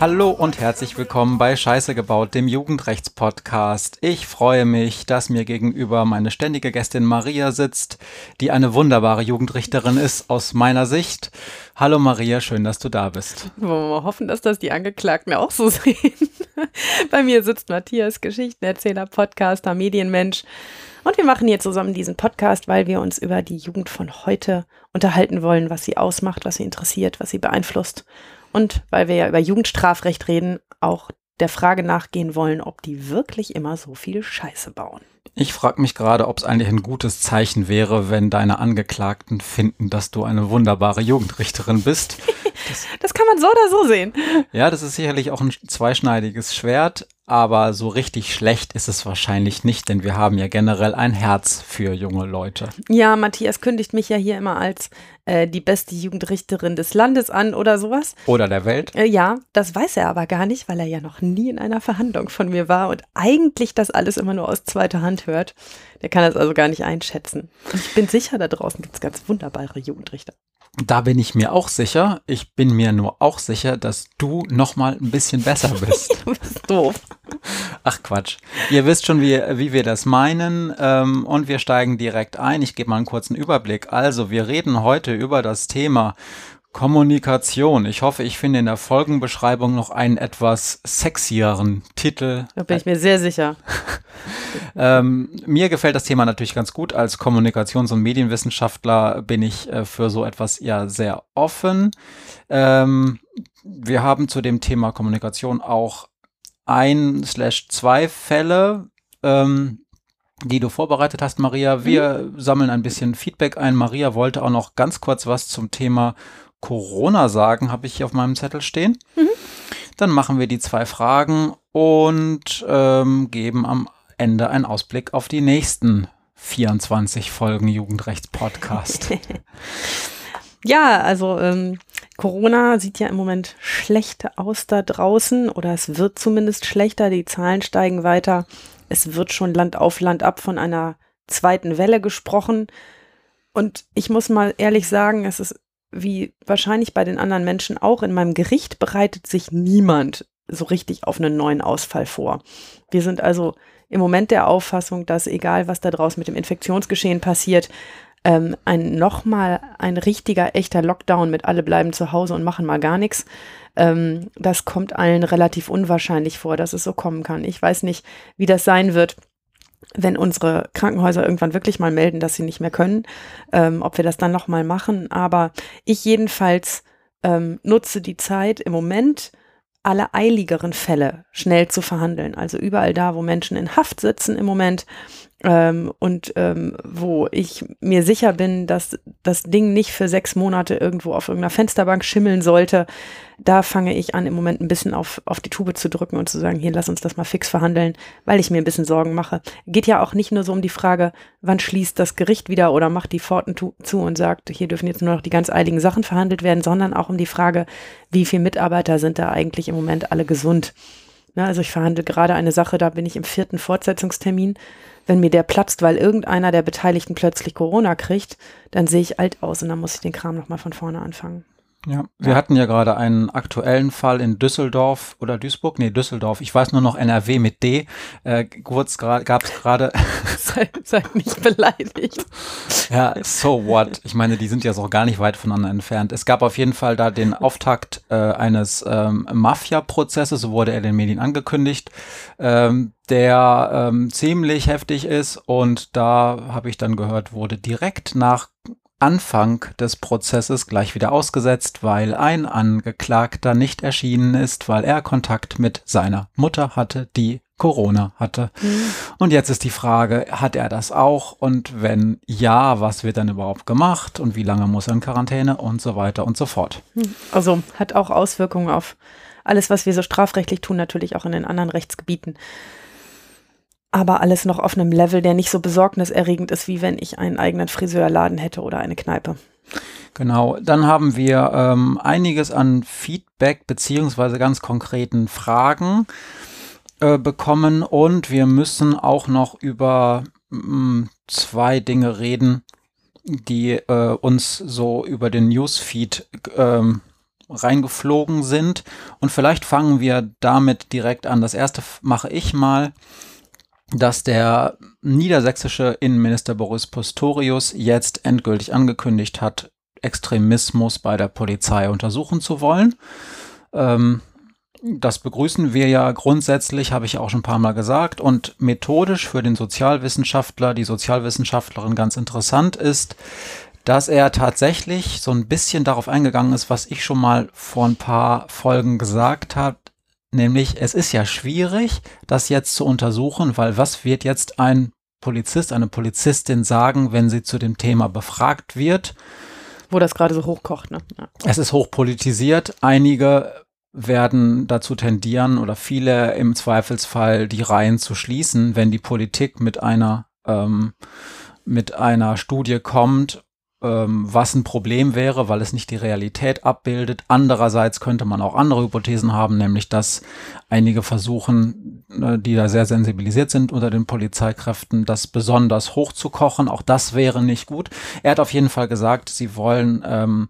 Hallo und herzlich willkommen bei Scheiße gebaut, dem Jugendrechtspodcast. Ich freue mich, dass mir gegenüber meine ständige Gästin Maria sitzt, die eine wunderbare Jugendrichterin ist aus meiner Sicht. Hallo Maria, schön, dass du da bist. Wollen wir mal hoffen, dass das die Angeklagten auch so sehen. Bei mir sitzt Matthias, Geschichtenerzähler, Podcaster, Medienmensch. Und wir machen hier zusammen diesen Podcast, weil wir uns über die Jugend von heute unterhalten wollen, was sie ausmacht, was sie interessiert, was sie beeinflusst. Und weil wir ja über Jugendstrafrecht reden, auch der Frage nachgehen wollen, ob die wirklich immer so viel Scheiße bauen. Ich frage mich gerade, ob es eigentlich ein gutes Zeichen wäre, wenn deine Angeklagten finden, dass du eine wunderbare Jugendrichterin bist. Das, das kann man so oder so sehen. Ja, das ist sicherlich auch ein zweischneidiges Schwert, aber so richtig schlecht ist es wahrscheinlich nicht, denn wir haben ja generell ein Herz für junge Leute. Ja, Matthias kündigt mich ja hier immer als äh, die beste Jugendrichterin des Landes an oder sowas. Oder der Welt. Äh, ja, das weiß er aber gar nicht, weil er ja noch nie in einer Verhandlung von mir war und eigentlich das alles immer nur aus zweiter Hand hört. Der kann das also gar nicht einschätzen. Und ich bin sicher, da draußen gibt es ganz wunderbare Jugendrichter. Da bin ich mir auch sicher. Ich bin mir nur auch sicher, dass du noch mal ein bisschen besser bist. du bist doof. Ach Quatsch. Ihr wisst schon, wie, wie wir das meinen ähm, und wir steigen direkt ein. Ich gebe mal einen kurzen Überblick. Also, wir reden heute über das Thema Kommunikation. Ich hoffe, ich finde in der Folgenbeschreibung noch einen etwas sexieren Titel. Da bin ich mir sehr sicher. ähm, mir gefällt das Thema natürlich ganz gut. Als Kommunikations- und Medienwissenschaftler bin ich äh, für so etwas ja sehr offen. Ähm, wir haben zu dem Thema Kommunikation auch ein slash zwei Fälle. Ähm, die du vorbereitet hast, Maria. Wir mhm. sammeln ein bisschen Feedback ein. Maria wollte auch noch ganz kurz was zum Thema Corona sagen, habe ich hier auf meinem Zettel stehen. Mhm. Dann machen wir die zwei Fragen und ähm, geben am Ende einen Ausblick auf die nächsten 24 Folgen Jugendrechtspodcast. ja, also ähm, Corona sieht ja im Moment schlecht aus da draußen oder es wird zumindest schlechter. Die Zahlen steigen weiter. Es wird schon Land auf Land ab von einer zweiten Welle gesprochen. Und ich muss mal ehrlich sagen, es ist wie wahrscheinlich bei den anderen Menschen auch, in meinem Gericht bereitet sich niemand so richtig auf einen neuen Ausfall vor. Wir sind also im Moment der Auffassung, dass egal was da draußen mit dem Infektionsgeschehen passiert, ähm, ein nochmal ein richtiger, echter Lockdown mit alle bleiben zu Hause und machen mal gar nichts, ähm, das kommt allen relativ unwahrscheinlich vor, dass es so kommen kann. Ich weiß nicht, wie das sein wird wenn unsere Krankenhäuser irgendwann wirklich mal melden, dass sie nicht mehr können, ähm, ob wir das dann nochmal machen. Aber ich jedenfalls ähm, nutze die Zeit im Moment, alle eiligeren Fälle schnell zu verhandeln. Also überall da, wo Menschen in Haft sitzen im Moment, ähm, und ähm, wo ich mir sicher bin, dass das Ding nicht für sechs Monate irgendwo auf irgendeiner Fensterbank schimmeln sollte, da fange ich an, im Moment ein bisschen auf, auf die Tube zu drücken und zu sagen, hier, lass uns das mal fix verhandeln, weil ich mir ein bisschen Sorgen mache. Geht ja auch nicht nur so um die Frage, wann schließt das Gericht wieder oder macht die Pforten zu und sagt, hier dürfen jetzt nur noch die ganz eiligen Sachen verhandelt werden, sondern auch um die Frage, wie viele Mitarbeiter sind da eigentlich im Moment alle gesund. Na, also ich verhandle gerade eine Sache, da bin ich im vierten Fortsetzungstermin wenn mir der platzt, weil irgendeiner der Beteiligten plötzlich Corona kriegt, dann sehe ich alt aus und dann muss ich den Kram nochmal von vorne anfangen. Ja, wir hatten ja gerade einen aktuellen Fall in Düsseldorf oder Duisburg, nee, Düsseldorf, ich weiß nur noch NRW mit D, äh, gab es gerade. sei, sei nicht beleidigt. Ja, so what? Ich meine, die sind ja so gar nicht weit voneinander entfernt. Es gab auf jeden Fall da den Auftakt äh, eines ähm, Mafia-Prozesses, so wurde er den Medien angekündigt, ähm, der ähm, ziemlich heftig ist und da habe ich dann gehört, wurde direkt nach Anfang des Prozesses gleich wieder ausgesetzt, weil ein Angeklagter nicht erschienen ist, weil er Kontakt mit seiner Mutter hatte, die Corona hatte. Mhm. Und jetzt ist die Frage, hat er das auch? Und wenn ja, was wird dann überhaupt gemacht? Und wie lange muss er in Quarantäne? Und so weiter und so fort. Mhm. Also hat auch Auswirkungen auf alles, was wir so strafrechtlich tun, natürlich auch in den anderen Rechtsgebieten aber alles noch auf einem Level, der nicht so besorgniserregend ist, wie wenn ich einen eigenen Friseurladen hätte oder eine Kneipe. Genau, dann haben wir ähm, einiges an Feedback beziehungsweise ganz konkreten Fragen äh, bekommen und wir müssen auch noch über mh, mm, zwei Dinge reden, die äh, uns so über den Newsfeed ähm, reingeflogen sind. Und vielleicht fangen wir damit direkt an. Das erste mache ich mal, dass der niedersächsische Innenminister Boris Postorius jetzt endgültig angekündigt hat, Extremismus bei der Polizei untersuchen zu wollen. Ähm, das begrüßen wir ja grundsätzlich, habe ich auch schon ein paar Mal gesagt. Und methodisch für den Sozialwissenschaftler, die Sozialwissenschaftlerin ganz interessant ist, dass er tatsächlich so ein bisschen darauf eingegangen ist, was ich schon mal vor ein paar Folgen gesagt habe, nämlich es ist ja schwierig, das jetzt zu untersuchen, weil was wird jetzt ein Polizist, eine Polizistin sagen, wenn sie zu dem Thema befragt wird? Wo das gerade so hochkocht, ne? Ja. Es ist hochpolitisiert. Einige werden dazu tendieren oder viele im Zweifelsfall die Reihen zu schließen, wenn die Politik mit einer ähm, mit einer Studie kommt was ein Problem wäre, weil es nicht die Realität abbildet. Andererseits könnte man auch andere Hypothesen haben, nämlich dass einige versuchen, äh, die da sehr sensibilisiert sind unter den Polizeikräften, das besonders hoch zu kochen. Auch das wäre nicht gut. Er hat auf jeden Fall gesagt, sie wollen ähm,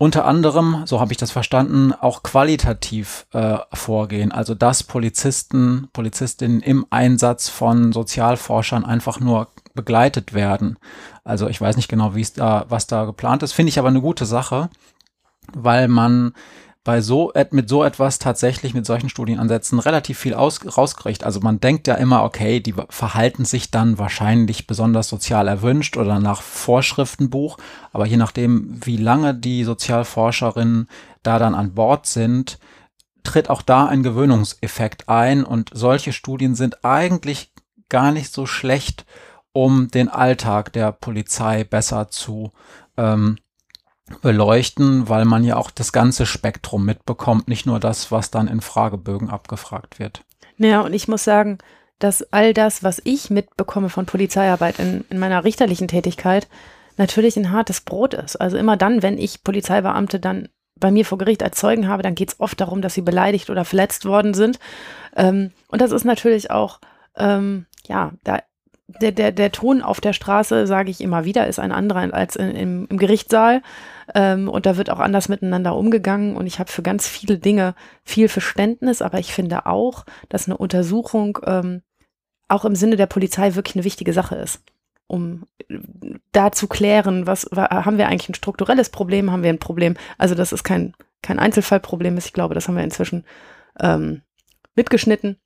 unter anderem, so habe ich das verstanden, auch qualitativ äh, vorgehen. Also dass Polizisten, Polizistinnen im Einsatz von Sozialforschern einfach nur begleitet werden. Also ich weiß nicht genau, wie es da, was da geplant ist. Finde ich aber eine gute Sache, weil man bei so mit so etwas tatsächlich mit solchen Studienansätzen relativ viel aus, rauskriegt. Also man denkt ja immer, okay, die verhalten sich dann wahrscheinlich besonders sozial erwünscht oder nach Vorschriftenbuch, aber je nachdem, wie lange die Sozialforscherinnen da dann an Bord sind, tritt auch da ein Gewöhnungseffekt ein und solche Studien sind eigentlich gar nicht so schlecht, um den Alltag der Polizei besser zu ähm, beleuchten, weil man ja auch das ganze Spektrum mitbekommt, nicht nur das, was dann in Fragebögen abgefragt wird. Ja, und ich muss sagen, dass all das, was ich mitbekomme von Polizeiarbeit in, in meiner richterlichen Tätigkeit, natürlich ein hartes Brot ist. Also immer dann, wenn ich Polizeibeamte dann bei mir vor Gericht als Zeugen habe, dann geht es oft darum, dass sie beleidigt oder verletzt worden sind. Ähm, und das ist natürlich auch, ähm, ja, da der, der, der Ton auf der Straße, sage ich immer wieder, ist ein anderer als in, im, im Gerichtssaal. Ähm, und da wird auch anders miteinander umgegangen. Und ich habe für ganz viele Dinge viel Verständnis, aber ich finde auch, dass eine Untersuchung ähm, auch im Sinne der Polizei wirklich eine wichtige Sache ist. Um da zu klären, was haben wir eigentlich ein strukturelles Problem, haben wir ein Problem. Also das ist kein, kein Einzelfallproblem ist. Ich glaube, das haben wir inzwischen ähm, mitgeschnitten.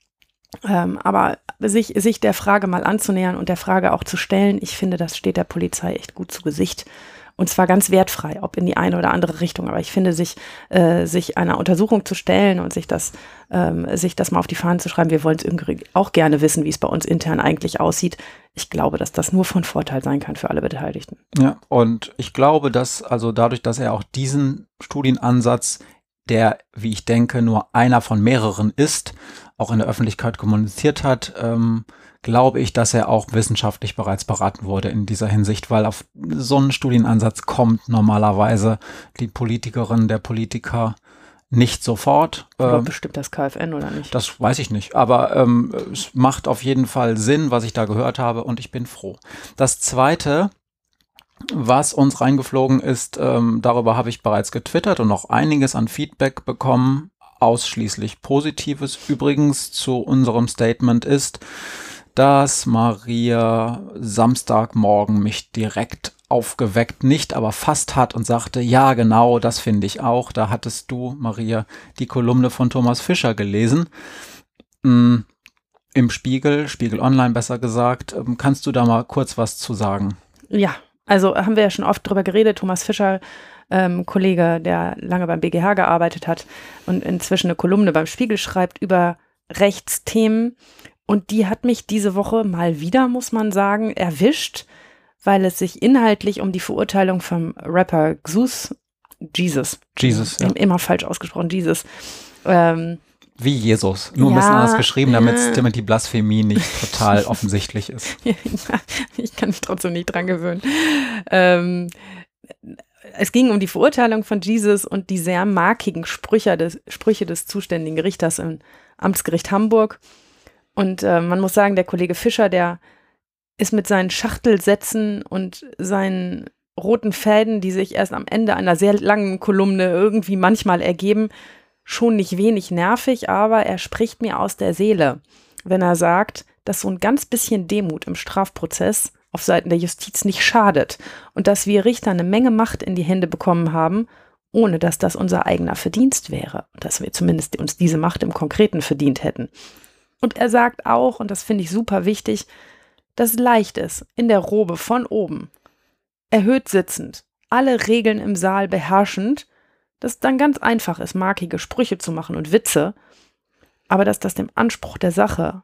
Ähm, aber sich, sich der Frage mal anzunähern und der Frage auch zu stellen, ich finde, das steht der Polizei echt gut zu Gesicht. Und zwar ganz wertfrei, ob in die eine oder andere Richtung. Aber ich finde, sich, äh, sich einer Untersuchung zu stellen und sich das, ähm, sich das mal auf die Fahnen zu schreiben, wir wollen es auch gerne wissen, wie es bei uns intern eigentlich aussieht. Ich glaube, dass das nur von Vorteil sein kann für alle Beteiligten. Ja, und ich glaube, dass also dadurch, dass er auch diesen Studienansatz der, wie ich denke, nur einer von mehreren ist, auch in der Öffentlichkeit kommuniziert hat, ähm, glaube ich, dass er auch wissenschaftlich bereits beraten wurde in dieser Hinsicht, weil auf so einen Studienansatz kommt normalerweise die Politikerin, der Politiker nicht sofort. Aber ähm, bestimmt das KfN oder nicht? Das weiß ich nicht. Aber ähm, es macht auf jeden Fall Sinn, was ich da gehört habe und ich bin froh. Das zweite, was uns reingeflogen ist, ähm, darüber habe ich bereits getwittert und noch einiges an Feedback bekommen, ausschließlich positives. Übrigens zu unserem Statement ist, dass Maria Samstagmorgen mich direkt aufgeweckt, nicht aber fast hat und sagte, ja genau, das finde ich auch. Da hattest du, Maria, die Kolumne von Thomas Fischer gelesen. Hm, Im Spiegel, Spiegel Online besser gesagt. Ähm, kannst du da mal kurz was zu sagen? Ja, also haben wir ja schon oft drüber geredet. Thomas Fischer, ähm, Kollege, der lange beim BGH gearbeitet hat und inzwischen eine Kolumne beim Spiegel schreibt über Rechtsthemen. Und die hat mich diese Woche mal wieder, muss man sagen, erwischt, weil es sich inhaltlich um die Verurteilung vom Rapper Xus, Jesus, Jesus, ja. immer falsch ausgesprochen, Jesus, ähm, wie Jesus, nur ja, ein bisschen anders geschrieben, damit, äh, damit die Blasphemie nicht total offensichtlich ist. ich kann mich trotzdem nicht dran gewöhnen. Ähm, es ging um die Verurteilung von Jesus und die sehr markigen Sprüche des, Sprüche des zuständigen Richters im Amtsgericht Hamburg. Und äh, man muss sagen, der Kollege Fischer, der ist mit seinen Schachtelsätzen und seinen roten Fäden, die sich erst am Ende einer sehr langen Kolumne irgendwie manchmal ergeben, schon nicht wenig nervig, aber er spricht mir aus der Seele, wenn er sagt, dass so ein ganz bisschen Demut im Strafprozess auf Seiten der Justiz nicht schadet und dass wir Richter eine Menge Macht in die Hände bekommen haben, ohne dass das unser eigener Verdienst wäre, dass wir zumindest uns diese Macht im Konkreten verdient hätten. Und er sagt auch, und das finde ich super wichtig, dass leicht ist, in der Robe von oben, erhöht sitzend, alle Regeln im Saal beherrschend, dass dann ganz einfach ist, markige Sprüche zu machen und Witze, aber dass das dem Anspruch der Sache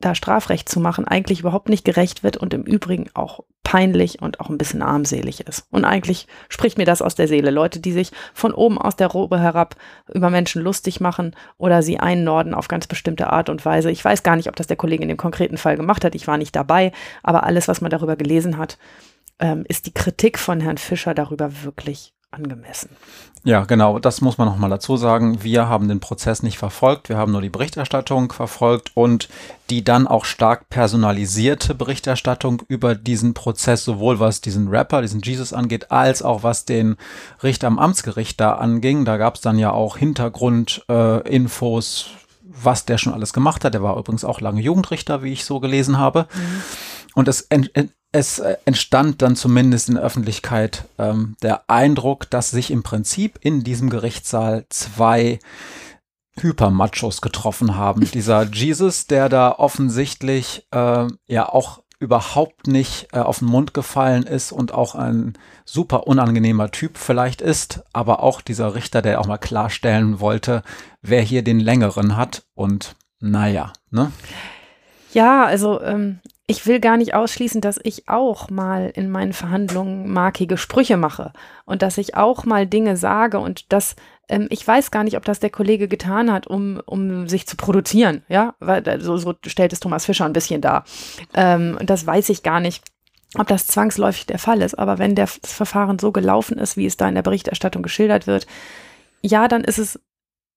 da Strafrecht zu machen, eigentlich überhaupt nicht gerecht wird und im Übrigen auch peinlich und auch ein bisschen armselig ist. Und eigentlich spricht mir das aus der Seele. Leute, die sich von oben aus der Robe herab über Menschen lustig machen oder sie einnorden auf ganz bestimmte Art und Weise. Ich weiß gar nicht, ob das der Kollege in dem konkreten Fall gemacht hat. Ich war nicht dabei, aber alles, was man darüber gelesen hat, ähm, ist die Kritik von Herrn Fischer darüber wirklich angemessen. Ja, genau, das muss man nochmal dazu sagen. Wir haben den Prozess nicht verfolgt, wir haben nur die Berichterstattung verfolgt und die dann auch stark personalisierte Berichterstattung über diesen Prozess, sowohl was diesen Rapper, diesen Jesus angeht, als auch was den Richter am Amtsgericht da anging. Da gab es dann ja auch Hintergrundinfos, äh, was der schon alles gemacht hat. Der war übrigens auch lange Jugendrichter, wie ich so gelesen habe. Mhm. Und es es äh, entstand dann zumindest in der Öffentlichkeit ähm, der Eindruck, dass sich im Prinzip in diesem Gerichtssaal zwei Hypermachos getroffen haben. Dieser Jesus, der da offensichtlich äh, ja auch überhaupt nicht äh, auf den Mund gefallen ist und auch ein super unangenehmer Typ vielleicht ist, aber auch dieser Richter, der auch mal klarstellen wollte, wer hier den längeren hat und naja, ne? Ja, also ähm, ich will gar nicht ausschließen, dass ich auch mal in meinen Verhandlungen markige Sprüche mache und dass ich auch mal Dinge sage und dass ähm, ich weiß gar nicht, ob das der Kollege getan hat, um, um sich zu produzieren. Ja, weil so, so stellt es Thomas Fischer ein bisschen dar. Ähm, das weiß ich gar nicht ob das zwangsläufig der Fall ist. Aber wenn das Verfahren so gelaufen ist, wie es da in der Berichterstattung geschildert wird, ja, dann ist es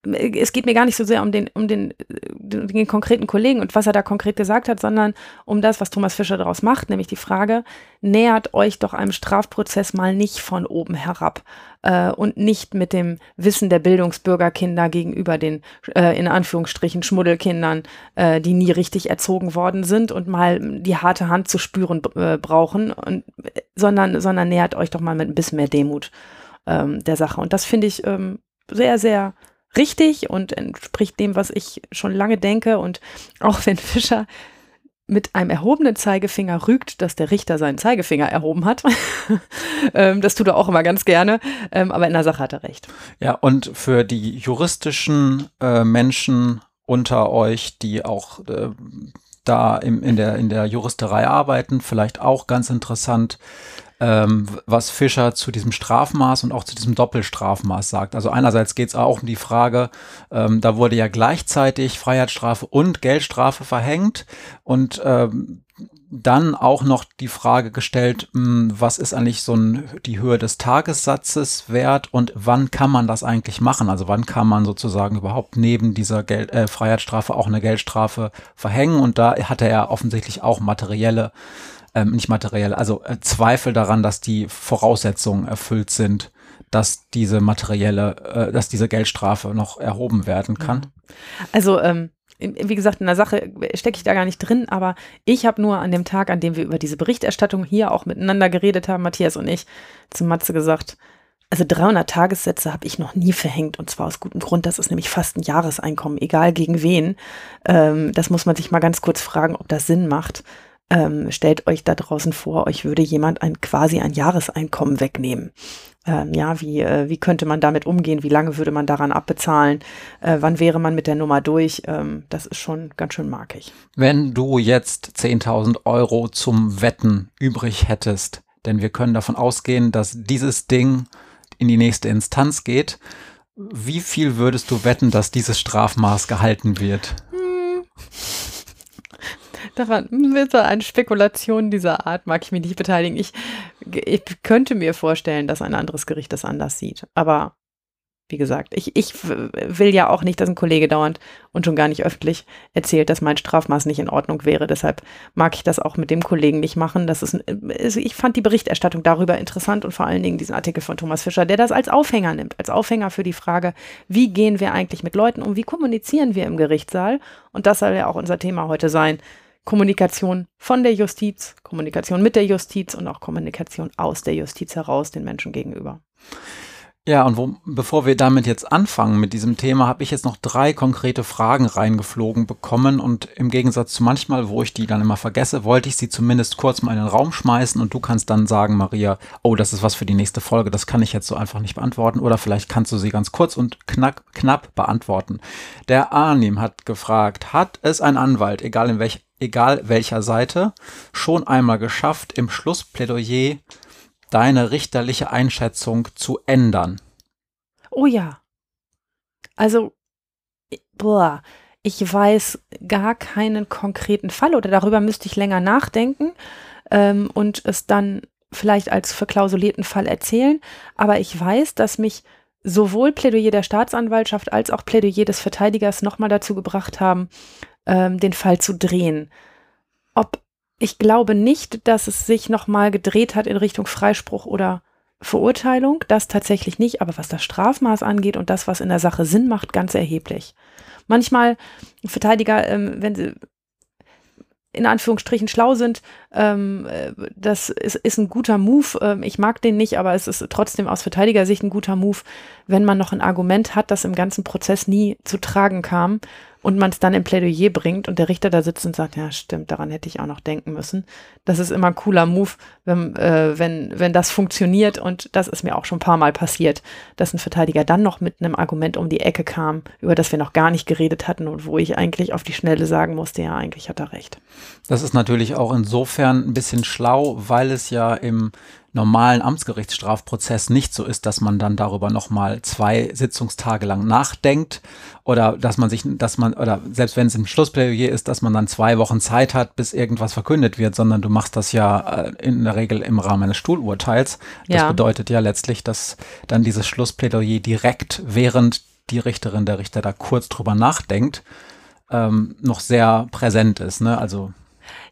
es geht mir gar nicht so sehr um den, um den, den, den, konkreten Kollegen und was er da konkret gesagt hat, sondern um das, was Thomas Fischer daraus macht, nämlich die Frage, nähert euch doch einem Strafprozess mal nicht von oben herab äh, und nicht mit dem Wissen der Bildungsbürgerkinder gegenüber den, äh, in Anführungsstrichen, Schmuddelkindern, äh, die nie richtig erzogen worden sind und mal die harte Hand zu spüren äh, brauchen, und, sondern, sondern nähert euch doch mal mit ein bisschen mehr Demut ähm, der Sache. Und das finde ich ähm, sehr, sehr richtig und entspricht dem, was ich schon lange denke. Und auch wenn Fischer mit einem erhobenen Zeigefinger rügt, dass der Richter seinen Zeigefinger erhoben hat. ähm, das tut er auch immer ganz gerne, ähm, aber in der Sache hat er recht. Ja, und für die juristischen äh, Menschen unter euch, die auch äh, da im, in, der, in der Juristerei arbeiten, vielleicht auch ganz interessant ähm, was Fischer zu diesem Strafmaß und auch zu diesem Doppelstrafmaß sagt. Also einerseits geht es auch um die Frage, ähm, da wurde ja gleichzeitig Freiheitsstrafe und Geldstrafe verhängt und ähm, dann auch noch die Frage gestellt, hm, was ist eigentlich so ein, die Höhe des Tagessatzes wert und wann kann man das eigentlich machen? Also wann kann man sozusagen überhaupt neben dieser Geld, äh, Freiheitsstrafe auch eine Geldstrafe verhängen? Und da hatte er offensichtlich auch materielle ähm, nicht materiell, also äh, Zweifel daran, dass die Voraussetzungen erfüllt sind, dass diese materielle, äh, dass diese Geldstrafe noch erhoben werden kann. Also ähm, wie gesagt, in der Sache stecke ich da gar nicht drin, aber ich habe nur an dem Tag, an dem wir über diese Berichterstattung hier auch miteinander geredet haben, Matthias und ich, zu Matze gesagt, also 300 Tagessätze habe ich noch nie verhängt und zwar aus gutem Grund. Das ist nämlich fast ein Jahreseinkommen, egal gegen wen. Ähm, das muss man sich mal ganz kurz fragen, ob das Sinn macht. Ähm, stellt euch da draußen vor, euch würde jemand ein quasi ein Jahreseinkommen wegnehmen. Ähm, ja, wie, äh, wie könnte man damit umgehen? Wie lange würde man daran abbezahlen? Äh, wann wäre man mit der Nummer durch? Ähm, das ist schon ganz schön markig. Wenn du jetzt 10.000 Euro zum Wetten übrig hättest, denn wir können davon ausgehen, dass dieses Ding in die nächste Instanz geht, wie viel würdest du wetten, dass dieses Strafmaß gehalten wird? Hm. Daran, mit so einer Spekulation dieser Art mag ich mich nicht beteiligen. Ich, ich könnte mir vorstellen, dass ein anderes Gericht das anders sieht. Aber wie gesagt, ich, ich will ja auch nicht, dass ein Kollege dauernd und schon gar nicht öffentlich erzählt, dass mein Strafmaß nicht in Ordnung wäre. Deshalb mag ich das auch mit dem Kollegen nicht machen. Das ist, also ich fand die Berichterstattung darüber interessant und vor allen Dingen diesen Artikel von Thomas Fischer, der das als Aufhänger nimmt, als Aufhänger für die Frage, wie gehen wir eigentlich mit Leuten um, wie kommunizieren wir im Gerichtssaal? Und das soll ja auch unser Thema heute sein. Kommunikation von der Justiz, Kommunikation mit der Justiz und auch Kommunikation aus der Justiz heraus den Menschen gegenüber. Ja, und wo, bevor wir damit jetzt anfangen mit diesem Thema, habe ich jetzt noch drei konkrete Fragen reingeflogen bekommen und im Gegensatz zu manchmal, wo ich die dann immer vergesse, wollte ich sie zumindest kurz mal in den Raum schmeißen und du kannst dann sagen, Maria, oh, das ist was für die nächste Folge, das kann ich jetzt so einfach nicht beantworten oder vielleicht kannst du sie ganz kurz und knack, knapp beantworten. Der Arnim hat gefragt, hat es ein Anwalt, egal in welch, egal welcher Seite, schon einmal geschafft, im Schlussplädoyer deine richterliche Einschätzung zu ändern? Oh ja. Also, boah, ich weiß gar keinen konkreten Fall oder darüber müsste ich länger nachdenken ähm, und es dann vielleicht als verklausulierten Fall erzählen. Aber ich weiß, dass mich sowohl Plädoyer der Staatsanwaltschaft als auch Plädoyer des Verteidigers nochmal dazu gebracht haben, ähm, den Fall zu drehen. Ob ich glaube nicht, dass es sich nochmal gedreht hat in Richtung Freispruch oder Verurteilung. Das tatsächlich nicht. Aber was das Strafmaß angeht und das, was in der Sache Sinn macht, ganz erheblich. Manchmal Verteidiger, ähm, wenn sie in Anführungsstrichen schlau sind, ähm, äh, das ist, ist ein guter Move. Ähm, ich mag den nicht, aber es ist trotzdem aus Verteidigersicht ein guter Move, wenn man noch ein Argument hat, das im ganzen Prozess nie zu tragen kam und man es dann im Plädoyer bringt und der Richter da sitzt und sagt, ja stimmt, daran hätte ich auch noch denken müssen. Das ist immer ein cooler Move, wenn, äh, wenn, wenn das funktioniert und das ist mir auch schon ein paar Mal passiert, dass ein Verteidiger dann noch mit einem Argument um die Ecke kam, über das wir noch gar nicht geredet hatten und wo ich eigentlich auf die Schnelle sagen musste, ja, eigentlich hat er recht. Das ist natürlich auch insofern ein bisschen schlau, weil es ja im normalen Amtsgerichtsstrafprozess nicht so ist, dass man dann darüber nochmal zwei Sitzungstage lang nachdenkt oder dass man sich, dass man, oder selbst wenn es im Schlussplädoyer ist, dass man dann zwei Wochen Zeit hat, bis irgendwas verkündet wird, sondern du machst das ja äh, in der Regel im Rahmen eines Stuhlurteils. Das ja. bedeutet ja letztlich, dass dann dieses Schlussplädoyer direkt während die Richterin, der Richter da kurz drüber nachdenkt, ähm, noch sehr präsent ist. Ne? Also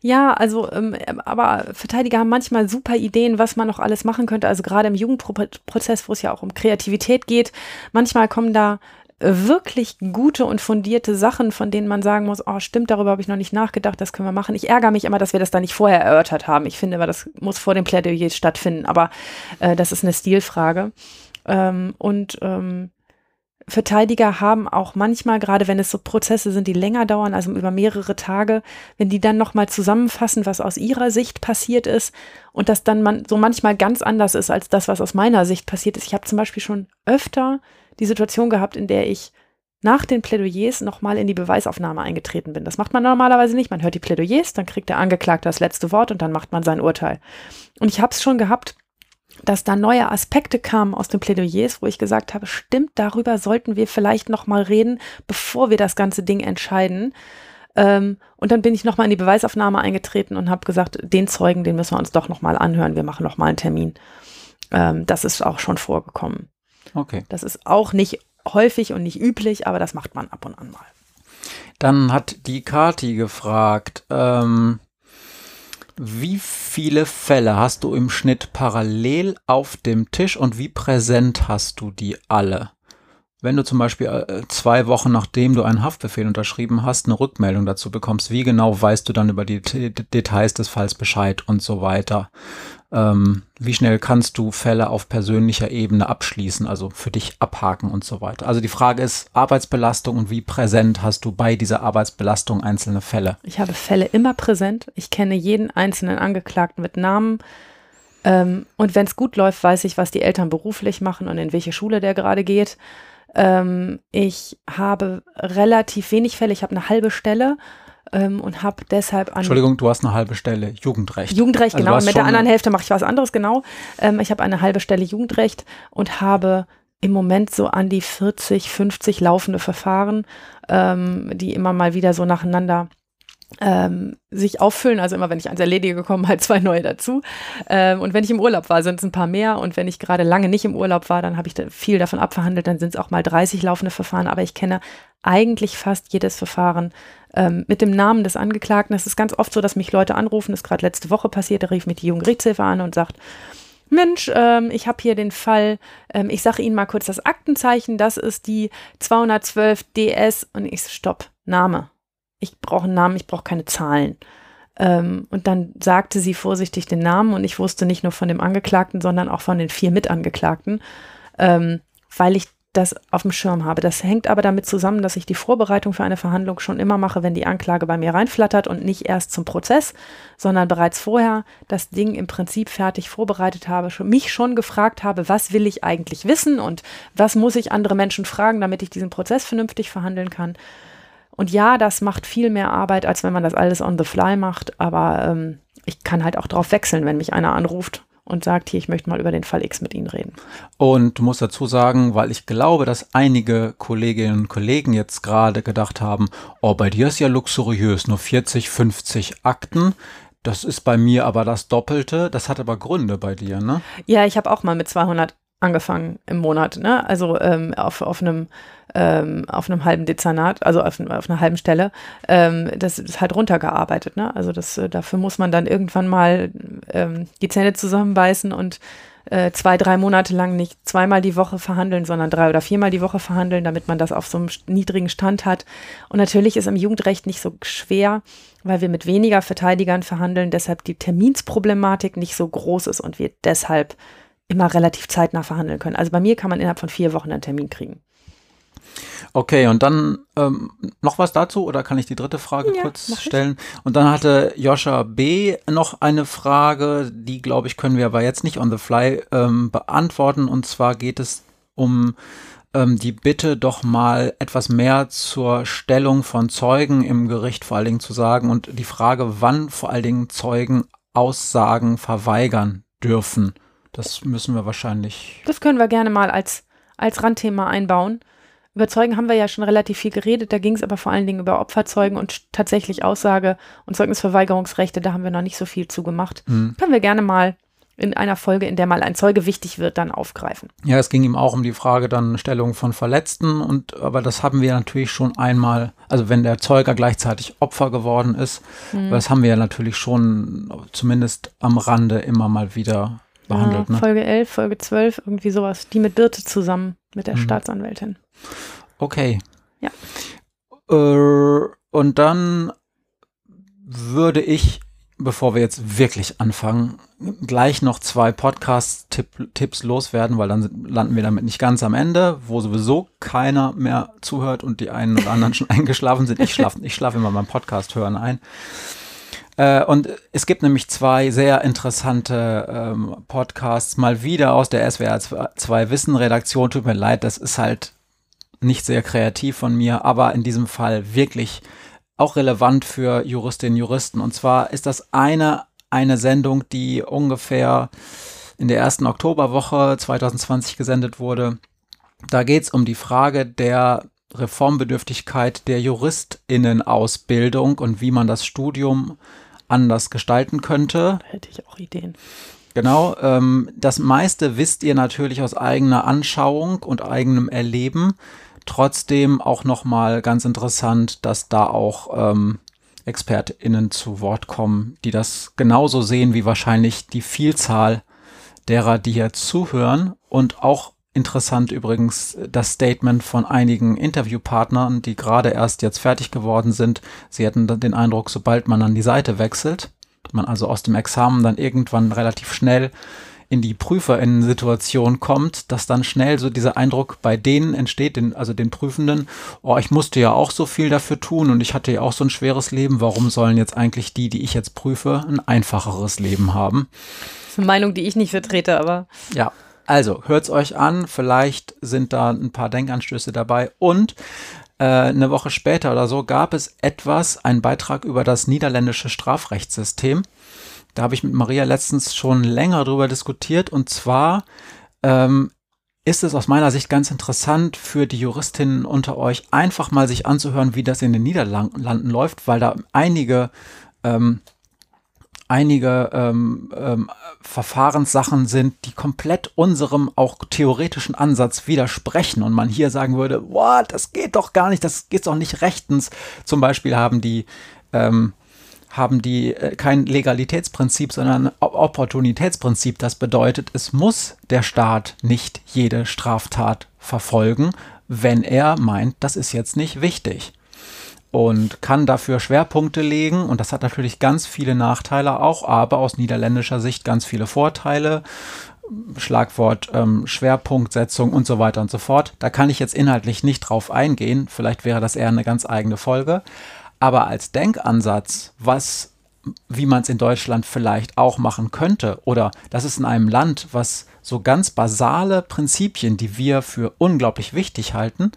ja, also, ähm, aber Verteidiger haben manchmal super Ideen, was man noch alles machen könnte. Also gerade im Jugendprozess, wo es ja auch um Kreativität geht, manchmal kommen da äh, wirklich gute und fundierte Sachen, von denen man sagen muss, oh, stimmt, darüber habe ich noch nicht nachgedacht, das können wir machen. Ich ärgere mich immer, dass wir das da nicht vorher erörtert haben. Ich finde, aber das muss vor dem Plädoyer stattfinden, aber äh, das ist eine Stilfrage. Ähm, und ähm, Verteidiger haben auch manchmal, gerade wenn es so Prozesse sind, die länger dauern, also über mehrere Tage, wenn die dann nochmal zusammenfassen, was aus ihrer Sicht passiert ist und das dann man so manchmal ganz anders ist als das, was aus meiner Sicht passiert ist. Ich habe zum Beispiel schon öfter die Situation gehabt, in der ich nach den Plädoyers nochmal in die Beweisaufnahme eingetreten bin. Das macht man normalerweise nicht. Man hört die Plädoyers, dann kriegt der Angeklagte das letzte Wort und dann macht man sein Urteil. Und ich habe es schon gehabt, dass da neue Aspekte kamen aus den Plädoyers, wo ich gesagt habe, stimmt, darüber sollten wir vielleicht noch mal reden, bevor wir das ganze Ding entscheiden. Ähm, und dann bin ich noch mal in die Beweisaufnahme eingetreten und habe gesagt, den Zeugen, den müssen wir uns doch noch mal anhören. Wir machen noch mal einen Termin. Ähm, das ist auch schon vorgekommen. Okay. Das ist auch nicht häufig und nicht üblich, aber das macht man ab und an mal. Dann hat die Kati gefragt, ähm, wie viele Fälle hast du im Schnitt parallel auf dem Tisch und wie präsent hast du die alle? Wenn du zum Beispiel äh, zwei Wochen nachdem du einen Haftbefehl unterschrieben hast, eine Rückmeldung dazu bekommst, wie genau weißt du dann über die Details des Falls Bescheid und so weiter? Ähm, wie schnell kannst du Fälle auf persönlicher Ebene abschließen, also für dich abhaken und so weiter. Also die Frage ist Arbeitsbelastung und wie präsent hast du bei dieser Arbeitsbelastung einzelne Fälle? Ich habe Fälle immer präsent. Ich kenne jeden einzelnen Angeklagten mit Namen. Ähm, und wenn es gut läuft, weiß ich, was die Eltern beruflich machen und in welche Schule der gerade geht. Ähm, ich habe relativ wenig Fälle. Ich habe eine halbe Stelle ähm, und habe deshalb an. Entschuldigung, du hast eine halbe Stelle Jugendrecht. Jugendrecht, also genau. Und mit der anderen Hälfte mache ich was anderes, genau. Ähm, ich habe eine halbe Stelle Jugendrecht und habe im Moment so an die 40, 50 laufende Verfahren, ähm, die immer mal wieder so nacheinander ähm, sich auffüllen. Also immer, wenn ich eins erledige, kommen halt zwei neue dazu. Ähm, und wenn ich im Urlaub war, sind es ein paar mehr. Und wenn ich gerade lange nicht im Urlaub war, dann habe ich da viel davon abverhandelt. Dann sind es auch mal 30 laufende Verfahren. Aber ich kenne eigentlich fast jedes Verfahren ähm, mit dem Namen des Angeklagten. Es ist ganz oft so, dass mich Leute anrufen. Das ist gerade letzte Woche passiert. Da rief mich die Jugendgerichtshilfe an und sagt, Mensch, ähm, ich habe hier den Fall, ähm, ich sage Ihnen mal kurz das Aktenzeichen, das ist die 212 DS und ich stopp, Name ich brauche einen Namen, ich brauche keine Zahlen. Ähm, und dann sagte sie vorsichtig den Namen und ich wusste nicht nur von dem Angeklagten, sondern auch von den vier Mitangeklagten, ähm, weil ich das auf dem Schirm habe. Das hängt aber damit zusammen, dass ich die Vorbereitung für eine Verhandlung schon immer mache, wenn die Anklage bei mir reinflattert und nicht erst zum Prozess, sondern bereits vorher das Ding im Prinzip fertig vorbereitet habe, mich schon gefragt habe, was will ich eigentlich wissen und was muss ich andere Menschen fragen, damit ich diesen Prozess vernünftig verhandeln kann. Und ja, das macht viel mehr Arbeit, als wenn man das alles on the fly macht. Aber ähm, ich kann halt auch drauf wechseln, wenn mich einer anruft und sagt, hier, ich möchte mal über den Fall X mit Ihnen reden. Und du musst dazu sagen, weil ich glaube, dass einige Kolleginnen und Kollegen jetzt gerade gedacht haben, oh, bei dir ist ja luxuriös, nur 40, 50 Akten. Das ist bei mir aber das Doppelte. Das hat aber Gründe bei dir, ne? Ja, ich habe auch mal mit 200 angefangen im Monat, ne? Also ähm, auf, auf einem ähm, auf einem halben Dezernat, also auf, auf einer halben Stelle, ähm, das ist halt runtergearbeitet. Ne? Also das, äh, dafür muss man dann irgendwann mal ähm, die Zähne zusammenbeißen und äh, zwei, drei Monate lang nicht zweimal die Woche verhandeln, sondern drei oder viermal die Woche verhandeln, damit man das auf so einem niedrigen Stand hat. Und natürlich ist im Jugendrecht nicht so schwer, weil wir mit weniger Verteidigern verhandeln, deshalb die Terminsproblematik nicht so groß ist und wir deshalb immer relativ zeitnah verhandeln können. Also bei mir kann man innerhalb von vier Wochen einen Termin kriegen. Okay, und dann ähm, noch was dazu oder kann ich die dritte Frage ja, kurz stellen? Und dann hatte Joscha B. noch eine Frage, die glaube ich können wir aber jetzt nicht on the fly ähm, beantworten. Und zwar geht es um ähm, die Bitte doch mal etwas mehr zur Stellung von Zeugen im Gericht vor allen Dingen zu sagen und die Frage, wann vor allen Dingen Zeugen Aussagen verweigern dürfen. Das müssen wir wahrscheinlich. Das können wir gerne mal als, als Randthema einbauen. Über Zeugen haben wir ja schon relativ viel geredet, da ging es aber vor allen Dingen über Opferzeugen und tatsächlich Aussage- und Zeugnisverweigerungsrechte, da haben wir noch nicht so viel zu gemacht. Mhm. Können wir gerne mal in einer Folge, in der mal ein Zeuge wichtig wird, dann aufgreifen. Ja, es ging ihm auch um die Frage dann Stellung von Verletzten und aber das haben wir natürlich schon einmal, also wenn der Zeuger gleichzeitig Opfer geworden ist, mhm. das haben wir ja natürlich schon zumindest am Rande immer mal wieder behandelt. Ja, ne? Folge 11, Folge 12, irgendwie sowas, die mit Birte zusammen, mit der mhm. Staatsanwältin. Okay. Ja. Äh, und dann würde ich, bevor wir jetzt wirklich anfangen, gleich noch zwei Podcast-Tipps loswerden, weil dann landen wir damit nicht ganz am Ende, wo sowieso keiner mehr zuhört und die einen oder anderen schon eingeschlafen sind. Ich schlafe ich schlaf immer beim Podcast hören ein. Äh, und es gibt nämlich zwei sehr interessante ähm, Podcasts mal wieder aus der SWR 2 Wissen Redaktion. Tut mir leid, das ist halt nicht sehr kreativ von mir, aber in diesem Fall wirklich auch relevant für Juristinnen und Juristen. Und zwar ist das eine, eine Sendung, die ungefähr in der ersten Oktoberwoche 2020 gesendet wurde. Da geht es um die Frage der Reformbedürftigkeit der JuristInnen-Ausbildung und wie man das Studium anders gestalten könnte. Da hätte ich auch Ideen. Genau, ähm, das meiste wisst ihr natürlich aus eigener Anschauung und eigenem Erleben. Trotzdem auch nochmal ganz interessant, dass da auch ähm, ExpertInnen zu Wort kommen, die das genauso sehen wie wahrscheinlich die Vielzahl derer, die hier zuhören. Und auch interessant übrigens das Statement von einigen Interviewpartnern, die gerade erst jetzt fertig geworden sind. Sie hätten den Eindruck, sobald man an die Seite wechselt, man also aus dem Examen dann irgendwann relativ schnell in die PrüferInnen-Situation kommt, dass dann schnell so dieser Eindruck bei denen entsteht, den, also den Prüfenden, oh, ich musste ja auch so viel dafür tun und ich hatte ja auch so ein schweres Leben, warum sollen jetzt eigentlich die, die ich jetzt prüfe, ein einfacheres Leben haben? Das ist eine Meinung, die ich nicht vertrete, aber. Ja, also hört's euch an, vielleicht sind da ein paar Denkanstöße dabei. Und äh, eine Woche später oder so gab es etwas, einen Beitrag über das niederländische Strafrechtssystem. Da habe ich mit Maria letztens schon länger drüber diskutiert. Und zwar ähm, ist es aus meiner Sicht ganz interessant für die Juristinnen unter euch, einfach mal sich anzuhören, wie das in den Niederlanden läuft, weil da einige ähm, einige ähm, ähm, Verfahrenssachen sind, die komplett unserem auch theoretischen Ansatz widersprechen und man hier sagen würde, boah, das geht doch gar nicht, das geht doch nicht rechtens. Zum Beispiel haben die ähm, haben die äh, kein Legalitätsprinzip, sondern ein Opportunitätsprinzip. Das bedeutet, es muss der Staat nicht jede Straftat verfolgen, wenn er meint, das ist jetzt nicht wichtig und kann dafür Schwerpunkte legen. Und das hat natürlich ganz viele Nachteile auch, aber aus niederländischer Sicht ganz viele Vorteile. Schlagwort ähm, Schwerpunktsetzung und so weiter und so fort. Da kann ich jetzt inhaltlich nicht drauf eingehen. Vielleicht wäre das eher eine ganz eigene Folge. Aber als Denkansatz, was, wie man es in Deutschland vielleicht auch machen könnte, oder das ist in einem Land, was so ganz basale Prinzipien, die wir für unglaublich wichtig halten,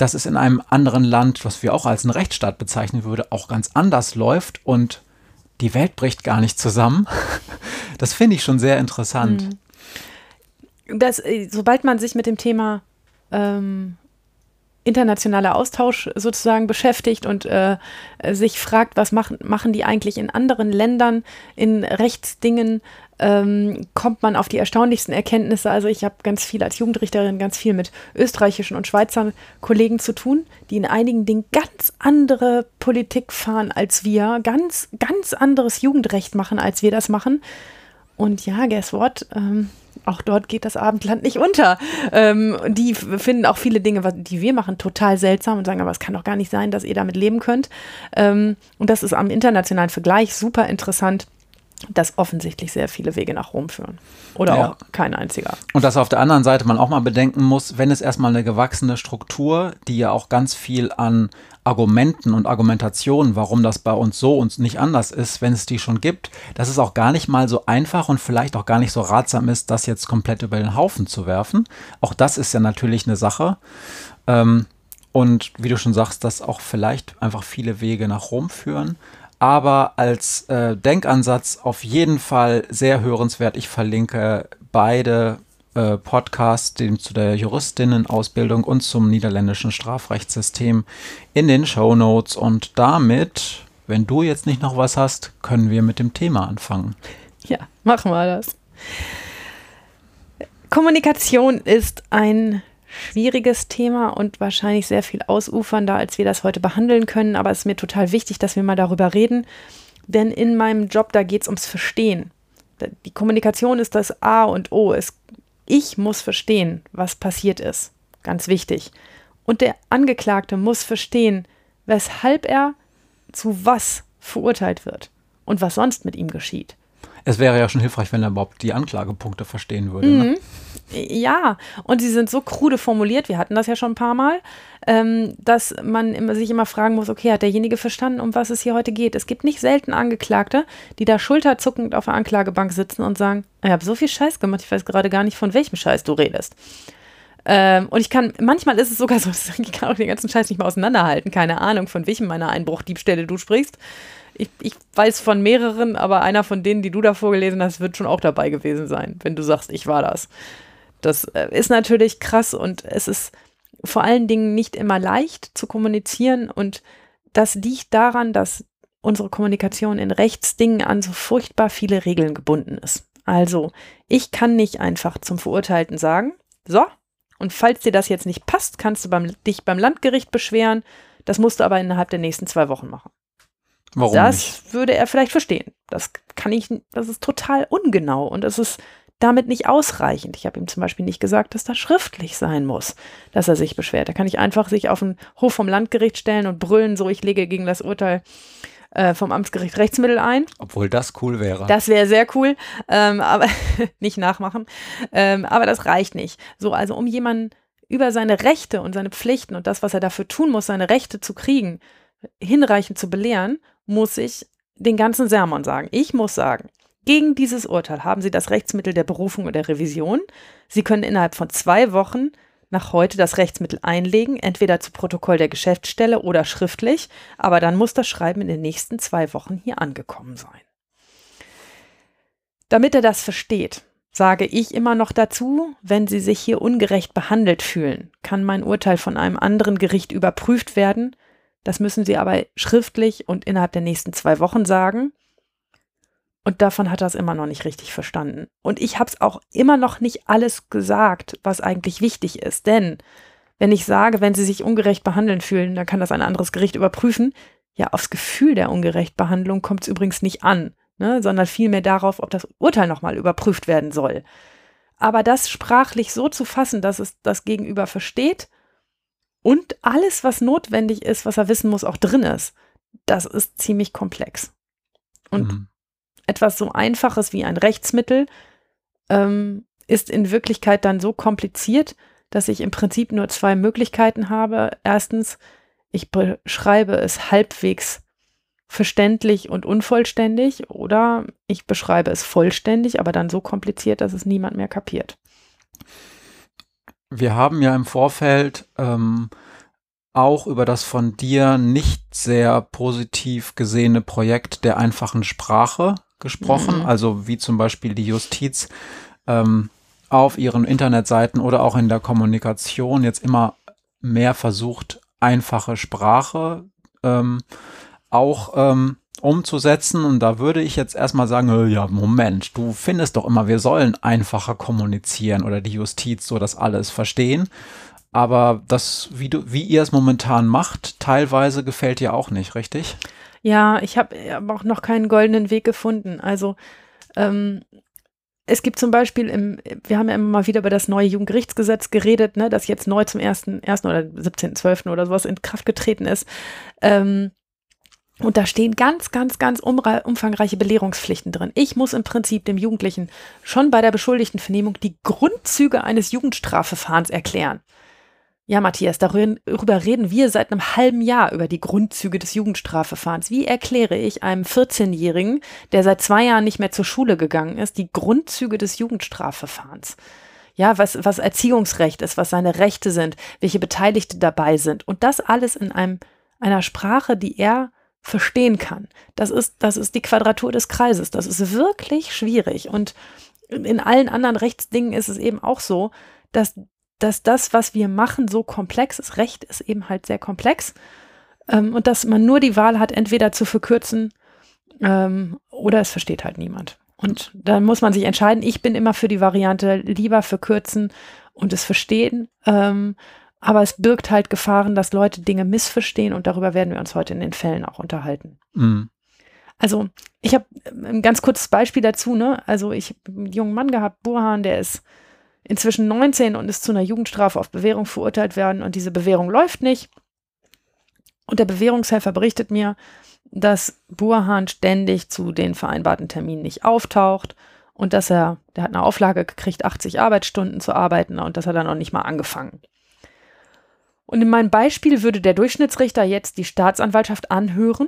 dass es in einem anderen Land, was wir auch als einen Rechtsstaat bezeichnen würde, auch ganz anders läuft und die Welt bricht gar nicht zusammen. Das finde ich schon sehr interessant. Hm. Das, äh, sobald man sich mit dem Thema ähm, internationaler Austausch sozusagen beschäftigt und äh, sich fragt, was machen, machen die eigentlich in anderen Ländern in Rechtsdingen, ähm, kommt man auf die erstaunlichsten Erkenntnisse. Also ich habe ganz viel als Jugendrichterin ganz viel mit österreichischen und Schweizer Kollegen zu tun, die in einigen Dingen ganz andere Politik fahren als wir, ganz, ganz anderes Jugendrecht machen, als wir das machen. Und ja, guess what? Ähm, auch dort geht das Abendland nicht unter. Ähm, die finden auch viele Dinge, die wir machen, total seltsam und sagen, aber es kann doch gar nicht sein, dass ihr damit leben könnt. Ähm, und das ist am internationalen Vergleich super interessant dass offensichtlich sehr viele Wege nach Rom führen. Oder ja. auch kein einziger. Und dass auf der anderen Seite man auch mal bedenken muss, wenn es erstmal eine gewachsene Struktur, die ja auch ganz viel an Argumenten und Argumentationen, warum das bei uns so und nicht anders ist, wenn es die schon gibt, dass es auch gar nicht mal so einfach und vielleicht auch gar nicht so ratsam ist, das jetzt komplett über den Haufen zu werfen. Auch das ist ja natürlich eine Sache. Ähm, und wie du schon sagst, dass auch vielleicht einfach viele Wege nach Rom führen aber als äh, Denkansatz auf jeden Fall sehr hörenswert. Ich verlinke beide äh, Podcasts, dem zu der Juristinnenausbildung und zum niederländischen Strafrechtssystem in den Show Notes. Und damit, wenn du jetzt nicht noch was hast, können wir mit dem Thema anfangen. Ja, machen wir das. Kommunikation ist ein schwieriges Thema und wahrscheinlich sehr viel ausufernder, als wir das heute behandeln können. Aber es ist mir total wichtig, dass wir mal darüber reden. Denn in meinem Job, da geht es ums Verstehen. Die Kommunikation ist das A und O. Es, ich muss verstehen, was passiert ist. Ganz wichtig. Und der Angeklagte muss verstehen, weshalb er zu was verurteilt wird und was sonst mit ihm geschieht. Es wäre ja schon hilfreich, wenn er überhaupt die Anklagepunkte verstehen würde. Ne? Mhm. Ne? Ja, und sie sind so krude formuliert, wir hatten das ja schon ein paar Mal, ähm, dass man immer, sich immer fragen muss, okay, hat derjenige verstanden, um was es hier heute geht? Es gibt nicht selten Angeklagte, die da schulterzuckend auf der Anklagebank sitzen und sagen, ich habe so viel Scheiß gemacht, ich weiß gerade gar nicht, von welchem Scheiß du redest. Ähm, und ich kann, manchmal ist es sogar so, ich kann auch den ganzen Scheiß nicht mehr auseinanderhalten, keine Ahnung, von welchem meiner Einbruchdiebstähle du sprichst ich, ich weiß von mehreren, aber einer von denen, die du da vorgelesen hast, wird schon auch dabei gewesen sein, wenn du sagst, ich war das. Das äh, ist natürlich krass und es ist vor allen Dingen nicht immer leicht zu kommunizieren und das liegt daran, dass unsere Kommunikation in Rechtsdingen an so furchtbar viele Regeln gebunden ist. Also, ich kann nicht einfach zum Verurteilten sagen, so, und falls dir das jetzt nicht passt, kannst du beim, dich beim Landgericht beschweren. Das musst du aber innerhalb der nächsten zwei Wochen machen. Warum das nicht? würde er vielleicht verstehen. Das kann ich, das ist total ungenau und es ist damit nicht ausreichend. Ich habe ihm zum Beispiel nicht gesagt, dass das schriftlich sein muss, dass er sich beschwert. Da kann ich einfach sich auf den Hof vom Landgericht stellen und brüllen, so ich lege gegen das Urteil äh, vom Amtsgericht Rechtsmittel ein. Obwohl das cool wäre. Das wäre sehr cool, ähm, aber nicht nachmachen. Ähm, aber das reicht nicht. So, also um jemanden über seine Rechte und seine Pflichten und das, was er dafür tun muss, seine Rechte zu kriegen, hinreichend zu belehren, muss ich den ganzen Sermon sagen. Ich muss sagen, gegen dieses Urteil haben Sie das Rechtsmittel der Berufung und der Revision. Sie können innerhalb von zwei Wochen nach heute das Rechtsmittel einlegen, entweder zu Protokoll der Geschäftsstelle oder schriftlich, aber dann muss das Schreiben in den nächsten zwei Wochen hier angekommen sein. Damit er das versteht, sage ich immer noch dazu, wenn Sie sich hier ungerecht behandelt fühlen, kann mein Urteil von einem anderen Gericht überprüft werden. Das müssen Sie aber schriftlich und innerhalb der nächsten zwei Wochen sagen. Und davon hat er es immer noch nicht richtig verstanden. Und ich habe es auch immer noch nicht alles gesagt, was eigentlich wichtig ist. Denn wenn ich sage, wenn Sie sich ungerecht behandeln fühlen, dann kann das ein anderes Gericht überprüfen. Ja, aufs Gefühl der Ungerechtbehandlung kommt es übrigens nicht an ne, sondern vielmehr darauf, ob das Urteil nochmal überprüft werden soll. Aber das sprachlich so zu fassen, dass es das Gegenüber versteht und alles, was notwendig ist, was er wissen muss, auch drin ist, das ist ziemlich komplex. Und mhm. etwas so Einfaches wie ein Rechtsmittel ähm, ist in Wirklichkeit dann so kompliziert, dass ich im Prinzip nur zwei Möglichkeiten habe. Erstens, ich beschreibe es halbwegs verständlich und unvollständig oder ich beschreibe es vollständig, aber dann so kompliziert, dass es niemand mehr kapiert. Wir haben ja im Vorfeld ähm, auch über das von dir nicht sehr positiv gesehene Projekt der einfachen Sprache gesprochen, mhm. also wie zum Beispiel die Justiz ähm, auf ihren Internetseiten oder auch in der Kommunikation jetzt immer mehr versucht, einfache Sprache ähm, auch ähm, umzusetzen. Und da würde ich jetzt erstmal sagen, ja, Moment, du findest doch immer, wir sollen einfacher kommunizieren oder die Justiz so das alles verstehen. Aber das, wie du, wie ihr es momentan macht, teilweise gefällt dir auch nicht, richtig? Ja, ich habe hab auch noch keinen goldenen Weg gefunden. Also ähm, es gibt zum Beispiel, im, wir haben ja immer mal wieder über das neue Jugendgerichtsgesetz geredet, ne, das jetzt neu zum 1.1. oder 17.12. oder sowas in Kraft getreten ist. Ähm, und da stehen ganz, ganz, ganz umfangreiche Belehrungspflichten drin. Ich muss im Prinzip dem Jugendlichen schon bei der Beschuldigtenvernehmung die Grundzüge eines Jugendstrafverfahrens erklären. Ja, Matthias, darüber reden wir seit einem halben Jahr über die Grundzüge des Jugendstrafverfahrens. Wie erkläre ich einem 14-Jährigen, der seit zwei Jahren nicht mehr zur Schule gegangen ist, die Grundzüge des Jugendstrafverfahrens? Ja, was, was Erziehungsrecht ist, was seine Rechte sind, welche Beteiligte dabei sind. Und das alles in einem, einer Sprache, die er verstehen kann. Das ist, das ist die Quadratur des Kreises. Das ist wirklich schwierig. Und in allen anderen Rechtsdingen ist es eben auch so, dass, dass das, was wir machen, so komplex ist. Recht ist eben halt sehr komplex. Ähm, und dass man nur die Wahl hat, entweder zu verkürzen ähm, oder es versteht halt niemand. Und dann muss man sich entscheiden. Ich bin immer für die Variante lieber verkürzen und es verstehen. Ähm, aber es birgt halt Gefahren, dass Leute Dinge missverstehen und darüber werden wir uns heute in den Fällen auch unterhalten. Mhm. Also ich habe ein ganz kurzes Beispiel dazu. Ne? Also ich habe einen jungen Mann gehabt, Burhan, der ist inzwischen 19 und ist zu einer Jugendstrafe auf Bewährung verurteilt werden und diese Bewährung läuft nicht. Und der Bewährungshelfer berichtet mir, dass Burhan ständig zu den vereinbarten Terminen nicht auftaucht und dass er, der hat eine Auflage gekriegt, 80 Arbeitsstunden zu arbeiten und dass er dann noch nicht mal angefangen. Und in meinem Beispiel würde der Durchschnittsrichter jetzt die Staatsanwaltschaft anhören.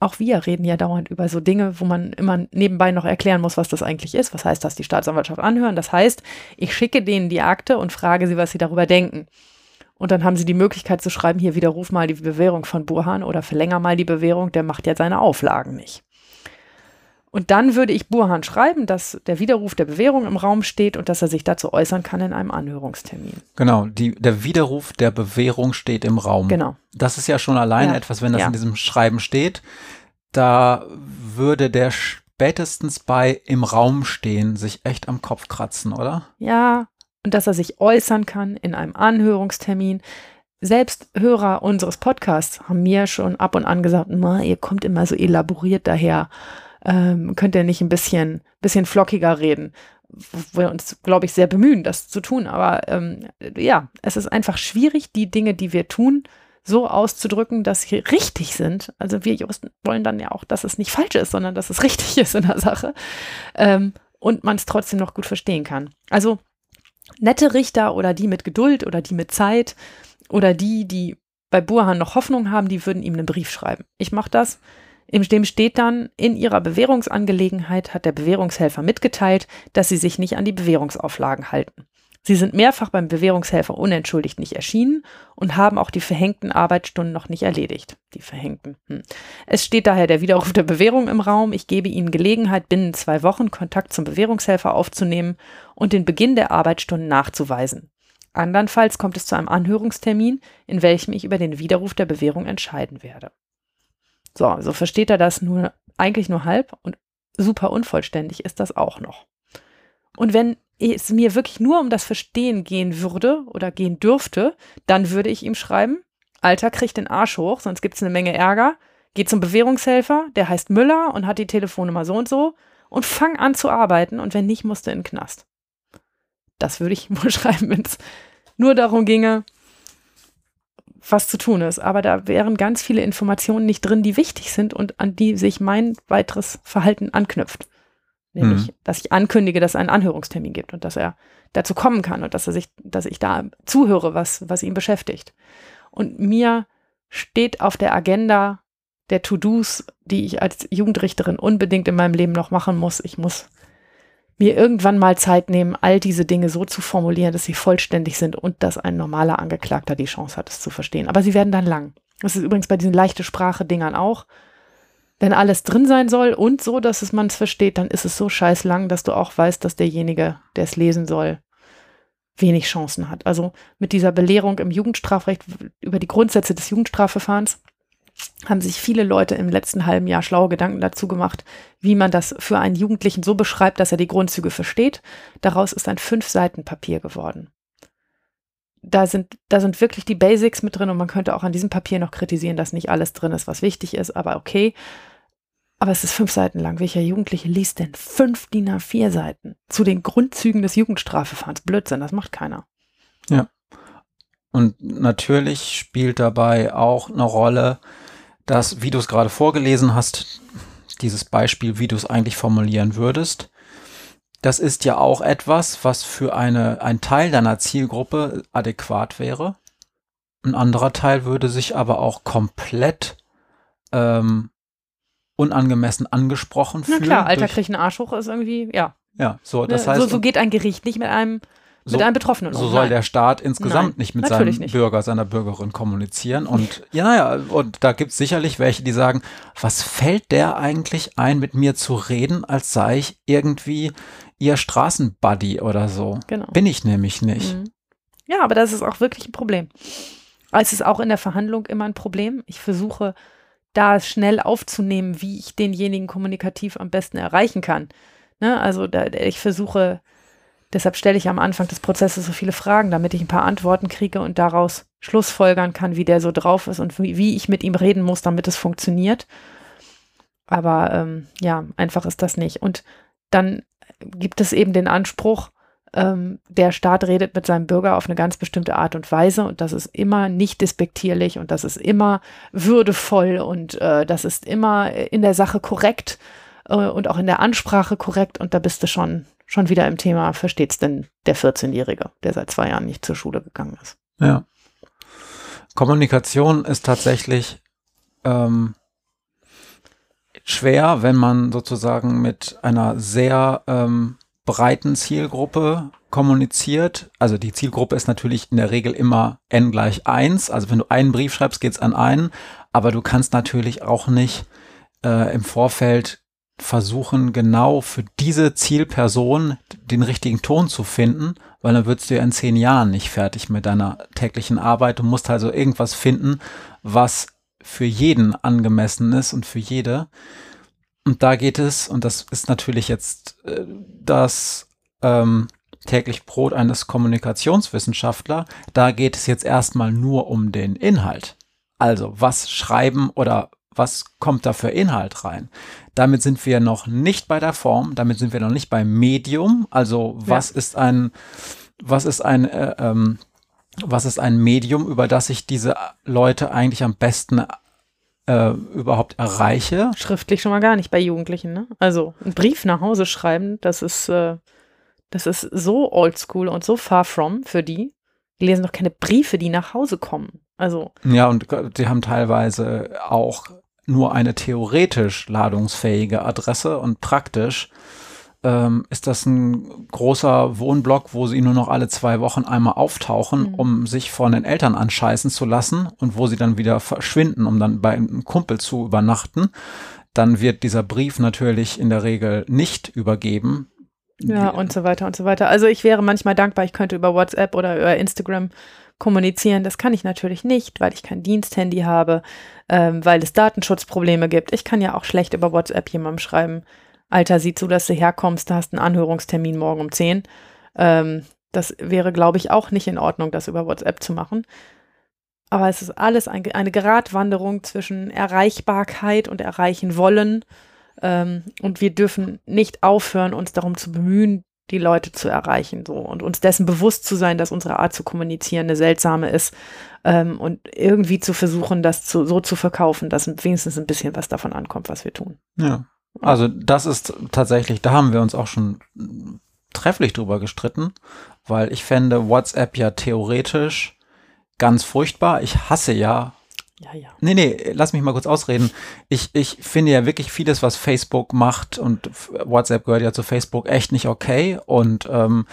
Auch wir reden ja dauernd über so Dinge, wo man immer nebenbei noch erklären muss, was das eigentlich ist. Was heißt das, die Staatsanwaltschaft anhören? Das heißt, ich schicke denen die Akte und frage sie, was sie darüber denken. Und dann haben sie die Möglichkeit zu schreiben, hier widerruf mal die Bewährung von Burhan oder verlänger mal die Bewährung, der macht ja seine Auflagen nicht. Und dann würde ich Burhan schreiben, dass der Widerruf der Bewährung im Raum steht und dass er sich dazu äußern kann in einem Anhörungstermin. Genau, die, der Widerruf der Bewährung steht im Raum. Genau. Das ist ja schon alleine ja. etwas, wenn das ja. in diesem Schreiben steht, da würde der spätestens bei im Raum stehen sich echt am Kopf kratzen, oder? Ja, und dass er sich äußern kann in einem Anhörungstermin. Selbst Hörer unseres Podcasts haben mir schon ab und an gesagt, ihr kommt immer so elaboriert daher ähm, könnt ihr nicht ein bisschen, bisschen flockiger reden? Wo wir uns, glaube ich, sehr bemühen, das zu tun. Aber ähm, ja, es ist einfach schwierig, die Dinge, die wir tun, so auszudrücken, dass sie richtig sind. Also wir Juristen wollen dann ja auch, dass es nicht falsch ist, sondern dass es richtig ist in der Sache. Ähm, und man es trotzdem noch gut verstehen kann. Also nette Richter oder die mit Geduld oder die mit Zeit oder die, die bei Burhan noch Hoffnung haben, die würden ihm einen Brief schreiben. Ich mache das. Dem steht dann, in ihrer Bewährungsangelegenheit hat der Bewährungshelfer mitgeteilt, dass sie sich nicht an die Bewährungsauflagen halten. Sie sind mehrfach beim Bewährungshelfer unentschuldigt nicht erschienen und haben auch die verhängten Arbeitsstunden noch nicht erledigt. Die verhängten. Hm. Es steht daher der Widerruf der Bewährung im Raum. Ich gebe Ihnen Gelegenheit, binnen zwei Wochen Kontakt zum Bewährungshelfer aufzunehmen und den Beginn der Arbeitsstunden nachzuweisen. Andernfalls kommt es zu einem Anhörungstermin, in welchem ich über den Widerruf der Bewährung entscheiden werde. So, so versteht er das nur eigentlich nur halb und super unvollständig ist das auch noch. Und wenn es mir wirklich nur um das Verstehen gehen würde oder gehen dürfte, dann würde ich ihm schreiben, Alter, krieg den Arsch hoch, sonst gibt es eine Menge Ärger. Geh zum Bewährungshelfer, der heißt Müller und hat die Telefonnummer so und so und fang an zu arbeiten und wenn nicht, musst du in den Knast. Das würde ich wohl schreiben, wenn es nur darum ginge, was zu tun ist. Aber da wären ganz viele Informationen nicht drin, die wichtig sind und an die sich mein weiteres Verhalten anknüpft. Nämlich, mhm. dass ich ankündige, dass es einen Anhörungstermin gibt und dass er dazu kommen kann und dass er sich, dass ich da zuhöre, was, was ihn beschäftigt. Und mir steht auf der Agenda der To-Dos, die ich als Jugendrichterin unbedingt in meinem Leben noch machen muss. Ich muss mir irgendwann mal Zeit nehmen, all diese Dinge so zu formulieren, dass sie vollständig sind und dass ein normaler Angeklagter die Chance hat, es zu verstehen. Aber sie werden dann lang. Das ist übrigens bei diesen leichte Sprache-Dingern auch. Wenn alles drin sein soll und so, dass es man es versteht, dann ist es so scheiß lang, dass du auch weißt, dass derjenige, der es lesen soll, wenig Chancen hat. Also mit dieser Belehrung im Jugendstrafrecht über die Grundsätze des Jugendstrafverfahrens haben sich viele Leute im letzten halben Jahr schlaue Gedanken dazu gemacht, wie man das für einen Jugendlichen so beschreibt, dass er die Grundzüge versteht. Daraus ist ein fünf Seiten Papier geworden. Da sind, da sind wirklich die Basics mit drin und man könnte auch an diesem Papier noch kritisieren, dass nicht alles drin ist, was wichtig ist, aber okay. Aber es ist fünf Seiten lang. Welcher Jugendliche liest denn fünf DIN A4 Seiten zu den Grundzügen des Jugendstrafverfahrens? Blödsinn, das macht keiner. Ja. Und natürlich spielt dabei auch eine Rolle, dass, wie du es gerade vorgelesen hast, dieses Beispiel, wie du es eigentlich formulieren würdest, das ist ja auch etwas, was für eine, ein Teil deiner Zielgruppe adäquat wäre. Ein anderer Teil würde sich aber auch komplett ähm, unangemessen angesprochen fühlen. Na klar, Alter kriegt einen Arsch hoch ist irgendwie, ja. Ja, so, das ne, heißt. So, so geht ein Gericht nicht mit einem so, mit einem Betroffenen. So soll Nein. der Staat insgesamt Nein, nicht mit seinem nicht. Bürger, seiner Bürgerin kommunizieren. Und ja, ja, und da gibt es sicherlich welche, die sagen, was fällt der eigentlich ein, mit mir zu reden, als sei ich irgendwie ihr Straßenbuddy oder so. Genau. Bin ich nämlich nicht. Mhm. Ja, aber das ist auch wirklich ein Problem. Es ist auch in der Verhandlung immer ein Problem. Ich versuche da schnell aufzunehmen, wie ich denjenigen kommunikativ am besten erreichen kann. Ne? Also da, ich versuche Deshalb stelle ich am Anfang des Prozesses so viele Fragen, damit ich ein paar Antworten kriege und daraus Schlussfolgern kann, wie der so drauf ist und wie, wie ich mit ihm reden muss, damit es funktioniert. Aber ähm, ja, einfach ist das nicht. Und dann gibt es eben den Anspruch, ähm, der Staat redet mit seinem Bürger auf eine ganz bestimmte Art und Weise und das ist immer nicht despektierlich und das ist immer würdevoll und äh, das ist immer in der Sache korrekt äh, und auch in der Ansprache korrekt und da bist du schon schon wieder im Thema, versteht es denn der 14-Jährige, der seit zwei Jahren nicht zur Schule gegangen ist? Ja. Kommunikation ist tatsächlich ähm, schwer, wenn man sozusagen mit einer sehr ähm, breiten Zielgruppe kommuniziert. Also die Zielgruppe ist natürlich in der Regel immer n gleich 1. Also wenn du einen Brief schreibst, geht es an einen. Aber du kannst natürlich auch nicht äh, im Vorfeld versuchen, genau für diese Zielperson den richtigen Ton zu finden, weil dann würdest du ja in zehn Jahren nicht fertig mit deiner täglichen Arbeit. Du musst also irgendwas finden, was für jeden angemessen ist und für jede. Und da geht es, und das ist natürlich jetzt äh, das ähm, täglich Brot eines Kommunikationswissenschaftler, da geht es jetzt erstmal nur um den Inhalt. Also was schreiben oder was kommt da für Inhalt rein. Damit sind wir noch nicht bei der Form, damit sind wir noch nicht beim Medium. Also was ja. ist ein, was ist ein, äh, ähm, was ist ein Medium, über das ich diese Leute eigentlich am besten äh, überhaupt erreiche? Schriftlich schon mal gar nicht bei Jugendlichen. Ne? Also einen Brief nach Hause schreiben, das ist, äh, das ist so oldschool und so far from für die. Die lesen doch keine Briefe, die nach Hause kommen. Also. Ja, und die haben teilweise auch nur eine theoretisch ladungsfähige Adresse und praktisch ähm, ist das ein großer Wohnblock, wo sie nur noch alle zwei Wochen einmal auftauchen, mhm. um sich von den Eltern anscheißen zu lassen und wo sie dann wieder verschwinden, um dann bei einem Kumpel zu übernachten. Dann wird dieser Brief natürlich in der Regel nicht übergeben. Ja, und so weiter und so weiter. Also ich wäre manchmal dankbar, ich könnte über WhatsApp oder über Instagram kommunizieren. Das kann ich natürlich nicht, weil ich kein Diensthandy habe, ähm, weil es Datenschutzprobleme gibt. Ich kann ja auch schlecht über WhatsApp jemandem schreiben, Alter, sieh zu, dass du herkommst, du hast einen Anhörungstermin morgen um 10. Ähm, das wäre, glaube ich, auch nicht in Ordnung, das über WhatsApp zu machen. Aber es ist alles ein, eine Gratwanderung zwischen Erreichbarkeit und erreichen wollen. Ähm, und wir dürfen nicht aufhören, uns darum zu bemühen, die Leute zu erreichen so und uns dessen bewusst zu sein, dass unsere Art zu kommunizieren eine seltsame ist ähm, und irgendwie zu versuchen, das zu, so zu verkaufen, dass wenigstens ein bisschen was davon ankommt, was wir tun. Ja, also das ist tatsächlich, da haben wir uns auch schon trefflich drüber gestritten, weil ich fände WhatsApp ja theoretisch ganz furchtbar. Ich hasse ja ja, ja. Nee, nee, lass mich mal kurz ausreden. Ich, ich finde ja wirklich vieles, was Facebook macht und WhatsApp gehört ja zu Facebook, echt nicht okay. Und ähm,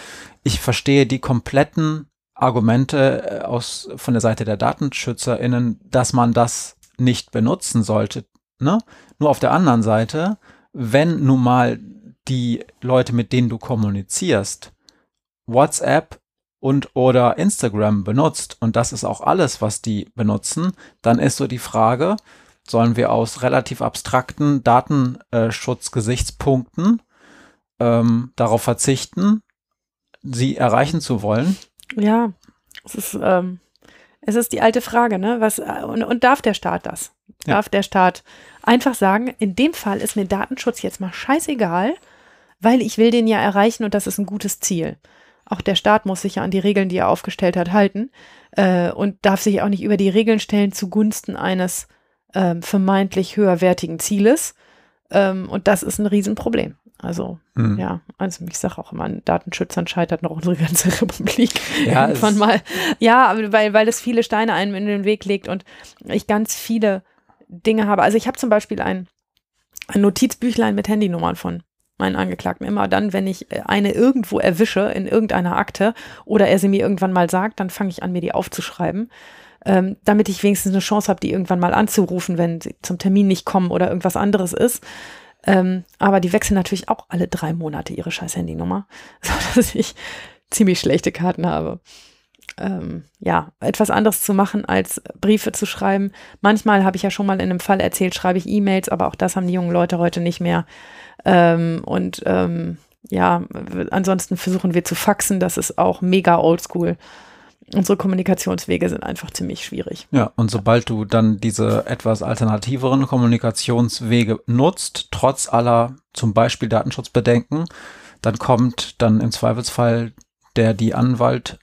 ich verstehe die kompletten Argumente äh, aus, von der Seite der DatenschützerInnen, dass man das nicht benutzen sollte. Ne? Nur auf der anderen Seite, wenn nun mal die Leute, mit denen du kommunizierst, WhatsApp und oder Instagram benutzt und das ist auch alles, was die benutzen, dann ist so die Frage, sollen wir aus relativ abstrakten Datenschutzgesichtspunkten ähm, darauf verzichten, sie erreichen zu wollen? Ja, es ist, ähm, es ist die alte Frage, ne? Was, und, und darf der Staat das? Ja. Darf der Staat einfach sagen, in dem Fall ist mir Datenschutz jetzt mal scheißegal, weil ich will den ja erreichen und das ist ein gutes Ziel. Auch der Staat muss sich ja an die Regeln, die er aufgestellt hat, halten äh, und darf sich auch nicht über die Regeln stellen zugunsten eines äh, vermeintlich höherwertigen Zieles. Ähm, und das ist ein Riesenproblem. Also, hm. ja, also ich sage auch immer, an Datenschützern scheitert noch unsere ganze Republik. Ja, Irgendwann mal. Ja, weil, weil es viele Steine einem in den Weg legt und ich ganz viele Dinge habe. Also ich habe zum Beispiel ein, ein Notizbüchlein mit Handynummern von meinen Angeklagten. Immer dann, wenn ich äh, eine irgendwo erwische in irgendeiner Akte oder er sie mir irgendwann mal sagt, dann fange ich an, mir die aufzuschreiben, ähm, damit ich wenigstens eine Chance habe, die irgendwann mal anzurufen, wenn sie zum Termin nicht kommen oder irgendwas anderes ist. Ähm, aber die wechseln natürlich auch alle drei Monate ihre scheiß Handynummer, sodass ich ziemlich schlechte Karten habe. Ähm, ja, etwas anderes zu machen, als Briefe zu schreiben. Manchmal habe ich ja schon mal in einem Fall erzählt, schreibe ich E-Mails, aber auch das haben die jungen Leute heute nicht mehr. Ähm, und ähm, ja, ansonsten versuchen wir zu faxen, das ist auch mega oldschool. Unsere Kommunikationswege sind einfach ziemlich schwierig. Ja, und sobald du dann diese etwas alternativeren Kommunikationswege nutzt, trotz aller zum Beispiel Datenschutzbedenken, dann kommt dann im Zweifelsfall der, die Anwalt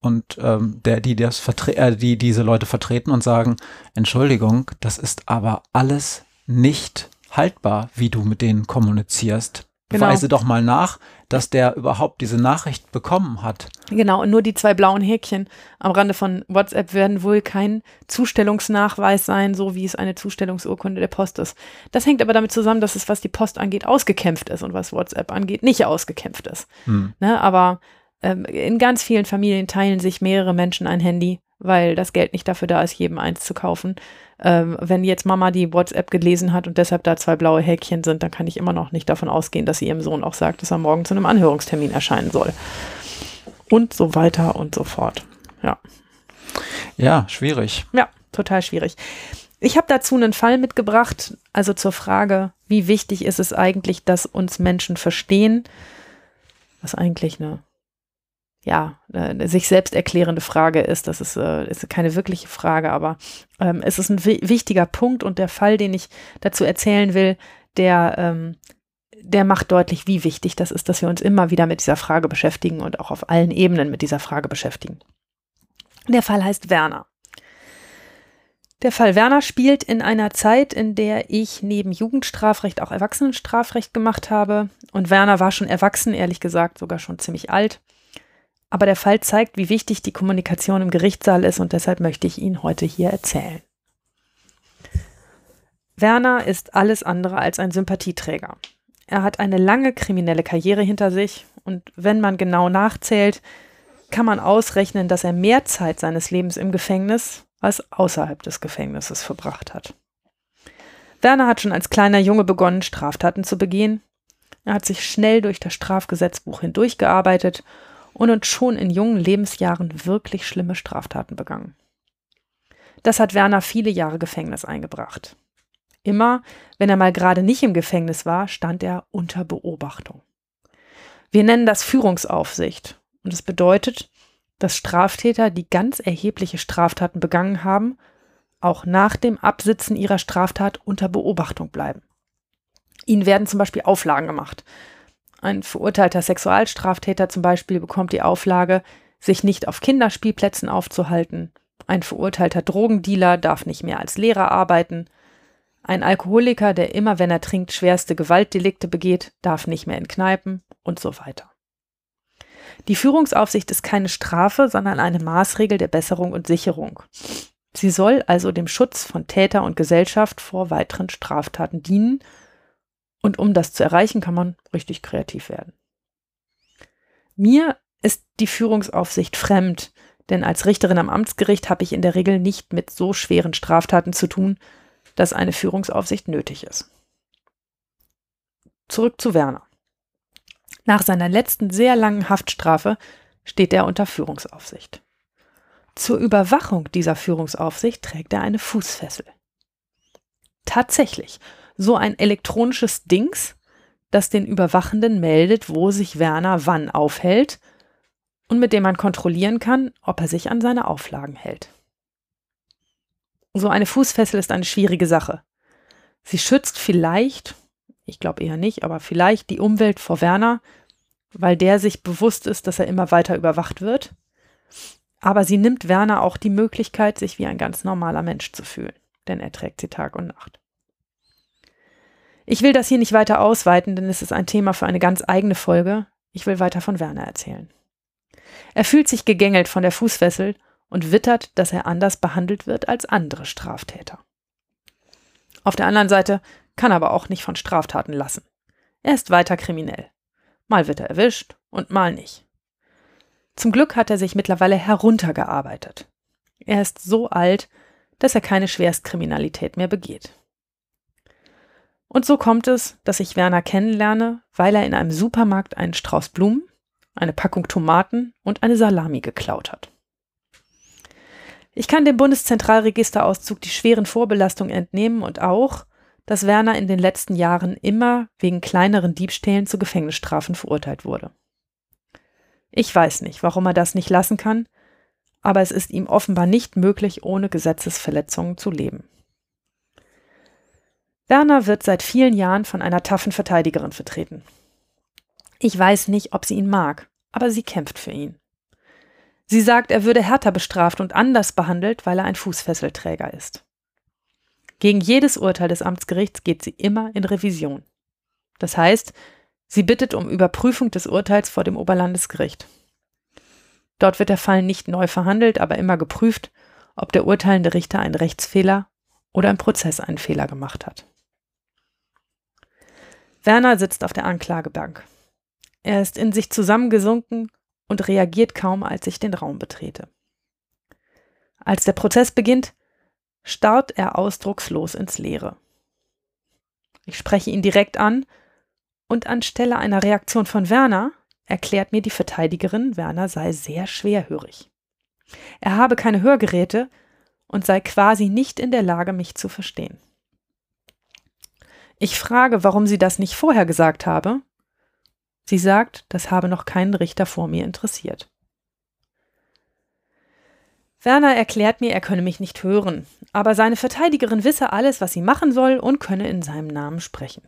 und ähm, der, die das vertre äh, die diese Leute vertreten und sagen, Entschuldigung, das ist aber alles nicht haltbar, wie du mit denen kommunizierst. Genau. Weise doch mal nach, dass der überhaupt diese Nachricht bekommen hat. Genau, und nur die zwei blauen Häkchen am Rande von WhatsApp werden wohl kein Zustellungsnachweis sein, so wie es eine Zustellungsurkunde der Post ist. Das hängt aber damit zusammen, dass es, was die Post angeht, ausgekämpft ist und was WhatsApp angeht, nicht ausgekämpft ist. Hm. Ne, aber in ganz vielen Familien teilen sich mehrere Menschen ein Handy, weil das Geld nicht dafür da ist, jedem eins zu kaufen ähm, wenn jetzt Mama die WhatsApp gelesen hat und deshalb da zwei blaue Häkchen sind, dann kann ich immer noch nicht davon ausgehen, dass sie ihrem Sohn auch sagt, dass er morgen zu einem Anhörungstermin erscheinen soll. Und so weiter und so fort. Ja. Ja, schwierig. Ja, total schwierig. Ich habe dazu einen Fall mitgebracht, also zur Frage, wie wichtig ist es eigentlich, dass uns Menschen verstehen, was eigentlich eine ja, eine sich selbst erklärende Frage ist. Das ist, äh, ist keine wirkliche Frage, aber ähm, es ist ein wichtiger Punkt und der Fall, den ich dazu erzählen will, der, ähm, der macht deutlich, wie wichtig das ist, dass wir uns immer wieder mit dieser Frage beschäftigen und auch auf allen Ebenen mit dieser Frage beschäftigen. Der Fall heißt Werner. Der Fall Werner spielt in einer Zeit, in der ich neben Jugendstrafrecht auch Erwachsenenstrafrecht gemacht habe. Und Werner war schon erwachsen, ehrlich gesagt, sogar schon ziemlich alt. Aber der Fall zeigt, wie wichtig die Kommunikation im Gerichtssaal ist und deshalb möchte ich ihn heute hier erzählen. Werner ist alles andere als ein Sympathieträger. Er hat eine lange kriminelle Karriere hinter sich und wenn man genau nachzählt, kann man ausrechnen, dass er mehr Zeit seines Lebens im Gefängnis als außerhalb des Gefängnisses verbracht hat. Werner hat schon als kleiner Junge begonnen, Straftaten zu begehen. Er hat sich schnell durch das Strafgesetzbuch hindurchgearbeitet und schon in jungen Lebensjahren wirklich schlimme Straftaten begangen. Das hat Werner viele Jahre Gefängnis eingebracht. Immer, wenn er mal gerade nicht im Gefängnis war, stand er unter Beobachtung. Wir nennen das Führungsaufsicht und es bedeutet, dass Straftäter, die ganz erhebliche Straftaten begangen haben, auch nach dem Absitzen ihrer Straftat unter Beobachtung bleiben. Ihnen werden zum Beispiel Auflagen gemacht. Ein verurteilter Sexualstraftäter zum Beispiel bekommt die Auflage, sich nicht auf Kinderspielplätzen aufzuhalten. Ein verurteilter Drogendealer darf nicht mehr als Lehrer arbeiten. Ein Alkoholiker, der immer, wenn er trinkt, schwerste Gewaltdelikte begeht, darf nicht mehr in Kneipen und so weiter. Die Führungsaufsicht ist keine Strafe, sondern eine Maßregel der Besserung und Sicherung. Sie soll also dem Schutz von Täter und Gesellschaft vor weiteren Straftaten dienen. Und um das zu erreichen, kann man richtig kreativ werden. Mir ist die Führungsaufsicht fremd, denn als Richterin am Amtsgericht habe ich in der Regel nicht mit so schweren Straftaten zu tun, dass eine Führungsaufsicht nötig ist. Zurück zu Werner. Nach seiner letzten sehr langen Haftstrafe steht er unter Führungsaufsicht. Zur Überwachung dieser Führungsaufsicht trägt er eine Fußfessel. Tatsächlich, so ein elektronisches Dings, das den Überwachenden meldet, wo sich Werner wann aufhält und mit dem man kontrollieren kann, ob er sich an seine Auflagen hält. So eine Fußfessel ist eine schwierige Sache. Sie schützt vielleicht, ich glaube eher nicht, aber vielleicht die Umwelt vor Werner, weil der sich bewusst ist, dass er immer weiter überwacht wird. Aber sie nimmt Werner auch die Möglichkeit, sich wie ein ganz normaler Mensch zu fühlen, denn er trägt sie Tag und Nacht. Ich will das hier nicht weiter ausweiten, denn es ist ein Thema für eine ganz eigene Folge. Ich will weiter von Werner erzählen. Er fühlt sich gegängelt von der Fußfessel und wittert, dass er anders behandelt wird als andere Straftäter. Auf der anderen Seite kann er aber auch nicht von Straftaten lassen. Er ist weiter kriminell. Mal wird er erwischt und mal nicht. Zum Glück hat er sich mittlerweile heruntergearbeitet. Er ist so alt, dass er keine Schwerstkriminalität mehr begeht. Und so kommt es, dass ich Werner kennenlerne, weil er in einem Supermarkt einen Strauß Blumen, eine Packung Tomaten und eine Salami geklaut hat. Ich kann dem Bundeszentralregisterauszug die schweren Vorbelastungen entnehmen und auch, dass Werner in den letzten Jahren immer wegen kleineren Diebstählen zu Gefängnisstrafen verurteilt wurde. Ich weiß nicht, warum er das nicht lassen kann, aber es ist ihm offenbar nicht möglich, ohne Gesetzesverletzungen zu leben. Werner wird seit vielen Jahren von einer taffen Verteidigerin vertreten. Ich weiß nicht, ob sie ihn mag, aber sie kämpft für ihn. Sie sagt, er würde härter bestraft und anders behandelt, weil er ein Fußfesselträger ist. Gegen jedes Urteil des Amtsgerichts geht sie immer in Revision. Das heißt, sie bittet um Überprüfung des Urteils vor dem Oberlandesgericht. Dort wird der Fall nicht neu verhandelt, aber immer geprüft, ob der urteilende Richter einen Rechtsfehler oder im Prozess einen Fehler gemacht hat. Werner sitzt auf der Anklagebank. Er ist in sich zusammengesunken und reagiert kaum, als ich den Raum betrete. Als der Prozess beginnt, starrt er ausdruckslos ins Leere. Ich spreche ihn direkt an und anstelle einer Reaktion von Werner erklärt mir die Verteidigerin, Werner sei sehr schwerhörig. Er habe keine Hörgeräte und sei quasi nicht in der Lage, mich zu verstehen. Ich frage, warum sie das nicht vorher gesagt habe. Sie sagt, das habe noch keinen Richter vor mir interessiert. Werner erklärt mir, er könne mich nicht hören, aber seine Verteidigerin wisse alles, was sie machen soll und könne in seinem Namen sprechen.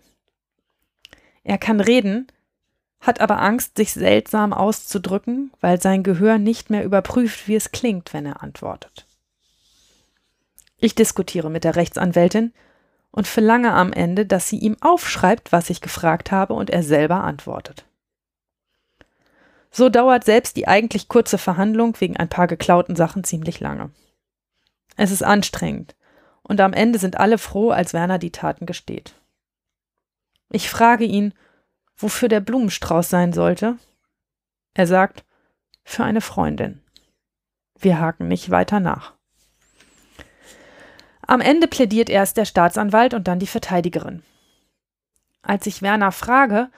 Er kann reden, hat aber Angst, sich seltsam auszudrücken, weil sein Gehör nicht mehr überprüft, wie es klingt, wenn er antwortet. Ich diskutiere mit der Rechtsanwältin und verlange am Ende, dass sie ihm aufschreibt, was ich gefragt habe und er selber antwortet. So dauert selbst die eigentlich kurze Verhandlung wegen ein paar geklauten Sachen ziemlich lange. Es ist anstrengend und am Ende sind alle froh, als Werner die Taten gesteht. Ich frage ihn, wofür der Blumenstrauß sein sollte. Er sagt, für eine Freundin. Wir haken nicht weiter nach. Am Ende plädiert erst der Staatsanwalt und dann die Verteidigerin. Als ich Werner frage,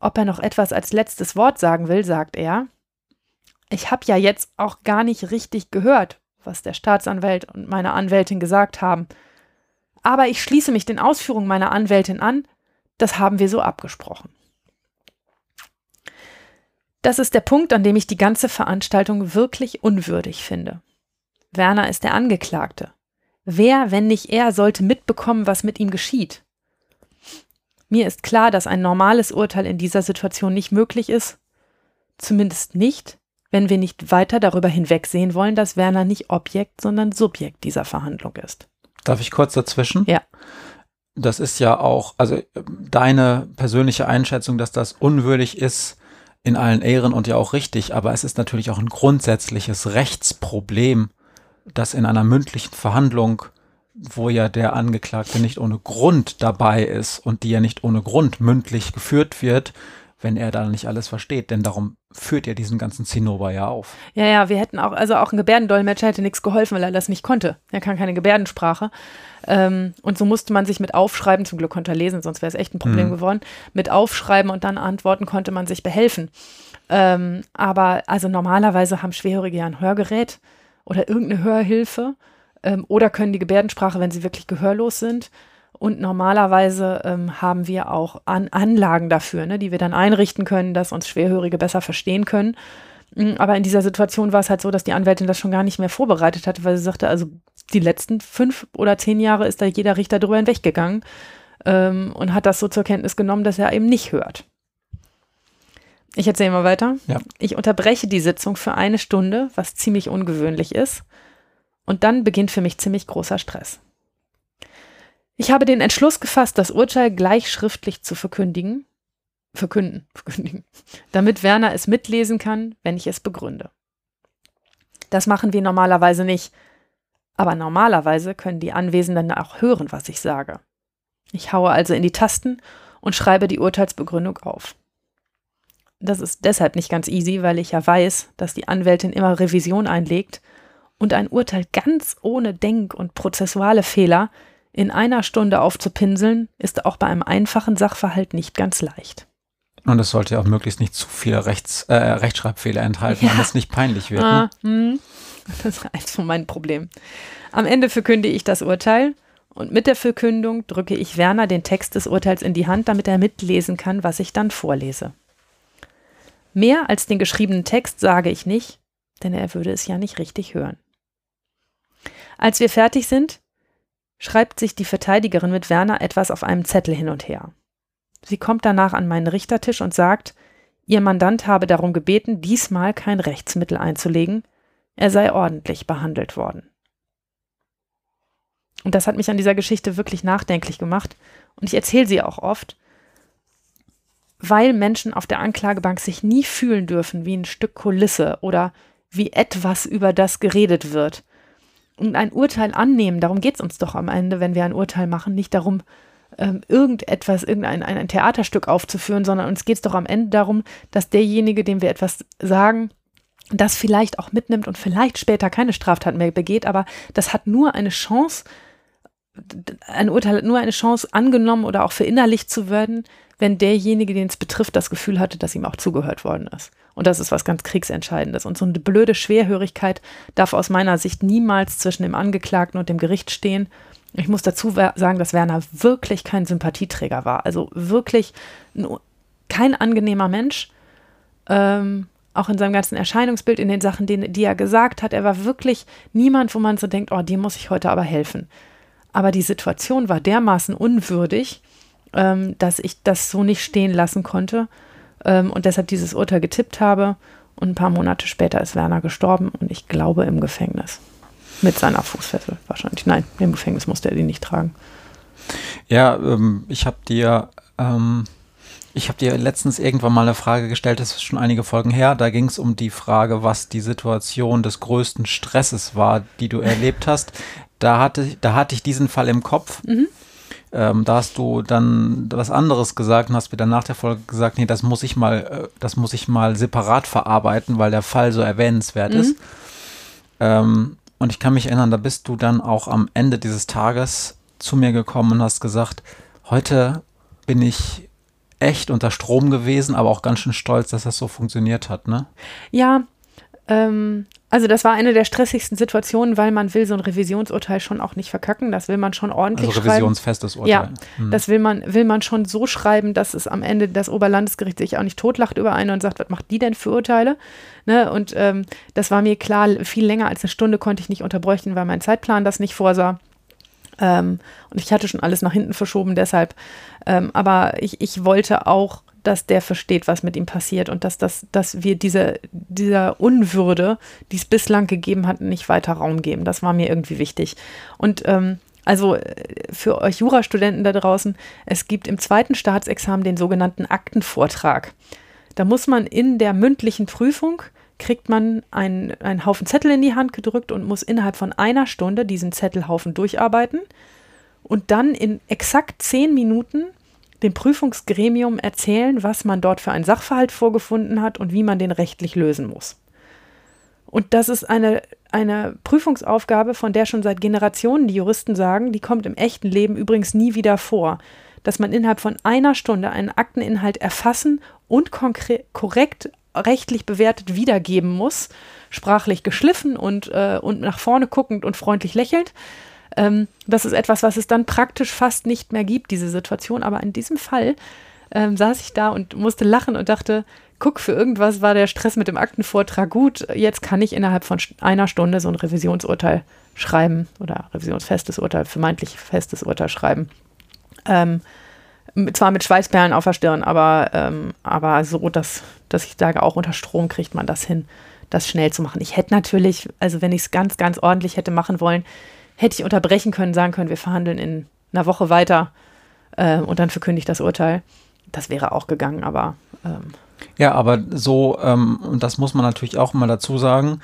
ob er noch etwas als letztes Wort sagen will, sagt er, ich habe ja jetzt auch gar nicht richtig gehört, was der Staatsanwalt und meine Anwältin gesagt haben. Aber ich schließe mich den Ausführungen meiner Anwältin an, das haben wir so abgesprochen. Das ist der Punkt, an dem ich die ganze Veranstaltung wirklich unwürdig finde. Werner ist der Angeklagte. Wer, wenn nicht er, sollte mitbekommen, was mit ihm geschieht? Mir ist klar, dass ein normales Urteil in dieser Situation nicht möglich ist. Zumindest nicht, wenn wir nicht weiter darüber hinwegsehen wollen, dass Werner nicht Objekt, sondern Subjekt dieser Verhandlung ist. Darf ich kurz dazwischen? Ja. Das ist ja auch, also deine persönliche Einschätzung, dass das unwürdig ist, in allen Ehren und ja auch richtig, aber es ist natürlich auch ein grundsätzliches Rechtsproblem, dass in einer mündlichen Verhandlung, wo ja der Angeklagte nicht ohne Grund dabei ist und die ja nicht ohne Grund mündlich geführt wird, wenn er da nicht alles versteht, denn darum führt er diesen ganzen Zinnober ja auf. Ja, ja, wir hätten auch, also auch ein Gebärdendolmetscher hätte nichts geholfen, weil er das nicht konnte. Er kann keine Gebärdensprache. Ähm, und so musste man sich mit Aufschreiben, zum Glück konnte er lesen, sonst wäre es echt ein Problem mhm. geworden, mit Aufschreiben und dann Antworten konnte man sich behelfen. Ähm, aber also normalerweise haben Schwerhörige ja ein Hörgerät oder irgendeine Hörhilfe ähm, oder können die Gebärdensprache, wenn sie wirklich gehörlos sind. Und normalerweise ähm, haben wir auch An Anlagen dafür, ne, die wir dann einrichten können, dass uns Schwerhörige besser verstehen können. Mm, aber in dieser Situation war es halt so, dass die Anwältin das schon gar nicht mehr vorbereitet hatte, weil sie sagte, also die letzten fünf oder zehn Jahre ist da jeder Richter drüber hinweggegangen ähm, und hat das so zur Kenntnis genommen, dass er eben nicht hört. Ich erzähle mal weiter. Ja. Ich unterbreche die Sitzung für eine Stunde, was ziemlich ungewöhnlich ist. Und dann beginnt für mich ziemlich großer Stress. Ich habe den Entschluss gefasst, das Urteil gleich schriftlich zu verkündigen, verkünden, verkündigen, damit Werner es mitlesen kann, wenn ich es begründe. Das machen wir normalerweise nicht, aber normalerweise können die Anwesenden auch hören, was ich sage. Ich haue also in die Tasten und schreibe die Urteilsbegründung auf. Das ist deshalb nicht ganz easy, weil ich ja weiß, dass die Anwältin immer Revision einlegt und ein Urteil ganz ohne Denk- und prozessuale Fehler in einer Stunde aufzupinseln, ist auch bei einem einfachen Sachverhalt nicht ganz leicht. Und es sollte ja auch möglichst nicht zu viele Rechts, äh, Rechtschreibfehler enthalten, ja. damit es nicht peinlich wird. Ah, ne? Das ist eins von meinen Problemen. Am Ende verkünde ich das Urteil und mit der Verkündung drücke ich Werner den Text des Urteils in die Hand, damit er mitlesen kann, was ich dann vorlese. Mehr als den geschriebenen Text sage ich nicht, denn er würde es ja nicht richtig hören. Als wir fertig sind, schreibt sich die Verteidigerin mit Werner etwas auf einem Zettel hin und her. Sie kommt danach an meinen Richtertisch und sagt, ihr Mandant habe darum gebeten, diesmal kein Rechtsmittel einzulegen, er sei ordentlich behandelt worden. Und das hat mich an dieser Geschichte wirklich nachdenklich gemacht. Und ich erzähle sie auch oft, weil Menschen auf der Anklagebank sich nie fühlen dürfen wie ein Stück Kulisse oder wie etwas, über das geredet wird. Und ein Urteil annehmen, darum geht es uns doch am Ende, wenn wir ein Urteil machen, nicht darum, ähm, irgendetwas, irgendein ein, ein Theaterstück aufzuführen, sondern uns geht es doch am Ende darum, dass derjenige, dem wir etwas sagen, das vielleicht auch mitnimmt und vielleicht später keine Straftat mehr begeht, aber das hat nur eine Chance, ein Urteil hat nur eine Chance angenommen oder auch verinnerlicht zu werden, wenn derjenige, den es betrifft, das Gefühl hatte, dass ihm auch zugehört worden ist. Und das ist was ganz Kriegsentscheidendes. Und so eine blöde Schwerhörigkeit darf aus meiner Sicht niemals zwischen dem Angeklagten und dem Gericht stehen. Ich muss dazu sagen, dass Werner wirklich kein Sympathieträger war. Also wirklich kein angenehmer Mensch. Ähm, auch in seinem ganzen Erscheinungsbild, in den Sachen, die, die er gesagt hat. Er war wirklich niemand, wo man so denkt, oh, dem muss ich heute aber helfen. Aber die Situation war dermaßen unwürdig, ähm, dass ich das so nicht stehen lassen konnte ähm, und deshalb dieses Urteil getippt habe. Und ein paar Monate später ist Werner gestorben und ich glaube im Gefängnis. Mit seiner Fußfessel wahrscheinlich. Nein, im Gefängnis musste er die nicht tragen. Ja, ähm, ich habe dir, ähm, ich habe dir letztens irgendwann mal eine Frage gestellt, das ist schon einige Folgen her. Da ging es um die Frage, was die Situation des größten Stresses war, die du erlebt hast. Da hatte, da hatte ich diesen Fall im Kopf. Mhm. Ähm, da hast du dann was anderes gesagt und hast mir dann nach der Folge gesagt, nee, das muss ich mal, äh, das muss ich mal separat verarbeiten, weil der Fall so erwähnenswert mhm. ist. Ähm, und ich kann mich erinnern, da bist du dann auch am Ende dieses Tages zu mir gekommen und hast gesagt, heute bin ich echt unter Strom gewesen, aber auch ganz schön stolz, dass das so funktioniert hat, ne? Ja, ähm, also das war eine der stressigsten Situationen, weil man will so ein Revisionsurteil schon auch nicht verkacken. Das will man schon ordentlich also schreiben. revisionsfestes Urteil. Ja, hm. das will man, will man schon so schreiben, dass es am Ende das Oberlandesgericht sich auch nicht totlacht über einen und sagt, was macht die denn für Urteile? Ne? Und ähm, das war mir klar, viel länger als eine Stunde konnte ich nicht unterbräuchten, weil mein Zeitplan das nicht vorsah. Ähm, und ich hatte schon alles nach hinten verschoben, deshalb. Ähm, aber ich, ich wollte auch dass der versteht, was mit ihm passiert und dass, das, dass wir diese, dieser Unwürde, die es bislang gegeben hat, nicht weiter Raum geben. Das war mir irgendwie wichtig. Und ähm, also äh, für euch Jurastudenten da draußen, es gibt im zweiten Staatsexamen den sogenannten Aktenvortrag. Da muss man in der mündlichen Prüfung kriegt man einen, einen Haufen Zettel in die Hand gedrückt und muss innerhalb von einer Stunde diesen Zettelhaufen durcharbeiten und dann in exakt zehn Minuten dem Prüfungsgremium erzählen, was man dort für einen Sachverhalt vorgefunden hat und wie man den rechtlich lösen muss. Und das ist eine, eine Prüfungsaufgabe, von der schon seit Generationen die Juristen sagen, die kommt im echten Leben übrigens nie wieder vor, dass man innerhalb von einer Stunde einen Akteninhalt erfassen und korrekt rechtlich bewertet wiedergeben muss, sprachlich geschliffen und, äh, und nach vorne guckend und freundlich lächelnd. Ähm, das ist etwas, was es dann praktisch fast nicht mehr gibt, diese Situation. Aber in diesem Fall ähm, saß ich da und musste lachen und dachte, guck, für irgendwas war der Stress mit dem Aktenvortrag gut. Jetzt kann ich innerhalb von einer Stunde so ein Revisionsurteil schreiben oder revisionsfestes Urteil, vermeintlich festes Urteil schreiben. Ähm, zwar mit Schweißperlen auf der Stirn, aber, ähm, aber so, dass, dass ich sage, auch unter Strom kriegt man das hin, das schnell zu machen. Ich hätte natürlich, also wenn ich es ganz, ganz ordentlich hätte machen wollen, hätte ich unterbrechen können, sagen können, wir verhandeln in einer Woche weiter äh, und dann verkündigt das Urteil. Das wäre auch gegangen, aber. Ähm. Ja, aber so, ähm, und das muss man natürlich auch mal dazu sagen,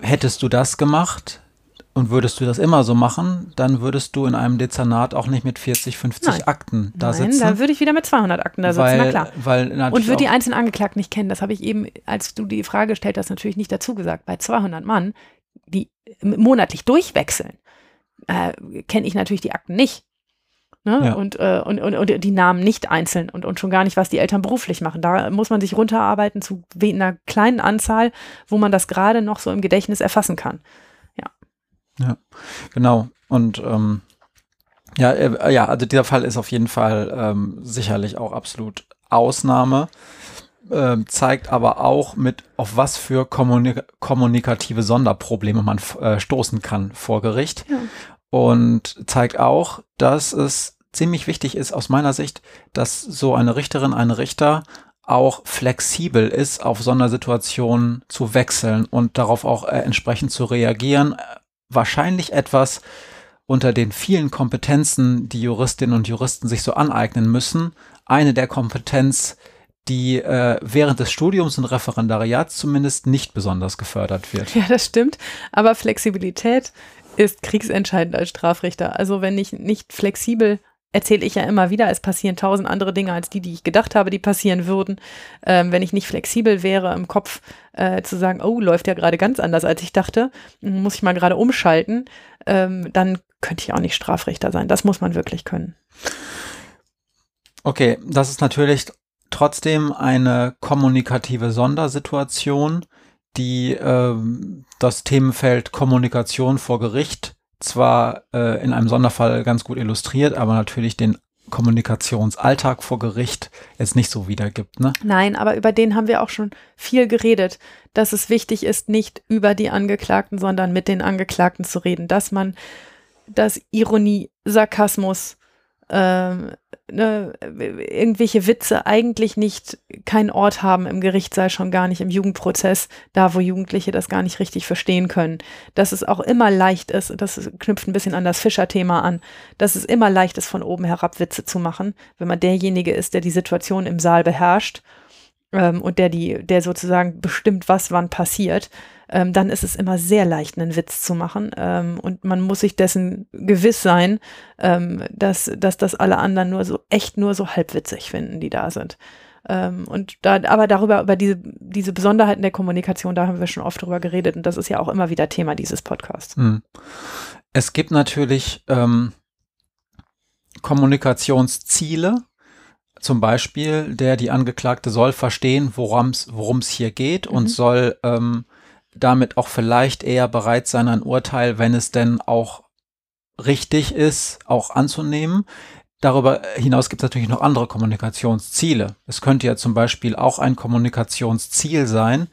hättest du das gemacht, und würdest du das immer so machen, dann würdest du in einem Dezernat auch nicht mit 40, 50 Nein. Akten da Nein, sitzen. dann würde ich wieder mit 200 Akten da sitzen, weil, na klar. Weil und würde die einzelnen Angeklagten nicht kennen. Das habe ich eben, als du die Frage gestellt hast, natürlich nicht dazu gesagt. Bei 200 Mann, die monatlich durchwechseln, äh, kenne ich natürlich die Akten nicht. Ne? Ja. Und, äh, und, und, und, die Namen nicht einzeln und, und schon gar nicht, was die Eltern beruflich machen. Da muss man sich runterarbeiten zu einer kleinen Anzahl, wo man das gerade noch so im Gedächtnis erfassen kann. Ja. Ja, genau. Und ähm, ja, äh, ja, also dieser Fall ist auf jeden Fall ähm, sicherlich auch absolut Ausnahme. Ähm, zeigt aber auch mit, auf was für kommunik kommunikative Sonderprobleme man äh, stoßen kann vor Gericht. Ja. Und zeigt auch, dass es ziemlich wichtig ist aus meiner Sicht, dass so eine Richterin, ein Richter auch flexibel ist, auf Sondersituationen zu wechseln und darauf auch äh, entsprechend zu reagieren. Wahrscheinlich etwas unter den vielen Kompetenzen, die Juristinnen und Juristen sich so aneignen müssen, eine der Kompetenz, die äh, während des Studiums und Referendariats zumindest nicht besonders gefördert wird. Ja, das stimmt. Aber Flexibilität ist kriegsentscheidend als Strafrichter. Also wenn ich nicht flexibel erzähle ich ja immer wieder, es passieren tausend andere Dinge als die, die ich gedacht habe, die passieren würden. Ähm, wenn ich nicht flexibel wäre im Kopf äh, zu sagen, oh, läuft ja gerade ganz anders, als ich dachte, muss ich mal gerade umschalten, ähm, dann könnte ich auch nicht Strafrichter sein. Das muss man wirklich können. Okay, das ist natürlich trotzdem eine kommunikative Sondersituation, die äh, das Themenfeld Kommunikation vor Gericht zwar äh, in einem Sonderfall ganz gut illustriert, aber natürlich den Kommunikationsalltag vor Gericht jetzt nicht so wiedergibt. Ne? Nein, aber über den haben wir auch schon viel geredet, dass es wichtig ist, nicht über die Angeklagten, sondern mit den Angeklagten zu reden, dass man, dass Ironie, Sarkasmus, ähm, ne, irgendwelche Witze eigentlich nicht keinen Ort haben im Gerichtssaal, schon gar nicht im Jugendprozess, da wo Jugendliche das gar nicht richtig verstehen können. Dass es auch immer leicht ist, das knüpft ein bisschen an das Fischer-Thema an, dass es immer leicht ist, von oben herab Witze zu machen, wenn man derjenige ist, der die Situation im Saal beherrscht ähm, und der die, der sozusagen bestimmt, was wann passiert. Ähm, dann ist es immer sehr leicht, einen Witz zu machen. Ähm, und man muss sich dessen gewiss sein, ähm, dass, dass das alle anderen nur so echt nur so halbwitzig finden, die da sind. Ähm, und da, aber darüber, über diese, diese Besonderheiten der Kommunikation, da haben wir schon oft drüber geredet und das ist ja auch immer wieder Thema dieses Podcasts. Hm. Es gibt natürlich ähm, Kommunikationsziele, zum Beispiel, der die Angeklagte soll verstehen, worum es hier geht mhm. und soll ähm, damit auch vielleicht eher bereit sein, ein Urteil, wenn es denn auch richtig ist, auch anzunehmen. Darüber hinaus gibt es natürlich noch andere Kommunikationsziele. Es könnte ja zum Beispiel auch ein Kommunikationsziel sein.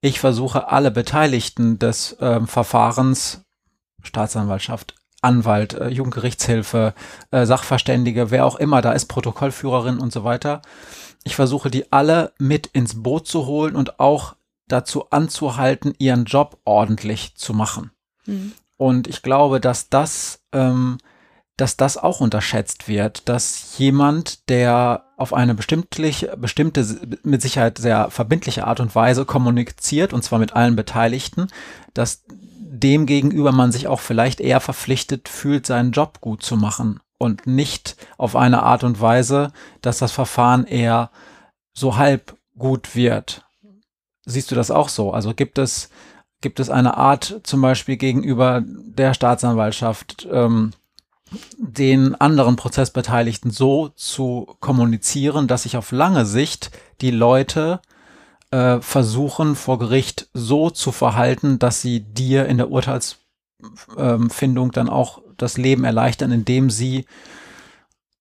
Ich versuche alle Beteiligten des äh, Verfahrens, Staatsanwaltschaft, Anwalt, äh, Jugendgerichtshilfe, äh, Sachverständige, wer auch immer da ist, Protokollführerin und so weiter. Ich versuche die alle mit ins Boot zu holen und auch dazu anzuhalten, ihren Job ordentlich zu machen. Mhm. Und ich glaube, dass das ähm, dass das auch unterschätzt wird, dass jemand, der auf eine bestimmte, bestimmte, mit Sicherheit sehr verbindliche Art und Weise kommuniziert, und zwar mit allen Beteiligten, dass dem gegenüber man sich auch vielleicht eher verpflichtet fühlt, seinen Job gut zu machen und nicht auf eine Art und Weise, dass das Verfahren eher so halb gut wird. Siehst du das auch so? Also gibt es, gibt es eine Art zum Beispiel gegenüber der Staatsanwaltschaft, ähm, den anderen Prozessbeteiligten so zu kommunizieren, dass sich auf lange Sicht die Leute äh, versuchen, vor Gericht so zu verhalten, dass sie dir in der Urteilsfindung dann auch das Leben erleichtern, indem sie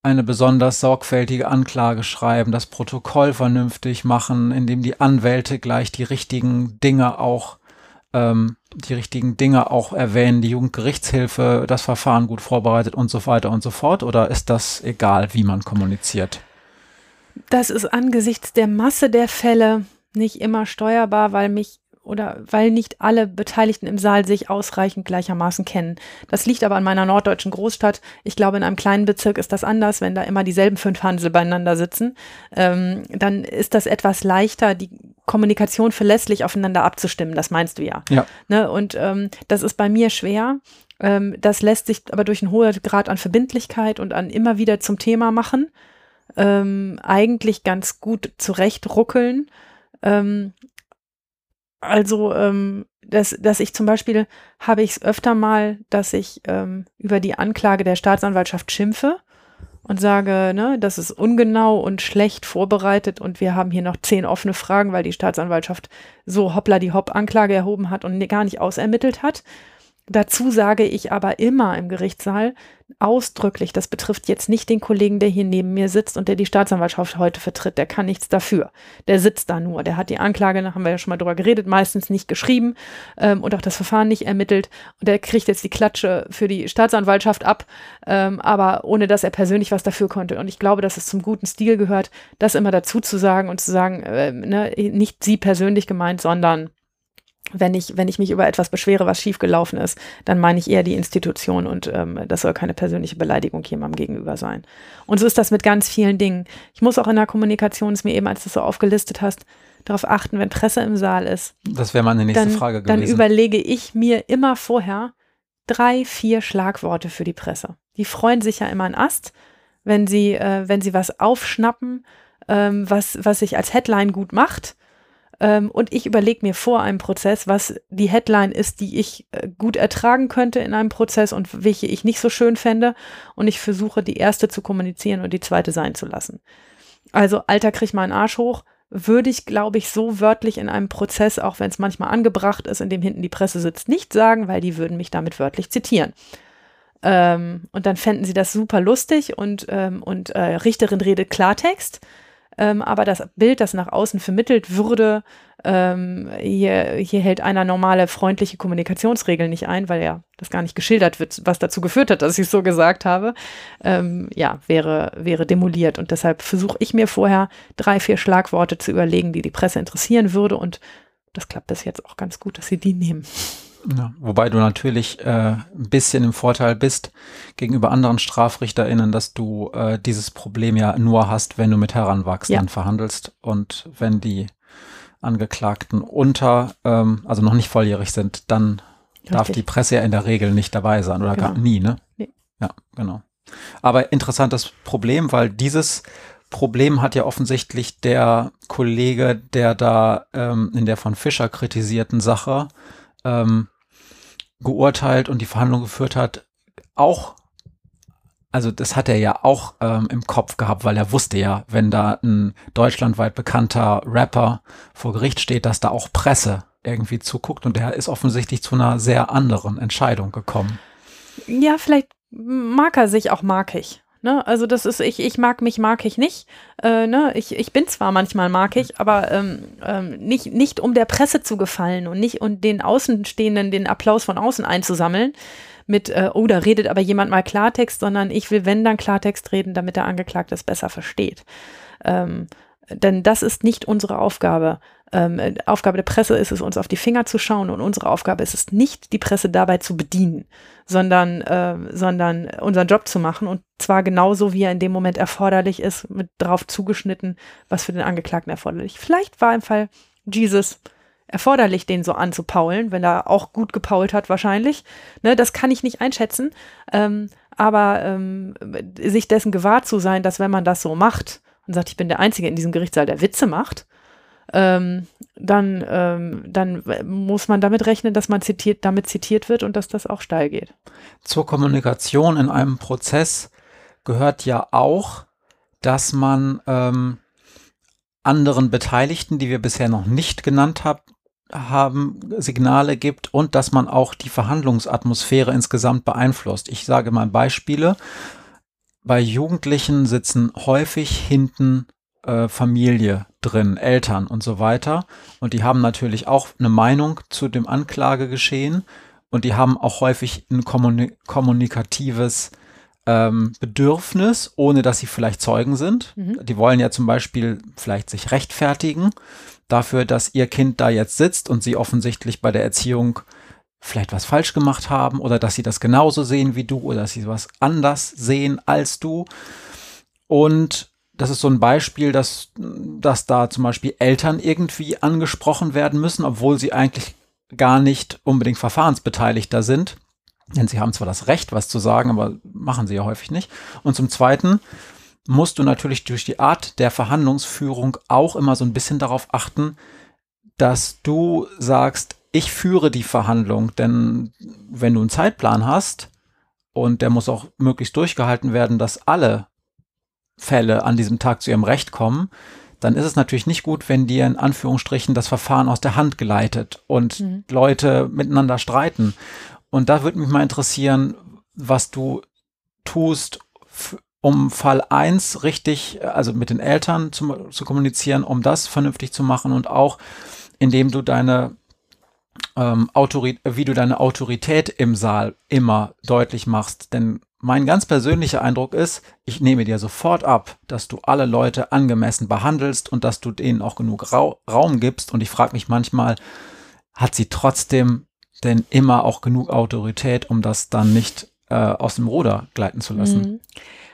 eine besonders sorgfältige Anklage schreiben, das Protokoll vernünftig machen, indem die Anwälte gleich die richtigen Dinge auch ähm, die richtigen Dinge auch erwähnen, die Jugendgerichtshilfe das Verfahren gut vorbereitet und so weiter und so fort? Oder ist das egal, wie man kommuniziert? Das ist angesichts der Masse der Fälle nicht immer steuerbar, weil mich oder weil nicht alle Beteiligten im Saal sich ausreichend gleichermaßen kennen. Das liegt aber an meiner norddeutschen Großstadt. Ich glaube, in einem kleinen Bezirk ist das anders, wenn da immer dieselben fünf Hansel beieinander sitzen. Ähm, dann ist das etwas leichter, die Kommunikation verlässlich aufeinander abzustimmen. Das meinst du ja. ja. Ne? Und ähm, das ist bei mir schwer. Ähm, das lässt sich aber durch einen hohen Grad an Verbindlichkeit und an immer wieder zum Thema machen. Ähm, eigentlich ganz gut zurechtruckeln. Ähm, also, ähm, dass, dass ich zum Beispiel habe ich es öfter mal, dass ich ähm, über die Anklage der Staatsanwaltschaft schimpfe und sage, ne, das ist ungenau und schlecht vorbereitet und wir haben hier noch zehn offene Fragen, weil die Staatsanwaltschaft so hoppla die Hopp Anklage erhoben hat und gar nicht ausermittelt hat. Dazu sage ich aber immer im Gerichtssaal ausdrücklich, das betrifft jetzt nicht den Kollegen, der hier neben mir sitzt und der die Staatsanwaltschaft heute vertritt, der kann nichts dafür. Der sitzt da nur, der hat die Anklage, da haben wir ja schon mal drüber geredet, meistens nicht geschrieben ähm, und auch das Verfahren nicht ermittelt und der kriegt jetzt die Klatsche für die Staatsanwaltschaft ab, ähm, aber ohne dass er persönlich was dafür konnte. Und ich glaube, dass es zum guten Stil gehört, das immer dazu zu sagen und zu sagen, äh, ne, nicht sie persönlich gemeint, sondern wenn ich, wenn ich mich über etwas beschwere, was schiefgelaufen ist, dann meine ich eher die Institution und ähm, das soll keine persönliche Beleidigung jemandem gegenüber sein. Und so ist das mit ganz vielen Dingen. Ich muss auch in der Kommunikation, ist mir eben, als du es so aufgelistet hast, darauf achten, wenn Presse im Saal ist. Das wäre meine nächste dann, Frage gewesen. Dann überlege ich mir immer vorher drei, vier Schlagworte für die Presse. Die freuen sich ja immer an Ast, wenn sie, äh, wenn sie was aufschnappen, ähm, was, was sich als Headline gut macht ähm, und ich überlege mir vor einem Prozess, was die Headline ist, die ich äh, gut ertragen könnte in einem Prozess und welche ich nicht so schön fände. Und ich versuche, die erste zu kommunizieren und die zweite sein zu lassen. Also, Alter, krieg mal einen Arsch hoch, würde ich, glaube ich, so wörtlich in einem Prozess, auch wenn es manchmal angebracht ist, in dem hinten die Presse sitzt, nicht sagen, weil die würden mich damit wörtlich zitieren. Ähm, und dann fänden sie das super lustig und, ähm, und äh, Richterin redet Klartext ähm, aber das Bild, das nach außen vermittelt würde, ähm, hier, hier hält einer normale freundliche Kommunikationsregeln nicht ein, weil ja das gar nicht geschildert wird, was dazu geführt hat, dass ich so gesagt habe, ähm, ja, wäre, wäre demoliert. Und deshalb versuche ich mir vorher drei, vier Schlagworte zu überlegen, die die Presse interessieren würde. Und das klappt bis jetzt auch ganz gut, dass sie die nehmen. Ja, wobei du natürlich äh, ein bisschen im Vorteil bist gegenüber anderen StrafrichterInnen, dass du äh, dieses Problem ja nur hast, wenn du mit Heranwachsenden ja. verhandelst und wenn die Angeklagten unter, ähm, also noch nicht volljährig sind, dann Richtig. darf die Presse ja in der Regel nicht dabei sein oder genau. gar nie, ne? Nee. Ja, genau. Aber interessantes Problem, weil dieses Problem hat ja offensichtlich der Kollege, der da ähm, in der von Fischer kritisierten Sache ähm, geurteilt und die Verhandlung geführt hat, auch, also das hat er ja auch ähm, im Kopf gehabt, weil er wusste ja, wenn da ein deutschlandweit bekannter Rapper vor Gericht steht, dass da auch Presse irgendwie zuguckt und der ist offensichtlich zu einer sehr anderen Entscheidung gekommen. Ja, vielleicht mag er sich auch markig. Ne? Also das ist, ich, ich mag mich, mag ich nicht. Äh, ne? ich, ich bin zwar manchmal mag ich, aber ähm, ähm, nicht, nicht um der Presse zu gefallen und nicht um den Außenstehenden den Applaus von außen einzusammeln mit, äh, oh, da redet aber jemand mal Klartext, sondern ich will, wenn dann Klartext reden, damit der Angeklagte es besser versteht. Ähm, denn das ist nicht unsere Aufgabe. Ähm, Aufgabe der Presse ist es, uns auf die Finger zu schauen und unsere Aufgabe ist es nicht, die Presse dabei zu bedienen, sondern, äh, sondern unseren Job zu machen und zwar genauso, wie er in dem Moment erforderlich ist, mit drauf zugeschnitten, was für den Angeklagten erforderlich. Vielleicht war im Fall Jesus erforderlich, den so anzupaulen, wenn er auch gut gepault hat, wahrscheinlich. Ne, das kann ich nicht einschätzen. Ähm, aber ähm, sich dessen gewahr zu sein, dass wenn man das so macht, und sagt, ich bin der Einzige in diesem Gerichtssaal, der Witze macht, ähm, dann, ähm, dann muss man damit rechnen, dass man zitiert, damit zitiert wird und dass das auch steil geht. Zur Kommunikation in einem Prozess gehört ja auch, dass man ähm, anderen Beteiligten, die wir bisher noch nicht genannt hab, haben, Signale gibt und dass man auch die Verhandlungsatmosphäre insgesamt beeinflusst. Ich sage mal Beispiele bei Jugendlichen sitzen häufig hinten äh, Familie drin, Eltern und so weiter. Und die haben natürlich auch eine Meinung zu dem Anklagegeschehen und die haben auch häufig ein kommunik kommunikatives ähm, Bedürfnis, ohne dass sie vielleicht Zeugen sind. Mhm. Die wollen ja zum Beispiel vielleicht sich rechtfertigen dafür, dass ihr Kind da jetzt sitzt und sie offensichtlich bei der Erziehung vielleicht was falsch gemacht haben oder dass sie das genauso sehen wie du oder dass sie was anders sehen als du. Und das ist so ein Beispiel, dass, dass da zum Beispiel Eltern irgendwie angesprochen werden müssen, obwohl sie eigentlich gar nicht unbedingt Verfahrensbeteiligter sind. Denn sie haben zwar das Recht, was zu sagen, aber machen sie ja häufig nicht. Und zum Zweiten musst du natürlich durch die Art der Verhandlungsführung auch immer so ein bisschen darauf achten, dass du sagst, ich führe die Verhandlung, denn wenn du einen Zeitplan hast und der muss auch möglichst durchgehalten werden, dass alle Fälle an diesem Tag zu ihrem Recht kommen, dann ist es natürlich nicht gut, wenn dir in Anführungsstrichen das Verfahren aus der Hand gleitet und mhm. Leute miteinander streiten. Und da würde mich mal interessieren, was du tust, um Fall 1 richtig, also mit den Eltern zu, zu kommunizieren, um das vernünftig zu machen und auch indem du deine ähm, wie du deine Autorität im Saal immer deutlich machst. Denn mein ganz persönlicher Eindruck ist, ich nehme dir sofort ab, dass du alle Leute angemessen behandelst und dass du denen auch genug Ra Raum gibst. Und ich frage mich manchmal, hat sie trotzdem denn immer auch genug Autorität, um das dann nicht äh, aus dem Ruder gleiten zu lassen? Mhm.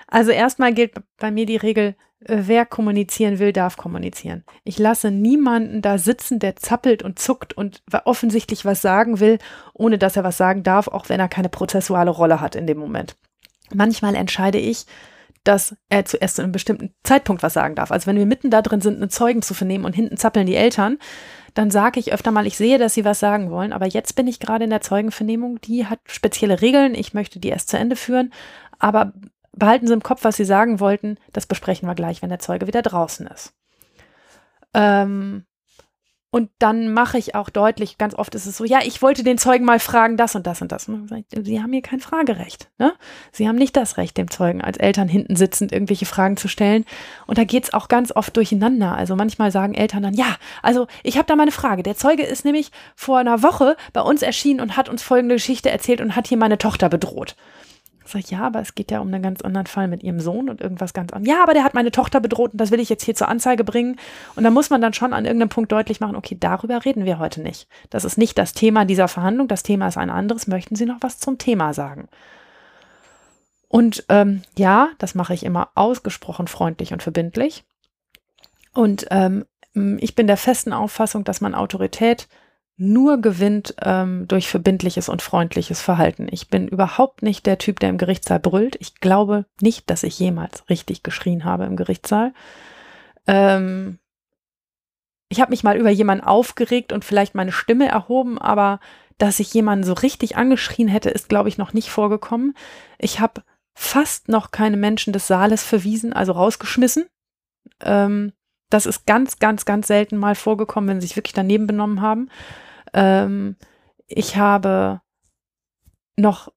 Also erstmal gilt bei mir die Regel, äh, wer kommunizieren will, darf kommunizieren. Ich lasse niemanden da sitzen, der zappelt und zuckt und offensichtlich was sagen will, ohne dass er was sagen darf, auch wenn er keine prozessuale Rolle hat in dem Moment. Manchmal entscheide ich, dass er zuerst zu einem bestimmten Zeitpunkt was sagen darf. Also wenn wir mitten da drin sind, einen Zeugen zu vernehmen und hinten zappeln die Eltern, dann sage ich öfter mal, ich sehe, dass sie was sagen wollen, aber jetzt bin ich gerade in der Zeugenvernehmung, die hat spezielle Regeln, ich möchte die erst zu Ende führen, aber behalten Sie im Kopf, was Sie sagen wollten. Das besprechen wir gleich, wenn der Zeuge wieder draußen ist. Ähm, und dann mache ich auch deutlich, ganz oft ist es so, ja, ich wollte den Zeugen mal fragen, das und das und das. Und Sie haben hier kein Fragerecht. Ne? Sie haben nicht das Recht, dem Zeugen als Eltern hinten sitzend irgendwelche Fragen zu stellen. Und da geht es auch ganz oft durcheinander. Also manchmal sagen Eltern dann, ja, also ich habe da mal eine Frage. Der Zeuge ist nämlich vor einer Woche bei uns erschienen und hat uns folgende Geschichte erzählt und hat hier meine Tochter bedroht. Sag ich, ja, aber es geht ja um einen ganz anderen Fall mit ihrem Sohn und irgendwas ganz anderes. Ja, aber der hat meine Tochter bedroht und das will ich jetzt hier zur Anzeige bringen. Und da muss man dann schon an irgendeinem Punkt deutlich machen, okay, darüber reden wir heute nicht. Das ist nicht das Thema dieser Verhandlung, das Thema ist ein anderes. Möchten Sie noch was zum Thema sagen? Und ähm, ja, das mache ich immer ausgesprochen freundlich und verbindlich. Und ähm, ich bin der festen Auffassung, dass man Autorität nur gewinnt ähm, durch verbindliches und freundliches Verhalten. Ich bin überhaupt nicht der Typ, der im Gerichtssaal brüllt. Ich glaube nicht, dass ich jemals richtig geschrien habe im Gerichtssaal. Ähm, ich habe mich mal über jemanden aufgeregt und vielleicht meine Stimme erhoben, aber dass ich jemanden so richtig angeschrien hätte, ist, glaube ich, noch nicht vorgekommen. Ich habe fast noch keine Menschen des Saales verwiesen, also rausgeschmissen. Ähm, das ist ganz, ganz, ganz selten mal vorgekommen, wenn sie sich wirklich daneben benommen haben. Ähm, ich habe noch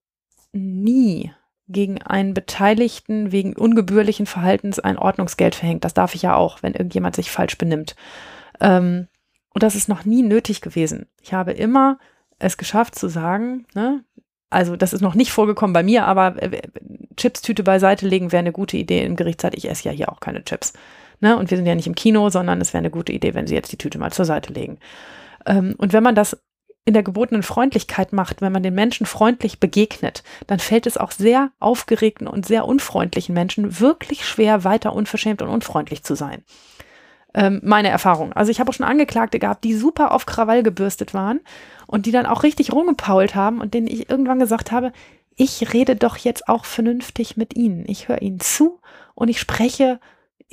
nie gegen einen Beteiligten wegen ungebührlichen Verhaltens ein Ordnungsgeld verhängt. Das darf ich ja auch, wenn irgendjemand sich falsch benimmt. Ähm, und das ist noch nie nötig gewesen. Ich habe immer es geschafft zu sagen, ne, also das ist noch nicht vorgekommen bei mir, aber äh, Chips-Tüte beiseite legen wäre eine gute Idee im Gerichtszeit. Ich esse ja hier auch keine Chips. Ne? Und wir sind ja nicht im Kino, sondern es wäre eine gute Idee, wenn Sie jetzt die Tüte mal zur Seite legen. Ähm, und wenn man das in der gebotenen Freundlichkeit macht, wenn man den Menschen freundlich begegnet, dann fällt es auch sehr aufgeregten und sehr unfreundlichen Menschen wirklich schwer, weiter unverschämt und unfreundlich zu sein. Ähm, meine Erfahrung. Also ich habe auch schon Angeklagte gehabt, die super auf Krawall gebürstet waren und die dann auch richtig rumgepault haben und denen ich irgendwann gesagt habe, ich rede doch jetzt auch vernünftig mit Ihnen. Ich höre Ihnen zu und ich spreche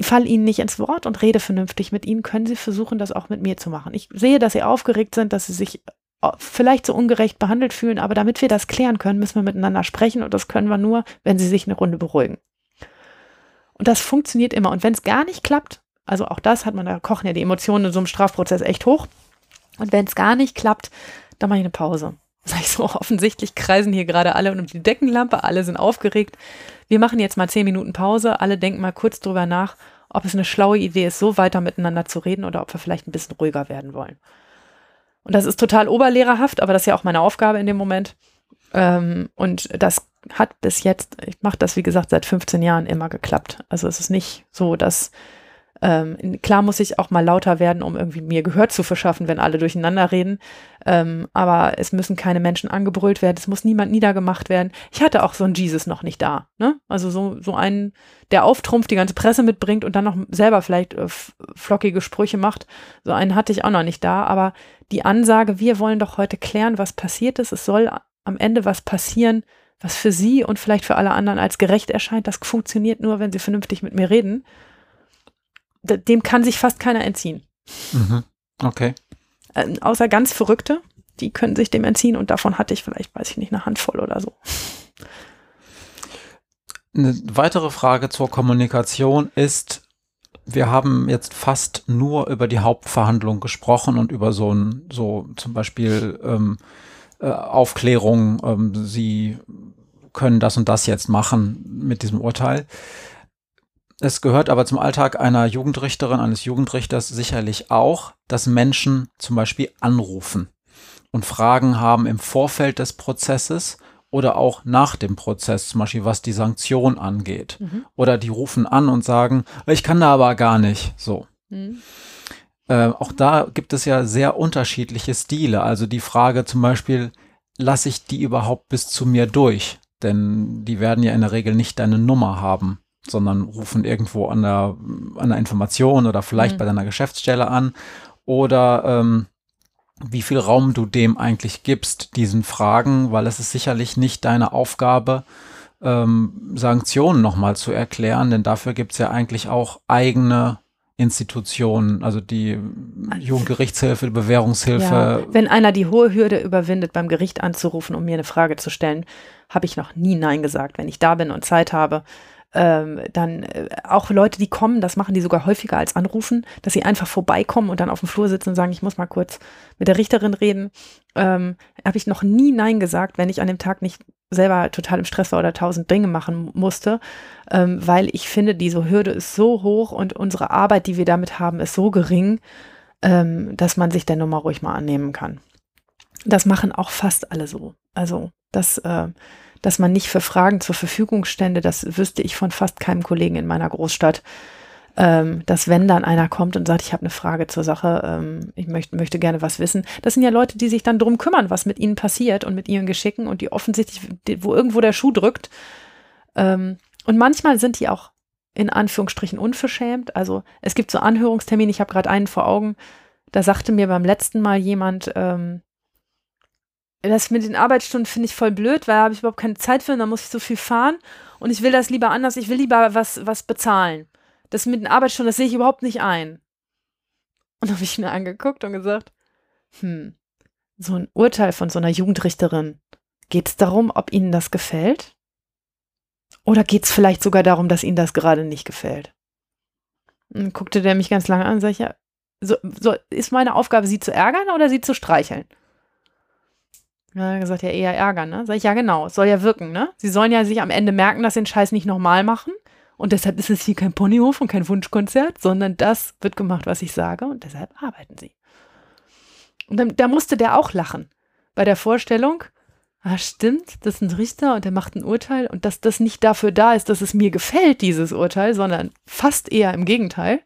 ich falle Ihnen nicht ins Wort und rede vernünftig mit Ihnen, können Sie versuchen, das auch mit mir zu machen. Ich sehe, dass Sie aufgeregt sind, dass Sie sich äh, vielleicht so ungerecht behandelt fühlen, aber damit wir das klären können, müssen wir miteinander sprechen und das können wir nur, wenn Sie sich eine Runde beruhigen. Und das funktioniert immer. Und wenn es gar nicht klappt, also auch das hat man, da kochen ja die Emotionen in so einem Strafprozess echt hoch. Und wenn es gar nicht klappt, dann mache ich eine Pause. Sag ich so, offensichtlich kreisen hier gerade alle um die Deckenlampe, alle sind aufgeregt. Wir machen jetzt mal zehn Minuten Pause, alle denken mal kurz drüber nach, ob es eine schlaue Idee ist, so weiter miteinander zu reden oder ob wir vielleicht ein bisschen ruhiger werden wollen. Und das ist total oberlehrerhaft, aber das ist ja auch meine Aufgabe in dem Moment. Ähm, und das hat bis jetzt, ich mache das wie gesagt seit 15 Jahren immer geklappt. Also es ist nicht so, dass ähm, klar muss ich auch mal lauter werden, um irgendwie mir Gehör zu verschaffen, wenn alle durcheinander reden. Ähm, aber es müssen keine Menschen angebrüllt werden, es muss niemand niedergemacht werden. Ich hatte auch so einen Jesus noch nicht da. Ne? Also so, so einen, der auftrumpft, die ganze Presse mitbringt und dann noch selber vielleicht äh, flockige Sprüche macht. So einen hatte ich auch noch nicht da. Aber die Ansage, wir wollen doch heute klären, was passiert ist. Es soll am Ende was passieren, was für Sie und vielleicht für alle anderen als gerecht erscheint. Das funktioniert nur, wenn Sie vernünftig mit mir reden dem kann sich fast keiner entziehen. Mhm. Okay. Äh, außer ganz Verrückte, die können sich dem entziehen und davon hatte ich vielleicht, weiß ich nicht, eine Handvoll oder so. Eine weitere Frage zur Kommunikation ist, wir haben jetzt fast nur über die Hauptverhandlung gesprochen und über so ein, so zum Beispiel ähm, äh, Aufklärung, ähm, Sie können das und das jetzt machen mit diesem Urteil. Es gehört aber zum Alltag einer Jugendrichterin, eines Jugendrichters sicherlich auch, dass Menschen zum Beispiel anrufen und Fragen haben im Vorfeld des Prozesses oder auch nach dem Prozess, zum Beispiel was die Sanktion angeht. Mhm. Oder die rufen an und sagen, ich kann da aber gar nicht. So. Mhm. Äh, auch da gibt es ja sehr unterschiedliche Stile. Also die Frage zum Beispiel, lasse ich die überhaupt bis zu mir durch? Denn die werden ja in der Regel nicht deine Nummer haben sondern rufen irgendwo an der, an der Information oder vielleicht mhm. bei deiner Geschäftsstelle an oder ähm, wie viel Raum du dem eigentlich gibst, diesen Fragen, weil es ist sicherlich nicht deine Aufgabe, ähm, Sanktionen nochmal zu erklären, denn dafür gibt es ja eigentlich auch eigene Institutionen, also die Jugendgerichtshilfe, die Bewährungshilfe. Ja, wenn einer die hohe Hürde überwindet, beim Gericht anzurufen, um mir eine Frage zu stellen, habe ich noch nie Nein gesagt. Wenn ich da bin und Zeit habe, ähm, dann äh, auch Leute, die kommen, das machen die sogar häufiger als anrufen, dass sie einfach vorbeikommen und dann auf dem Flur sitzen und sagen, ich muss mal kurz mit der Richterin reden. Ähm, Habe ich noch nie Nein gesagt, wenn ich an dem Tag nicht selber total im Stress war oder tausend Dinge machen musste, ähm, weil ich finde, diese Hürde ist so hoch und unsere Arbeit, die wir damit haben, ist so gering, ähm, dass man sich der Nummer ruhig mal annehmen kann. Das machen auch fast alle so. Also das äh, dass man nicht für Fragen zur Verfügung stände, das wüsste ich von fast keinem Kollegen in meiner Großstadt. Ähm, dass wenn dann einer kommt und sagt, ich habe eine Frage zur Sache, ähm, ich möchte, möchte gerne was wissen, das sind ja Leute, die sich dann drum kümmern, was mit ihnen passiert und mit ihren Geschicken und die offensichtlich, wo irgendwo der Schuh drückt. Ähm, und manchmal sind die auch in Anführungsstrichen unverschämt. Also es gibt so Anhörungstermine, ich habe gerade einen vor Augen, da sagte mir beim letzten Mal jemand, ähm, das mit den Arbeitsstunden finde ich voll blöd, weil da habe ich überhaupt keine Zeit für und da muss ich so viel fahren und ich will das lieber anders, ich will lieber was, was bezahlen. Das mit den Arbeitsstunden, das sehe ich überhaupt nicht ein. Und habe ich mir angeguckt und gesagt, hm, so ein Urteil von so einer Jugendrichterin, geht es darum, ob Ihnen das gefällt? Oder geht es vielleicht sogar darum, dass Ihnen das gerade nicht gefällt? Und dann guckte der mich ganz lange an und sagte, ja, so, so, ist meine Aufgabe, Sie zu ärgern oder Sie zu streicheln? Ja, hat gesagt, ja, eher ärgern, ne? Sag ich, ja, genau, soll ja wirken, ne? Sie sollen ja sich am Ende merken, dass sie den Scheiß nicht nochmal machen. Und deshalb ist es hier kein Ponyhof und kein Wunschkonzert, sondern das wird gemacht, was ich sage und deshalb arbeiten sie. Und dann, da musste der auch lachen. Bei der Vorstellung, ah, stimmt, das ist ein Richter und der macht ein Urteil und dass das nicht dafür da ist, dass es mir gefällt, dieses Urteil, sondern fast eher im Gegenteil.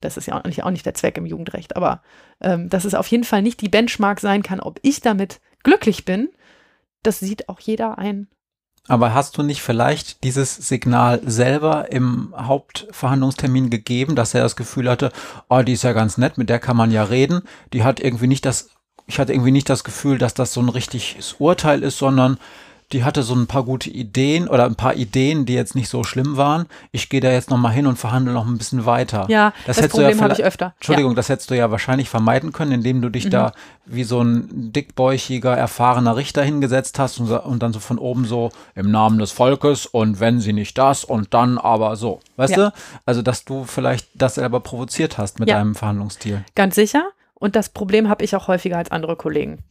Das ist ja auch nicht, auch nicht der Zweck im Jugendrecht, aber ähm, dass es auf jeden Fall nicht die Benchmark sein kann, ob ich damit glücklich bin, das sieht auch jeder ein. Aber hast du nicht vielleicht dieses Signal selber im Hauptverhandlungstermin gegeben, dass er das Gefühl hatte, oh, die ist ja ganz nett, mit der kann man ja reden. Die hat irgendwie nicht das, ich hatte irgendwie nicht das Gefühl, dass das so ein richtiges Urteil ist, sondern die hatte so ein paar gute Ideen oder ein paar Ideen, die jetzt nicht so schlimm waren. Ich gehe da jetzt noch mal hin und verhandle noch ein bisschen weiter. Ja, das, das Problem ja habe ich öfter. Entschuldigung, ja. das hättest du ja wahrscheinlich vermeiden können, indem du dich mhm. da wie so ein dickbäuchiger, erfahrener Richter hingesetzt hast und, und, dann so von oben so im Namen des Volkes und wenn sie nicht das und dann aber so. Weißt ja. du? Also, dass du vielleicht das selber provoziert hast mit deinem Verhandlungsstil. Ganz sicher. Und das Problem habe ich auch häufiger als andere Kollegen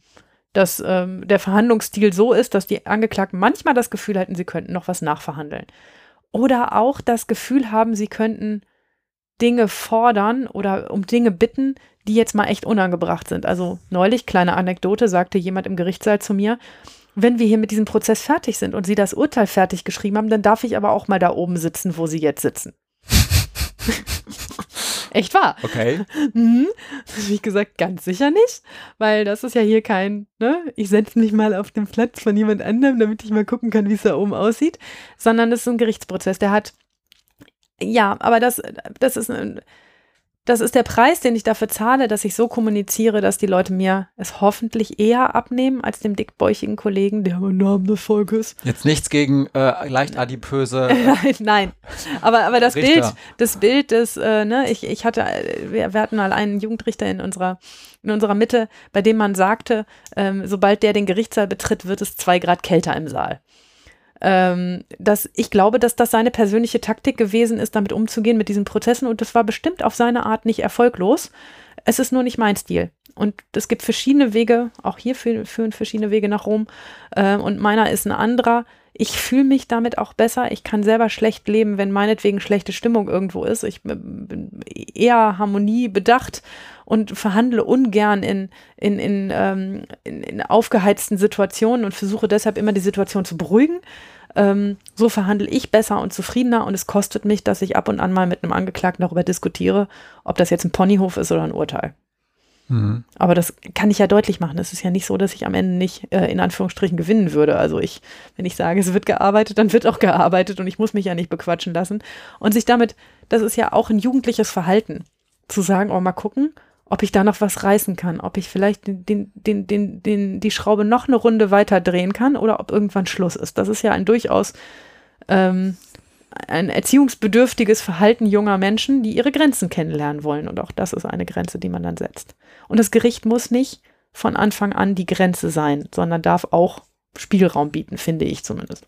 dass ähm, der Verhandlungsstil so ist, dass die Angeklagten manchmal das Gefühl hätten, sie könnten noch was nachverhandeln. Oder auch das Gefühl haben, sie könnten Dinge fordern oder um Dinge bitten, die jetzt mal echt unangebracht sind. Also neulich, kleine Anekdote, sagte jemand im Gerichtssaal zu mir, wenn wir hier mit diesem Prozess fertig sind und Sie das Urteil fertig geschrieben haben, dann darf ich aber auch mal da oben sitzen, wo Sie jetzt sitzen. Echt wahr. Okay. Mhm. Wie gesagt, ganz sicher nicht, weil das ist ja hier kein, ne, ich setze mich mal auf den Platz von jemand anderem, damit ich mal gucken kann, wie es da oben aussieht, sondern das ist ein Gerichtsprozess, der hat, ja, aber das, das ist ein, das ist der Preis, den ich dafür zahle, dass ich so kommuniziere, dass die Leute mir es hoffentlich eher abnehmen als dem dickbäuchigen Kollegen, der im Namen des Volkes. Jetzt nichts gegen äh, leicht adipöse. Nein, aber, aber das Richter. Bild, das Bild des, äh, ne, ich, ich hatte, wir, wir hatten mal einen Jugendrichter in unserer, in unserer Mitte, bei dem man sagte, ähm, sobald der den Gerichtssaal betritt, wird es zwei Grad kälter im Saal ähm, dass ich glaube, dass das seine persönliche Taktik gewesen ist, damit umzugehen mit diesen Prozessen und das war bestimmt auf seine Art nicht erfolglos. Es ist nur nicht mein Stil. Und es gibt verschiedene Wege, auch hier führen verschiedene Wege nach Rom. Äh, und meiner ist ein anderer. Ich fühle mich damit auch besser. Ich kann selber schlecht leben, wenn meinetwegen schlechte Stimmung irgendwo ist. Ich bin eher Harmonie bedacht und verhandle ungern in, in, in, ähm, in, in aufgeheizten Situationen und versuche deshalb immer die Situation zu beruhigen. Ähm, so verhandle ich besser und zufriedener und es kostet mich, dass ich ab und an mal mit einem Angeklagten darüber diskutiere, ob das jetzt ein Ponyhof ist oder ein Urteil. Mhm. Aber das kann ich ja deutlich machen. Es ist ja nicht so, dass ich am Ende nicht äh, in Anführungsstrichen gewinnen würde. Also ich, wenn ich sage, es wird gearbeitet, dann wird auch gearbeitet und ich muss mich ja nicht bequatschen lassen. Und sich damit, das ist ja auch ein jugendliches Verhalten, zu sagen, oh, mal gucken, ob ich da noch was reißen kann, ob ich vielleicht den, den, den, den, die Schraube noch eine Runde weiter drehen kann oder ob irgendwann Schluss ist. Das ist ja ein durchaus ähm, ein erziehungsbedürftiges Verhalten junger Menschen, die ihre Grenzen kennenlernen wollen. Und auch das ist eine Grenze, die man dann setzt. Und das Gericht muss nicht von Anfang an die Grenze sein, sondern darf auch Spielraum bieten, finde ich zumindest.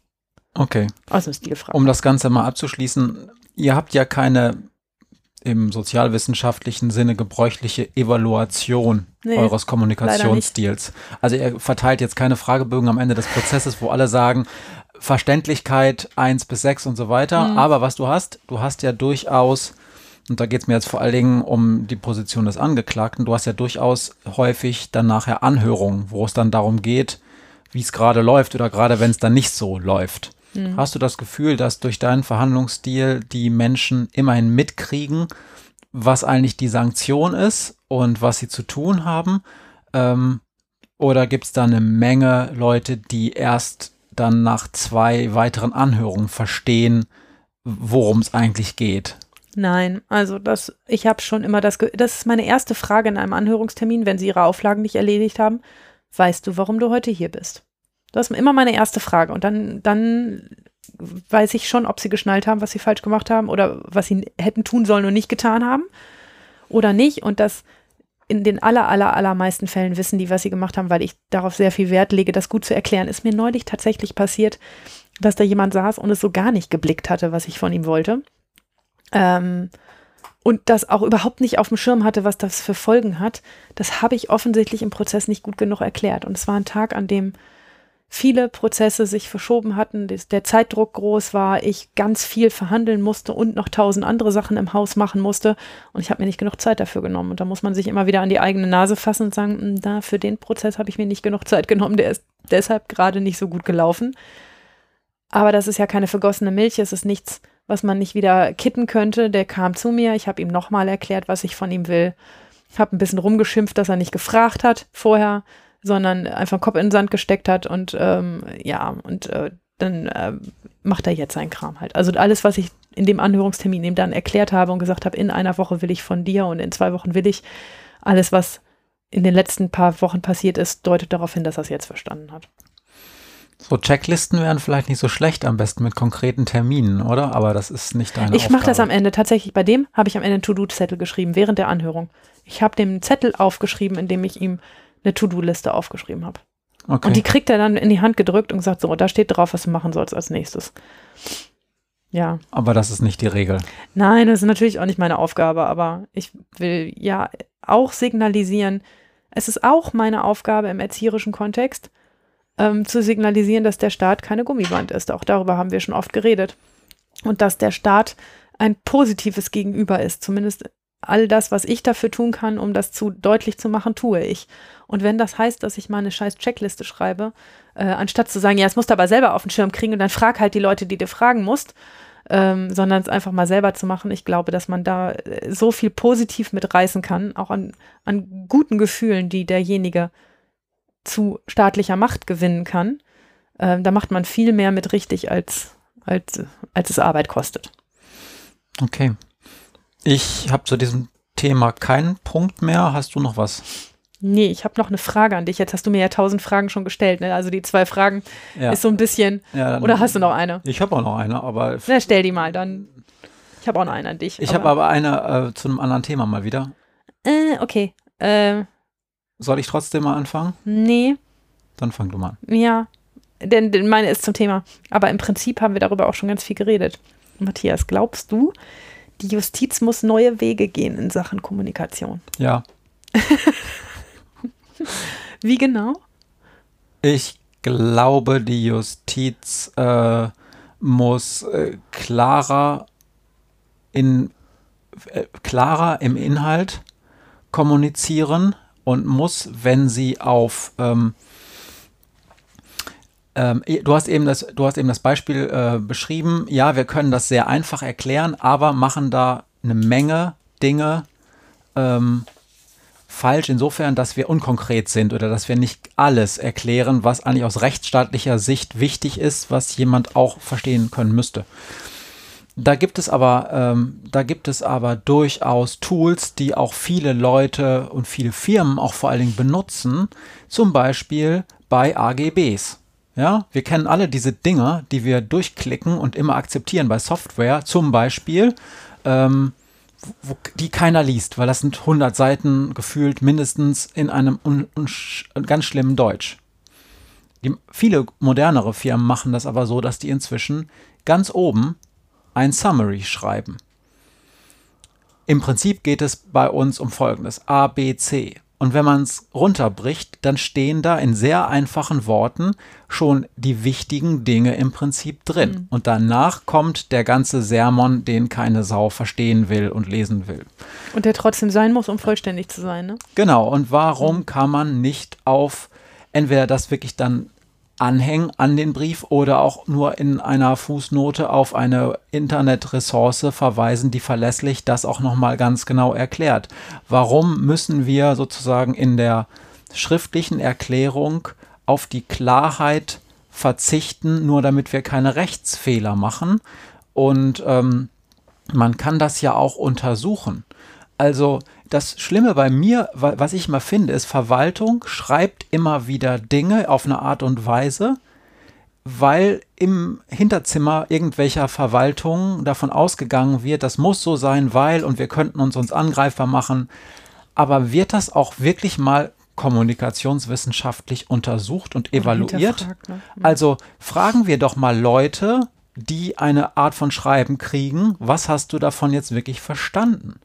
Okay. Also Stilfrage. Um das Ganze mal abzuschließen, ihr habt ja keine im sozialwissenschaftlichen Sinne gebräuchliche Evaluation nee, eures Kommunikationsstils. Also ihr verteilt jetzt keine Fragebögen am Ende des Prozesses, wo alle sagen, Verständlichkeit eins bis sechs und so weiter. Mhm. Aber was du hast, du hast ja durchaus, und da geht es mir jetzt vor allen Dingen um die Position des Angeklagten, du hast ja durchaus häufig dann nachher Anhörungen, wo es dann darum geht, wie es gerade läuft oder gerade wenn es dann nicht so läuft. Mhm. Hast du das Gefühl, dass durch deinen Verhandlungsstil die Menschen immerhin mitkriegen, was eigentlich die Sanktion ist und was sie zu tun haben? Ähm, oder gibt es da eine Menge Leute, die erst dann nach zwei weiteren Anhörungen verstehen, worum es eigentlich geht. Nein, also das, ich habe schon immer das, das ist meine erste Frage in einem Anhörungstermin, wenn Sie Ihre Auflagen nicht erledigt haben. Weißt du, warum du heute hier bist? Das ist immer meine erste Frage. Und dann, dann weiß ich schon, ob sie geschnallt haben, was sie falsch gemacht haben oder was sie hätten tun sollen und nicht getan haben oder nicht. Und das in den aller, aller, allermeisten Fällen wissen die, was sie gemacht haben, weil ich darauf sehr viel Wert lege, das gut zu erklären. Ist mir neulich tatsächlich passiert, dass da jemand saß und es so gar nicht geblickt hatte, was ich von ihm wollte. Ähm, und das auch überhaupt nicht auf dem Schirm hatte, was das für Folgen hat. Das habe ich offensichtlich im Prozess nicht gut genug erklärt. Und es war ein Tag, an dem viele Prozesse sich verschoben hatten, der Zeitdruck groß war, ich ganz viel verhandeln musste und noch tausend andere Sachen im Haus machen musste und ich habe mir nicht genug Zeit dafür genommen. Und da muss man sich immer wieder an die eigene Nase fassen und sagen, hm, da für den Prozess habe ich mir nicht genug Zeit genommen, der ist deshalb gerade nicht so gut gelaufen. Aber das ist ja keine vergossene Milch, es ist nichts, was man nicht wieder kitten könnte. Der kam zu mir, ich habe ihm nochmal erklärt, was ich von ihm will. Habe ein bisschen rumgeschimpft, dass er nicht gefragt hat vorher, sondern einfach Kopf in den Sand gesteckt hat und ähm, ja, und äh, dann äh, macht er jetzt seinen Kram halt. Also alles, was ich in dem Anhörungstermin ihm dann erklärt habe und gesagt habe, in einer Woche will ich von dir und in zwei Wochen will ich, alles, was in den letzten paar Wochen passiert ist, deutet darauf hin, dass er es jetzt verstanden hat. So Checklisten wären vielleicht nicht so schlecht, am besten mit konkreten Terminen, oder? Aber das ist nicht deine Ich mache das am Ende tatsächlich. Bei dem habe ich am Ende einen To-Do-Zettel geschrieben, während der Anhörung. Ich habe dem Zettel aufgeschrieben, in dem ich ihm eine To-Do-Liste aufgeschrieben habe. Okay. Und die kriegt er dann in die Hand gedrückt und gesagt, so, da steht drauf, was du machen sollst als nächstes. Ja. Aber das ist nicht die Regel. Nein, das ist natürlich auch nicht meine Aufgabe, aber ich will ja auch signalisieren, es ist auch meine Aufgabe im erzieherischen Kontext, ähm, zu signalisieren, dass der Staat keine Gummiband ist. Auch darüber haben wir schon oft geredet. Und dass der Staat ein positives Gegenüber ist, zumindest all das, was ich dafür tun kann, um das zu deutlich zu machen, tue ich. Und wenn das heißt, dass ich mal eine scheiß Checkliste schreibe, äh, anstatt zu sagen, ja, es musst du aber selber auf den Schirm kriegen und dann frag halt die Leute, die dir fragen musst, ähm, sondern es einfach mal selber zu machen. Ich glaube, dass man da äh, so viel positiv mitreißen kann, auch an, an guten Gefühlen, die derjenige zu staatlicher Macht gewinnen kann. Ähm, da macht man viel mehr mit richtig, als, als, als es Arbeit kostet. Okay. Ich habe zu diesem Thema keinen Punkt mehr. Hast du noch was? Nee, ich habe noch eine Frage an dich. Jetzt hast du mir ja tausend Fragen schon gestellt. Ne? Also die zwei Fragen ja. ist so ein bisschen. Ja, oder hast du noch eine? Ich habe auch noch eine, aber. Na, stell die mal, dann. Ich habe auch noch eine an dich. Ich habe aber eine äh, zu einem anderen Thema mal wieder. Äh, okay. Äh, Soll ich trotzdem mal anfangen? Nee. Dann fang du mal an. Ja, denn, denn meine ist zum Thema. Aber im Prinzip haben wir darüber auch schon ganz viel geredet. Matthias, glaubst du, die Justiz muss neue Wege gehen in Sachen Kommunikation. Ja. Wie genau? Ich glaube, die Justiz äh, muss äh, klarer in äh, klarer im Inhalt kommunizieren und muss, wenn sie auf ähm, ähm, du, hast eben das, du hast eben das Beispiel äh, beschrieben. Ja, wir können das sehr einfach erklären, aber machen da eine Menge Dinge ähm, falsch insofern, dass wir unkonkret sind oder dass wir nicht alles erklären, was eigentlich aus rechtsstaatlicher Sicht wichtig ist, was jemand auch verstehen können müsste. Da gibt es aber, ähm, da gibt es aber durchaus Tools, die auch viele Leute und viele Firmen auch vor allen Dingen benutzen, zum Beispiel bei AGBs. Ja, wir kennen alle diese Dinge, die wir durchklicken und immer akzeptieren bei Software, zum Beispiel, ähm, wo, die keiner liest, weil das sind 100 Seiten gefühlt mindestens in einem un, un, ganz schlimmen Deutsch. Die, viele modernere Firmen machen das aber so, dass die inzwischen ganz oben ein Summary schreiben. Im Prinzip geht es bei uns um Folgendes. A, B, C. Und wenn man es runterbricht, dann stehen da in sehr einfachen Worten schon die wichtigen Dinge im Prinzip drin. Mhm. Und danach kommt der ganze Sermon, den keine Sau verstehen will und lesen will. Und der trotzdem sein muss, um vollständig zu sein, ne? Genau. Und warum mhm. kann man nicht auf entweder das wirklich dann anhängen an den Brief oder auch nur in einer Fußnote auf eine Internetressource verweisen, die verlässlich das auch nochmal ganz genau erklärt. Warum müssen wir sozusagen in der schriftlichen Erklärung auf die Klarheit verzichten, nur damit wir keine Rechtsfehler machen? Und ähm, man kann das ja auch untersuchen. Also das Schlimme bei mir, was ich mal finde, ist, Verwaltung schreibt immer wieder Dinge auf eine Art und Weise, weil im Hinterzimmer irgendwelcher Verwaltung davon ausgegangen wird, das muss so sein, weil und wir könnten uns uns angreifbar machen. Aber wird das auch wirklich mal kommunikationswissenschaftlich untersucht und evaluiert? Ne? Also fragen wir doch mal Leute, die eine Art von Schreiben kriegen, was hast du davon jetzt wirklich verstanden?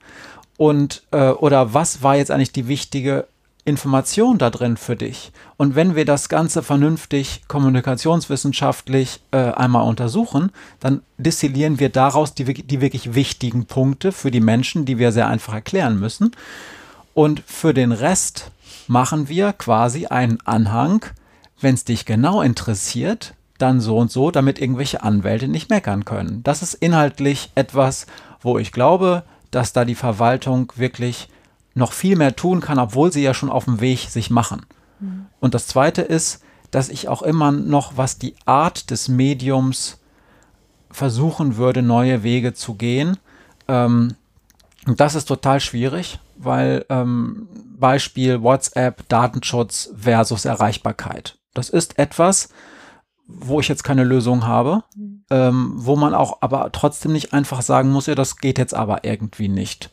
Und äh, oder was war jetzt eigentlich die wichtige Information da drin für dich? Und wenn wir das Ganze vernünftig kommunikationswissenschaftlich äh, einmal untersuchen, dann destillieren wir daraus die, die wirklich wichtigen Punkte für die Menschen, die wir sehr einfach erklären müssen. Und für den Rest machen wir quasi einen Anhang, wenn es dich genau interessiert, dann so und so, damit irgendwelche Anwälte nicht meckern können. Das ist inhaltlich etwas, wo ich glaube, dass da die Verwaltung wirklich noch viel mehr tun kann, obwohl sie ja schon auf dem Weg sich machen. Mhm. Und das Zweite ist, dass ich auch immer noch, was die Art des Mediums versuchen würde, neue Wege zu gehen. Ähm, und das ist total schwierig, weil ähm, Beispiel WhatsApp, Datenschutz versus Erreichbarkeit. Das ist etwas, wo ich jetzt keine Lösung habe, mhm. Ähm, wo man auch aber trotzdem nicht einfach sagen muss, ja, das geht jetzt aber irgendwie nicht.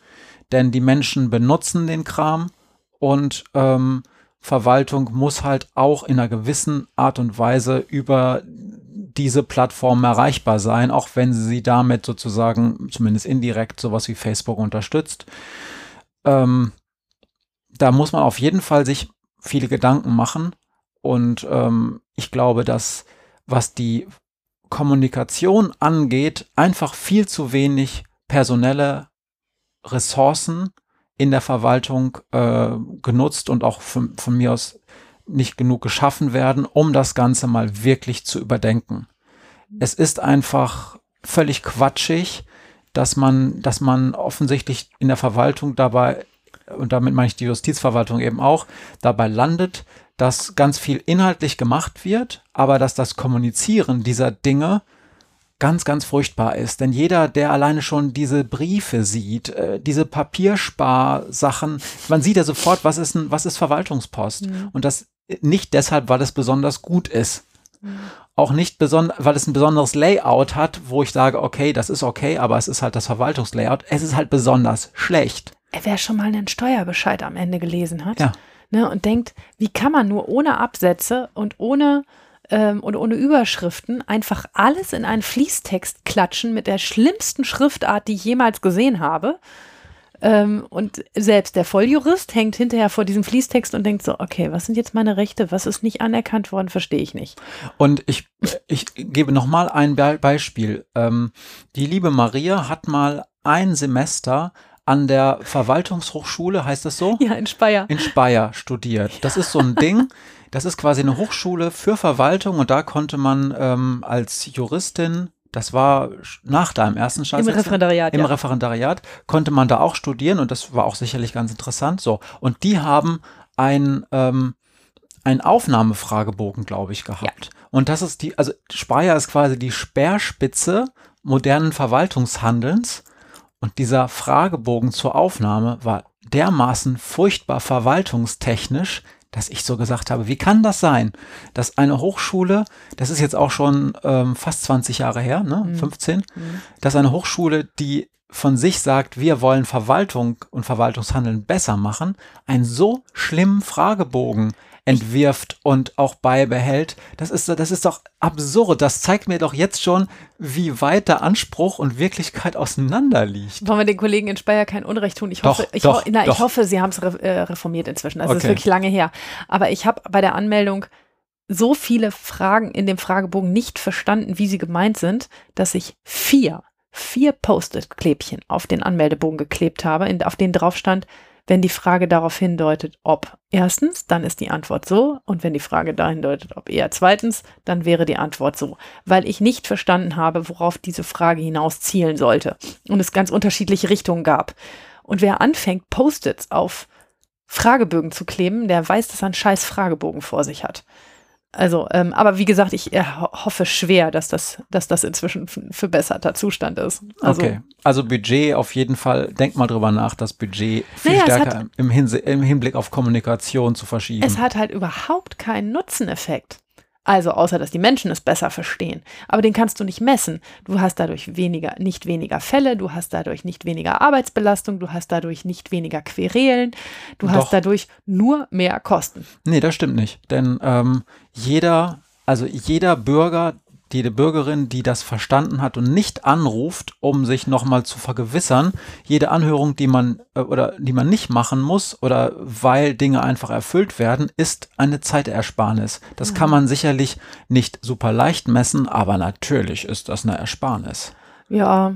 Denn die Menschen benutzen den Kram und ähm, Verwaltung muss halt auch in einer gewissen Art und Weise über diese Plattform erreichbar sein, auch wenn sie damit sozusagen zumindest indirekt sowas wie Facebook unterstützt. Ähm, da muss man auf jeden Fall sich viele Gedanken machen und ähm, ich glaube, dass was die Kommunikation angeht, einfach viel zu wenig personelle Ressourcen in der Verwaltung äh, genutzt und auch von, von mir aus nicht genug geschaffen werden, um das Ganze mal wirklich zu überdenken. Es ist einfach völlig quatschig, dass man, dass man offensichtlich in der Verwaltung dabei, und damit meine ich die Justizverwaltung eben auch, dabei landet, dass ganz viel inhaltlich gemacht wird, aber dass das Kommunizieren dieser Dinge ganz, ganz furchtbar ist. Denn jeder, der alleine schon diese Briefe sieht, äh, diese Papiersparsachen, man sieht ja sofort, was ist, ein, was ist Verwaltungspost. Mhm. Und das nicht deshalb, weil es besonders gut ist. Mhm. Auch nicht besonders, weil es ein besonderes Layout hat, wo ich sage, okay, das ist okay, aber es ist halt das Verwaltungslayout. Es ist halt besonders schlecht. Wer schon mal einen Steuerbescheid am Ende gelesen hat, ja ne, und denkt, wie kann man nur ohne Absätze und ohne ähm, und ohne Überschriften einfach alles in einen Fließtext klatschen mit der schlimmsten Schriftart, die ich jemals gesehen habe. Ähm, und selbst der Volljurist hängt hinterher vor diesem Fließtext und denkt so, okay, was sind jetzt meine Rechte? Was ist nicht anerkannt worden? Verstehe ich nicht. Und ich, ich gebe noch mal ein Be Beispiel. Ähm, die liebe Maria hat mal ein Semester an der Verwaltungshochschule, heißt das so? Ja, in Speyer. In Speyer studiert. Ja. Das ist so ein Ding. Das ist quasi eine Hochschule für Verwaltung und da konnte man ähm, als Juristin das war nach deinem ersten Schulsitz. Im Referendariat. Im ja. Referendariat konnte man da auch studieren und das war auch sicherlich ganz interessant. So. Und die haben ein, ähm, einen Aufnahmefragebogen, glaube ich, gehabt. Ja. Und das ist die, also Speyer ist quasi die Speerspitze modernen Verwaltungshandelns. Und dieser Fragebogen zur Aufnahme war dermaßen furchtbar verwaltungstechnisch, dass ich so gesagt habe, wie kann das sein, dass eine Hochschule, das ist jetzt auch schon ähm, fast 20 Jahre her, ne, mhm. 15, mhm. dass eine Hochschule, die von sich sagt, wir wollen Verwaltung und Verwaltungshandeln besser machen, einen so schlimmen Fragebogen entwirft und auch beibehält. Das ist, das ist doch absurd. Das zeigt mir doch jetzt schon, wie weit der Anspruch und Wirklichkeit auseinander liegt. Wollen wir den Kollegen in Speyer kein Unrecht tun? Ich hoffe, doch, ich, doch, ho na, ich hoffe sie haben es re äh, reformiert inzwischen. Also es okay. ist wirklich lange her. Aber ich habe bei der Anmeldung so viele Fragen in dem Fragebogen nicht verstanden, wie sie gemeint sind, dass ich vier, vier Post-it-Klebchen auf den Anmeldebogen geklebt habe, in, auf denen drauf stand, wenn die Frage darauf hindeutet, ob erstens, dann ist die Antwort so. Und wenn die Frage dahin deutet, ob eher zweitens, dann wäre die Antwort so. Weil ich nicht verstanden habe, worauf diese Frage hinaus zielen sollte. Und es ganz unterschiedliche Richtungen gab. Und wer anfängt, Post-its auf Fragebögen zu kleben, der weiß, dass er einen scheiß Fragebogen vor sich hat. Also, ähm, aber wie gesagt, ich äh, hoffe schwer, dass das, dass das inzwischen für besserter Zustand ist. Also, okay, also Budget auf jeden Fall, denk mal drüber nach, das Budget viel naja, stärker hat, im Hinblick auf Kommunikation zu verschieben. Es hat halt überhaupt keinen Nutzeneffekt. Also außer dass die Menschen es besser verstehen. Aber den kannst du nicht messen. Du hast dadurch weniger, nicht weniger Fälle, du hast dadurch nicht weniger Arbeitsbelastung, du hast dadurch nicht weniger Querelen, du Doch. hast dadurch nur mehr Kosten. Nee, das stimmt nicht. Denn ähm, jeder, also jeder Bürger, jede Bürgerin, die das verstanden hat und nicht anruft, um sich nochmal zu vergewissern, jede Anhörung, die man äh, oder die man nicht machen muss oder weil Dinge einfach erfüllt werden, ist eine Zeitersparnis. Das mhm. kann man sicherlich nicht super leicht messen, aber natürlich ist das eine Ersparnis. Ja.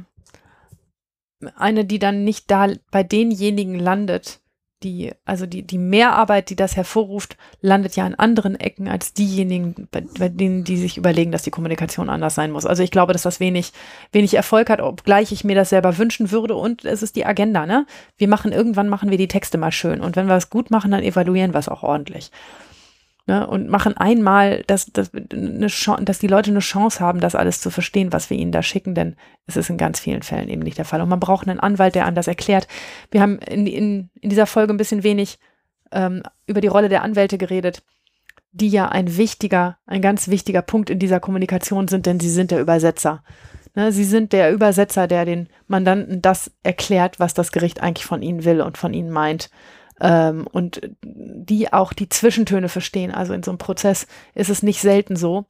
Eine, die dann nicht da bei denjenigen landet, die, also die, die Mehrarbeit, die das hervorruft, landet ja an anderen Ecken als diejenigen, bei, bei, denen, die sich überlegen, dass die Kommunikation anders sein muss. Also ich glaube, dass das wenig, wenig Erfolg hat, obgleich ich mir das selber wünschen würde. Und es ist die Agenda, ne? Wir machen, irgendwann machen wir die Texte mal schön. Und wenn wir es gut machen, dann evaluieren wir es auch ordentlich ne, und machen einmal, dass, dass, eine dass die Leute eine Chance haben, das alles zu verstehen, was wir ihnen da schicken, denn es ist in ganz vielen Fällen eben nicht der Fall. Und man braucht einen Anwalt, der das erklärt. Wir haben in, in, in dieser Folge ein bisschen wenig ähm, über die Rolle der Anwälte geredet, die ja ein wichtiger, ein ganz wichtiger Punkt in dieser Kommunikation sind, denn sie sind der Übersetzer. Ne, sie sind der Übersetzer, der den Mandanten das erklärt, was das Gericht eigentlich von ihnen will und von ihnen meint ähm, und die auch die Zwischentöne verstehen. Also in so einem Prozess ist es nicht selten so,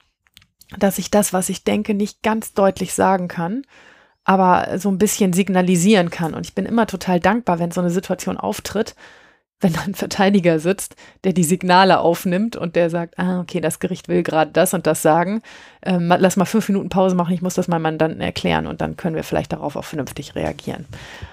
dass ich das, was ich denke, nicht ganz deutlich sagen kann, aber so ein bisschen signalisieren kann. Und ich bin immer total dankbar, wenn so eine Situation auftritt, wenn da ein Verteidiger sitzt, der die Signale aufnimmt und der sagt, ah, okay, das Gericht will gerade das und das sagen, ähm, lass mal fünf Minuten Pause machen, ich muss das meinem Mandanten erklären und dann können wir vielleicht darauf auch vernünftig reagieren.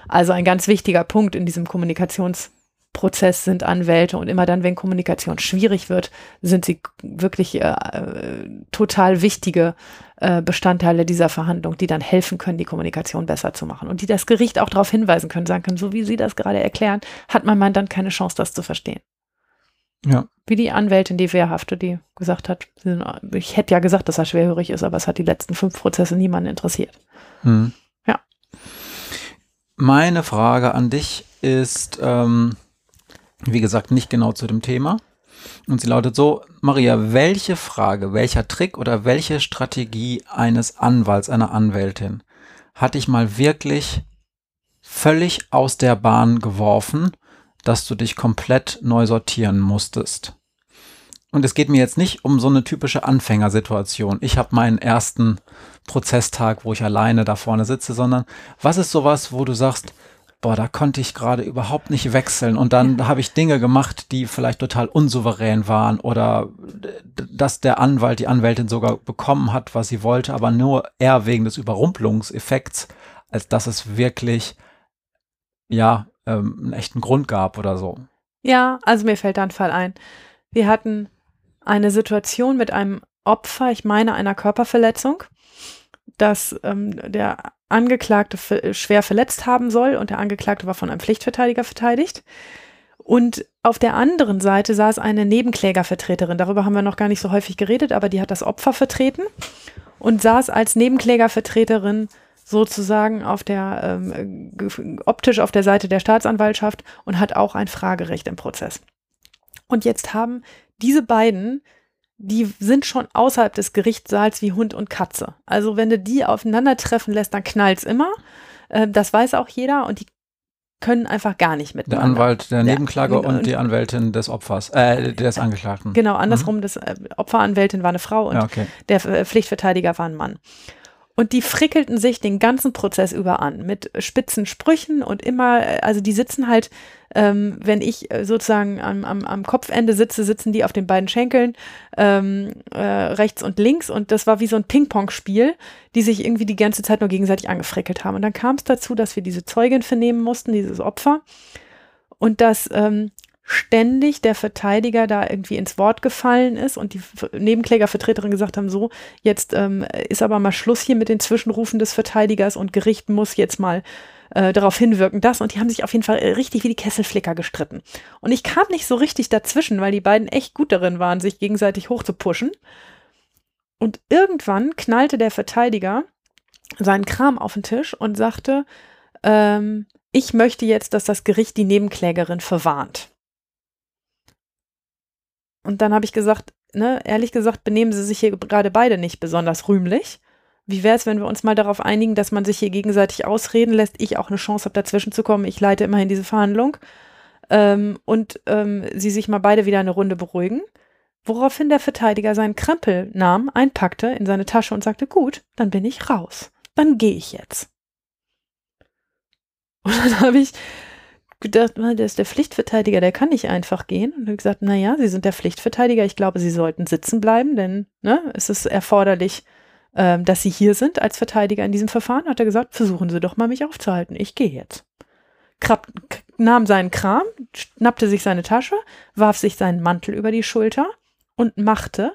Also ein ganz wichtiger Punkt in diesem Kommunikations- Prozess sind Anwälte und immer dann, wenn Kommunikation schwierig wird, sind sie wirklich äh, total wichtige äh, Bestandteile dieser Verhandlung, die dann helfen können, die Kommunikation besser zu machen und die das Gericht auch darauf hinweisen können, sagen können, so wie Sie das gerade erklären, hat mein Mann dann keine Chance, das zu verstehen. Ja. Wie die Anwältin, die Wehrhafte, die gesagt hat, ich hätte ja gesagt, dass er schwerhörig ist, aber es hat die letzten fünf Prozesse niemanden interessiert. Hm. Ja. Meine Frage an dich ist, ähm, wie gesagt, nicht genau zu dem Thema. Und sie lautet so, Maria, welche Frage, welcher Trick oder welche Strategie eines Anwalts, einer Anwältin hat dich mal wirklich völlig aus der Bahn geworfen, dass du dich komplett neu sortieren musstest? Und es geht mir jetzt nicht um so eine typische Anfängersituation. Ich habe meinen ersten Prozesstag, wo ich alleine da vorne sitze, sondern was ist sowas, wo du sagst, boah, da konnte ich gerade überhaupt nicht wechseln. Und dann ja. habe ich Dinge gemacht, die vielleicht total unsouverän waren oder dass der Anwalt, die Anwältin sogar bekommen hat, was sie wollte, aber nur eher wegen des Überrumpelungseffekts, als dass es wirklich, ja, ähm, einen echten Grund gab oder so. Ja, also mir fällt da ein Fall ein. Wir hatten eine Situation mit einem Opfer, ich meine einer Körperverletzung, dass ähm, der Angeklagte schwer verletzt haben soll und der Angeklagte war von einem Pflichtverteidiger verteidigt. Und auf der anderen Seite saß eine Nebenklägervertreterin. Darüber haben wir noch gar nicht so häufig geredet, aber die hat das Opfer vertreten und saß als Nebenklägervertreterin sozusagen auf der ähm, optisch auf der Seite der Staatsanwaltschaft und hat auch ein Fragerecht im Prozess. Und jetzt haben diese beiden die sind schon außerhalb des Gerichtssaals wie Hund und Katze. Also wenn du die aufeinandertreffen lässt, dann knallt's immer. Äh, das weiß auch jeder und die können einfach gar nicht mit. Der Anwalt der Nebenklage ja, und, und, die Anwältin des Opfers, äh, des Angeklagten. Genau, andersrum, mhm. das äh, Opferanwältin war eine Frau und ja, okay. der äh, Pflichtverteidiger war ein Mann. Und die frickelten sich den ganzen Prozess über an mit spitzen Sprüchen und immer, also die sitzen halt, ähm, wenn ich äh, sozusagen am, am, am Kopfende sitze, sitzen die auf den beiden Schenkeln ähm, äh, rechts und links und das war wie so ein Ping-Pong-Spiel, die sich irgendwie die ganze Zeit nur gegenseitig angefrickelt haben. Und dann kam es dazu, dass wir diese Zeugin vernehmen mussten, dieses Opfer. Und dass ähm, ständig der Verteidiger da irgendwie ins Wort gefallen ist und die Nebenklägervertreterin gesagt haben, so, jetzt ähm, ist aber mal Schluss hier mit den Zwischenrufen des Verteidigers und Gericht muss jetzt mal äh, darauf hinwirken, das. Und die haben sich auf jeden Fall richtig wie die Kesselflicker gestritten. Und ich kam nicht so richtig dazwischen, weil die beiden echt gut darin waren, sich gegenseitig hochzupuschen. Und irgendwann knallte der Verteidiger seinen Kram auf den Tisch und sagte, ähm, ich möchte jetzt, dass das Gericht die Nebenklägerin verwarnt. Und dann habe ich gesagt, ne, ehrlich gesagt, benehmen sie sich hier gerade beide nicht besonders rühmlich. Wie wäre es, wenn wir uns mal darauf einigen, dass man sich hier gegenseitig ausreden lässt, ich auch eine Chance habe, dazwischen zu kommen. Ich leite immerhin diese Verhandlung. Ähm, und ähm, sie sich mal beide wieder eine Runde beruhigen. Woraufhin der Verteidiger seinen Krempel nahm, einpackte in seine Tasche und sagte, gut, dann bin ich raus. Dann gehe ich jetzt. Und dann habe ich gedacht, der ist der Pflichtverteidiger, der kann nicht einfach gehen. Und habe gesagt, naja, Sie sind der Pflichtverteidiger, ich glaube, Sie sollten sitzen bleiben, denn ne, es ist erforderlich, ähm, dass Sie hier sind als Verteidiger in diesem Verfahren. Hat er gesagt, versuchen Sie doch mal, mich aufzuhalten. Ich gehe jetzt. Krab, nahm seinen Kram, schnappte sich seine Tasche, warf sich seinen Mantel über die Schulter und machte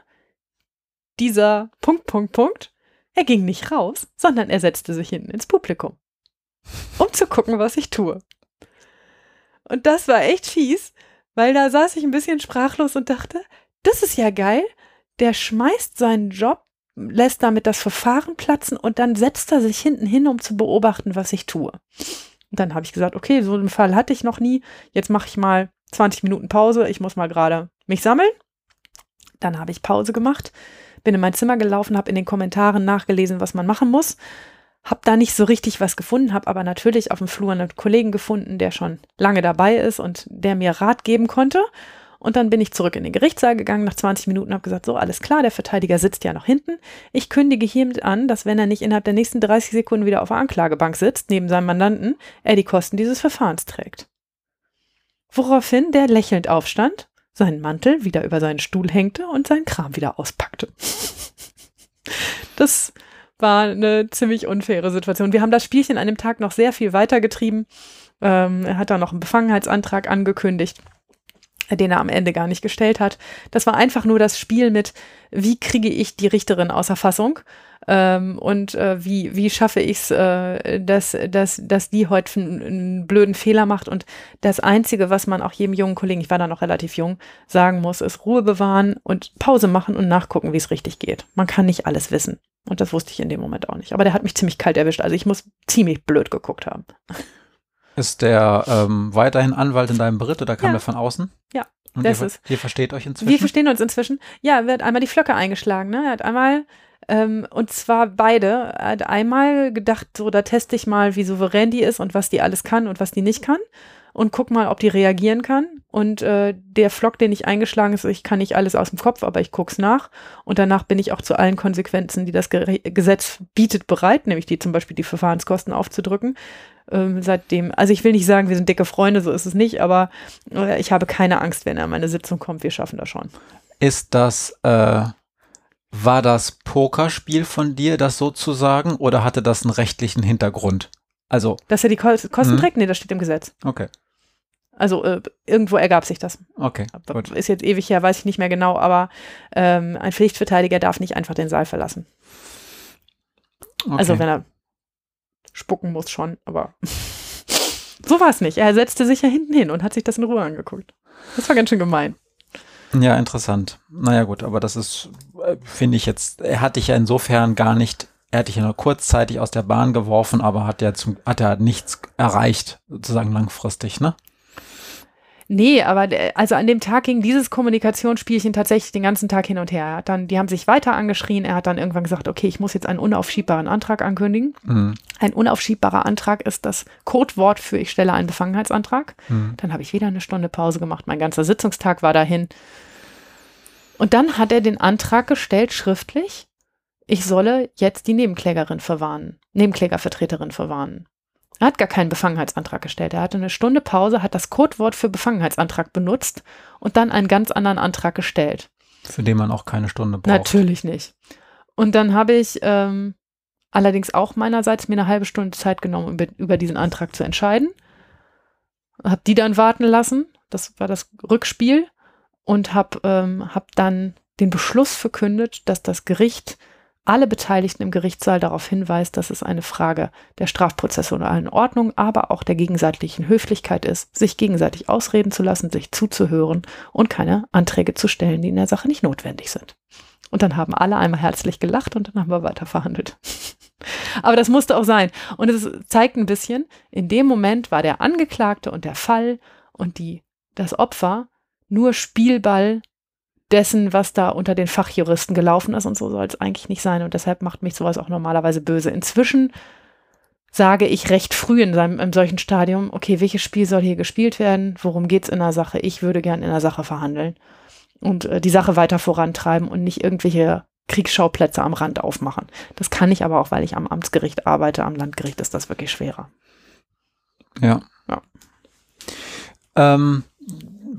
dieser Punkt, Punkt, Punkt. Er ging nicht raus, sondern er setzte sich hinten ins Publikum um zu gucken, was ich tue. Und das war echt fies, weil da saß ich ein bisschen sprachlos und dachte, das ist ja geil. Der schmeißt seinen Job, lässt damit das Verfahren platzen und dann setzt er sich hinten hin, um zu beobachten, was ich tue. Und dann habe ich gesagt, okay, so einen Fall hatte ich noch nie. Jetzt mache ich mal 20 Minuten Pause. Ich muss mal gerade mich sammeln. Dann habe ich Pause gemacht, bin in mein Zimmer gelaufen, habe in den Kommentaren nachgelesen, was man machen muss hab da nicht so richtig was gefunden, habe aber natürlich auf dem Flur einen Kollegen gefunden, der schon lange dabei ist und der mir Rat geben konnte. Und dann bin ich zurück in den Gerichtssaal gegangen nach 20 Minuten, habe gesagt, so alles klar, der Verteidiger sitzt ja noch hinten. Ich kündige hiermit an, dass wenn er nicht innerhalb der nächsten 30 Sekunden wieder auf der Anklagebank sitzt, neben seinem Mandanten, er die Kosten dieses Verfahrens trägt. Woraufhin der lächelnd aufstand, seinen Mantel wieder über seinen Stuhl hängte und seinen Kram wieder auspackte. das war eine ziemlich unfaire Situation. Wir haben das Spielchen an dem Tag noch sehr viel weitergetrieben. Ähm, er hat da noch einen Befangenheitsantrag angekündigt, den er am Ende gar nicht gestellt hat. Das war einfach nur das Spiel mit, wie kriege ich die Richterin außer Fassung ähm, und äh, wie, wie schaffe ich es, äh, dass, dass, dass die heute einen, blöden Fehler macht. Und das Einzige, was man auch jedem jungen Kollegen, ich war da noch relativ jung, sagen muss, ist Ruhe bewahren und Pause machen und nachgucken, wie es richtig geht. Man kann nicht alles wissen. Und das wusste ich in dem Moment auch nicht. Aber der hat mich ziemlich kalt erwischt. Also ich muss ziemlich blöd geguckt haben. Ist der ähm, weiterhin Anwalt in deinem Beritt oder kam Ja. der von außen? Ja, Und das ihr, ist- ihr versteht euch inzwischen? Wir verstehen uns inzwischen. Ja, er hat einmal die Flöcke eingeschlagen. Ne? Er hat einmal, ähm, und zwar beide, er hat einmal gedacht, so, da teste ich mal, wie souverän die ist und was die alles kann und was die nicht kann. Und guck mal, ob die reagieren kann. Und äh, der Flock, den ich eingeschlagen ist, ich kann nicht alles aus dem Kopf, aber ich guck's nach. Und danach bin ich auch zu allen Konsequenzen, die das Gere Gesetz bietet, bereit, nämlich die zum Beispiel die Verfahrenskosten aufzudrücken. Ähm, seitdem, also ich will nicht sagen, wir sind dicke Freunde, so ist es nicht, aber äh, ich habe keine Angst, wenn er an meine Sitzung kommt. Wir schaffen das schon. Ist das, äh, war das Pokerspiel von dir, das sozusagen, oder hatte das einen rechtlichen Hintergrund? Also, Dass er die Ko Kosten Mhm. trägt? Nee, das steht im Gesetz. okay, Also äh, irgendwo ergab sich das. okay, gut. Ist jetzt ewig her, weiß ich nicht mehr genau, aber ähm, ein Pflichtverteidiger darf nicht einfach den Saal verlassen. okay. Also wenn er spucken muss schon, aber so war es nicht. Er setzte sich ja hinten hin und hat sich das in Ruhe angeguckt. Das war ganz schön gemein. Ja, interessant. Naja, gut, aber das ist, äh, finde ich jetzt, er hat dich ja insofern gar nicht, er hat dich ja nur kurzzeitig aus der Bahn geworfen, aber hat ja zum, hat ja nichts erreicht, sozusagen langfristig, ne? Nee, aber der, also an dem Tag ging dieses Kommunikationsspielchen tatsächlich den ganzen Tag hin und her. Er hat dann, die haben sich weiter angeschrien. Er hat dann irgendwann gesagt, okay, ich muss jetzt einen unaufschiebbaren Antrag ankündigen. Mhm. Ein unaufschiebbarer Antrag ist das Codewort für ich stelle einen Befangenheitsantrag. Mhm. Dann habe ich wieder eine Stunde Pause gemacht. Mein ganzer Sitzungstag war dahin. Und dann hat er den Antrag gestellt, schriftlich, ich solle jetzt die Nebenklägerin verwarnen, Nebenklägervertreterin verwarnen. Er hat gar keinen Befangenheitsantrag gestellt. Er hatte eine Stunde Pause, hat das Codewort für Befangenheitsantrag benutzt und dann einen ganz anderen Antrag gestellt. Für den man auch keine Stunde braucht. Natürlich nicht. Und dann habe ich ähm, allerdings auch meinerseits mir eine halbe Stunde Zeit genommen, über, über diesen Antrag zu entscheiden. Habe die dann warten lassen. Das war das Rückspiel. Und habe ähm, hab dann den Beschluss verkündet, dass das Gericht alle Beteiligten im Gerichtssaal darauf hinweist, dass es eine Frage der strafprozessualen Ordnung, aber auch der gegenseitigen Höflichkeit ist, sich gegenseitig ausreden zu lassen, sich zuzuhören und keine Anträge zu stellen, die in der Sache nicht notwendig sind. Und dann haben alle einmal herzlich gelacht und dann haben wir weiter verhandelt. Aber das musste auch sein. Und es zeigt ein bisschen, in dem Moment war der Angeklagte und der Fall und die, das Opfer nur Spielball dessen, was da unter den Fachjuristen gelaufen ist und so soll es eigentlich nicht sein und deshalb macht mich sowas auch normalerweise böse. Inzwischen sage ich recht früh in seinem, in solchen Stadium, okay, welches Spiel soll hier gespielt werden? Worum geht es in der Sache? Ich würde gern in der Sache verhandeln und äh, die Sache weiter vorantreiben und nicht irgendwelche Kriegsschauplätze am Rand aufmachen. Das kann ich aber auch, weil ich am Amtsgericht arbeite, am Landgericht ist das wirklich schwerer. Ja. ja. Ähm,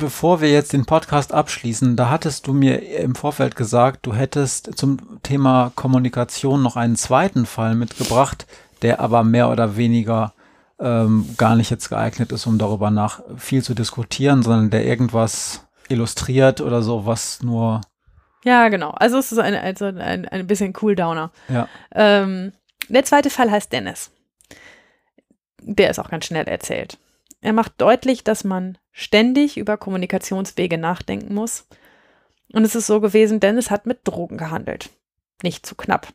bevor wir jetzt den Podcast abschließen, da hattest du mir im Vorfeld gesagt, du hättest zum Thema Kommunikation noch einen zweiten Fall mitgebracht, der aber mehr oder weniger ähm, gar nicht jetzt geeignet ist, um darüber nach viel zu diskutieren, sondern der irgendwas illustriert oder so, was nur. Ja, genau. Also es ist ein, also ein, ein bisschen Cooldowner. Ja. Ähm, der zweite Fall heißt Dennis. Der ist auch ganz schnell erzählt. Er macht deutlich, dass man ständig über Kommunikationswege nachdenken muss. Und es ist so gewesen, Dennis hat mit Drogen gehandelt. Nicht zu knapp.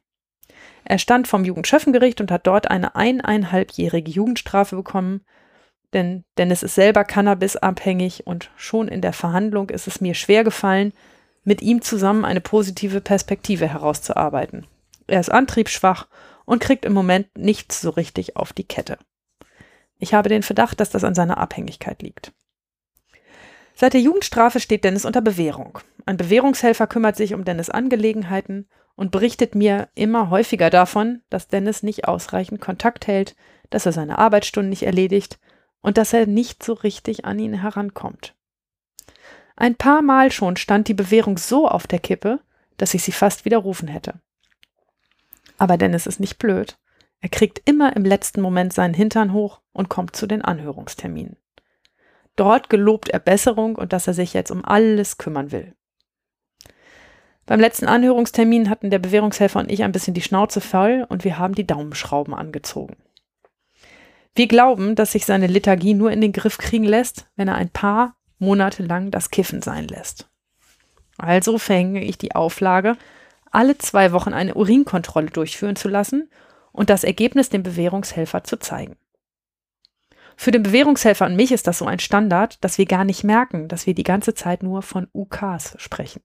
Er stand vom Jugendschöffengericht und hat dort eine eineinhalbjährige Jugendstrafe bekommen, denn Dennis ist selber cannabisabhängig und schon in der Verhandlung ist es mir schwer gefallen, mit ihm zusammen eine positive Perspektive herauszuarbeiten. Er ist antriebsschwach und kriegt im Moment nichts so richtig auf die Kette. Ich habe den Verdacht, dass das an seiner Abhängigkeit liegt. Seit der Jugendstrafe steht Dennis unter Bewährung. Ein Bewährungshelfer kümmert sich um Dennis Angelegenheiten und berichtet mir immer häufiger davon, dass Dennis nicht ausreichend Kontakt hält, dass er seine Arbeitsstunden nicht erledigt und dass er nicht so richtig an ihn herankommt. Ein paar Mal schon stand die Bewährung so auf der Kippe, dass ich sie fast widerrufen hätte. Aber Dennis ist nicht blöd. Er kriegt immer im letzten Moment seinen Hintern hoch und kommt zu den Anhörungsterminen. Dort gelobt er Besserung und dass er sich jetzt um alles kümmern will. Beim letzten Anhörungstermin hatten der Bewährungshelfer und ich ein bisschen die Schnauze voll und wir haben die Daumenschrauben angezogen. Wir glauben, dass sich seine Lethargie nur in den Griff kriegen lässt, wenn er ein paar Monate lang das Kiffen sein lässt. Also verhänge ich die Auflage, alle zwei Wochen eine Urinkontrolle durchführen zu lassen und das Ergebnis dem Bewährungshelfer zu zeigen. Für den Bewährungshelfer und mich ist das so ein Standard, dass wir gar nicht merken, dass wir die ganze Zeit nur von UKs sprechen.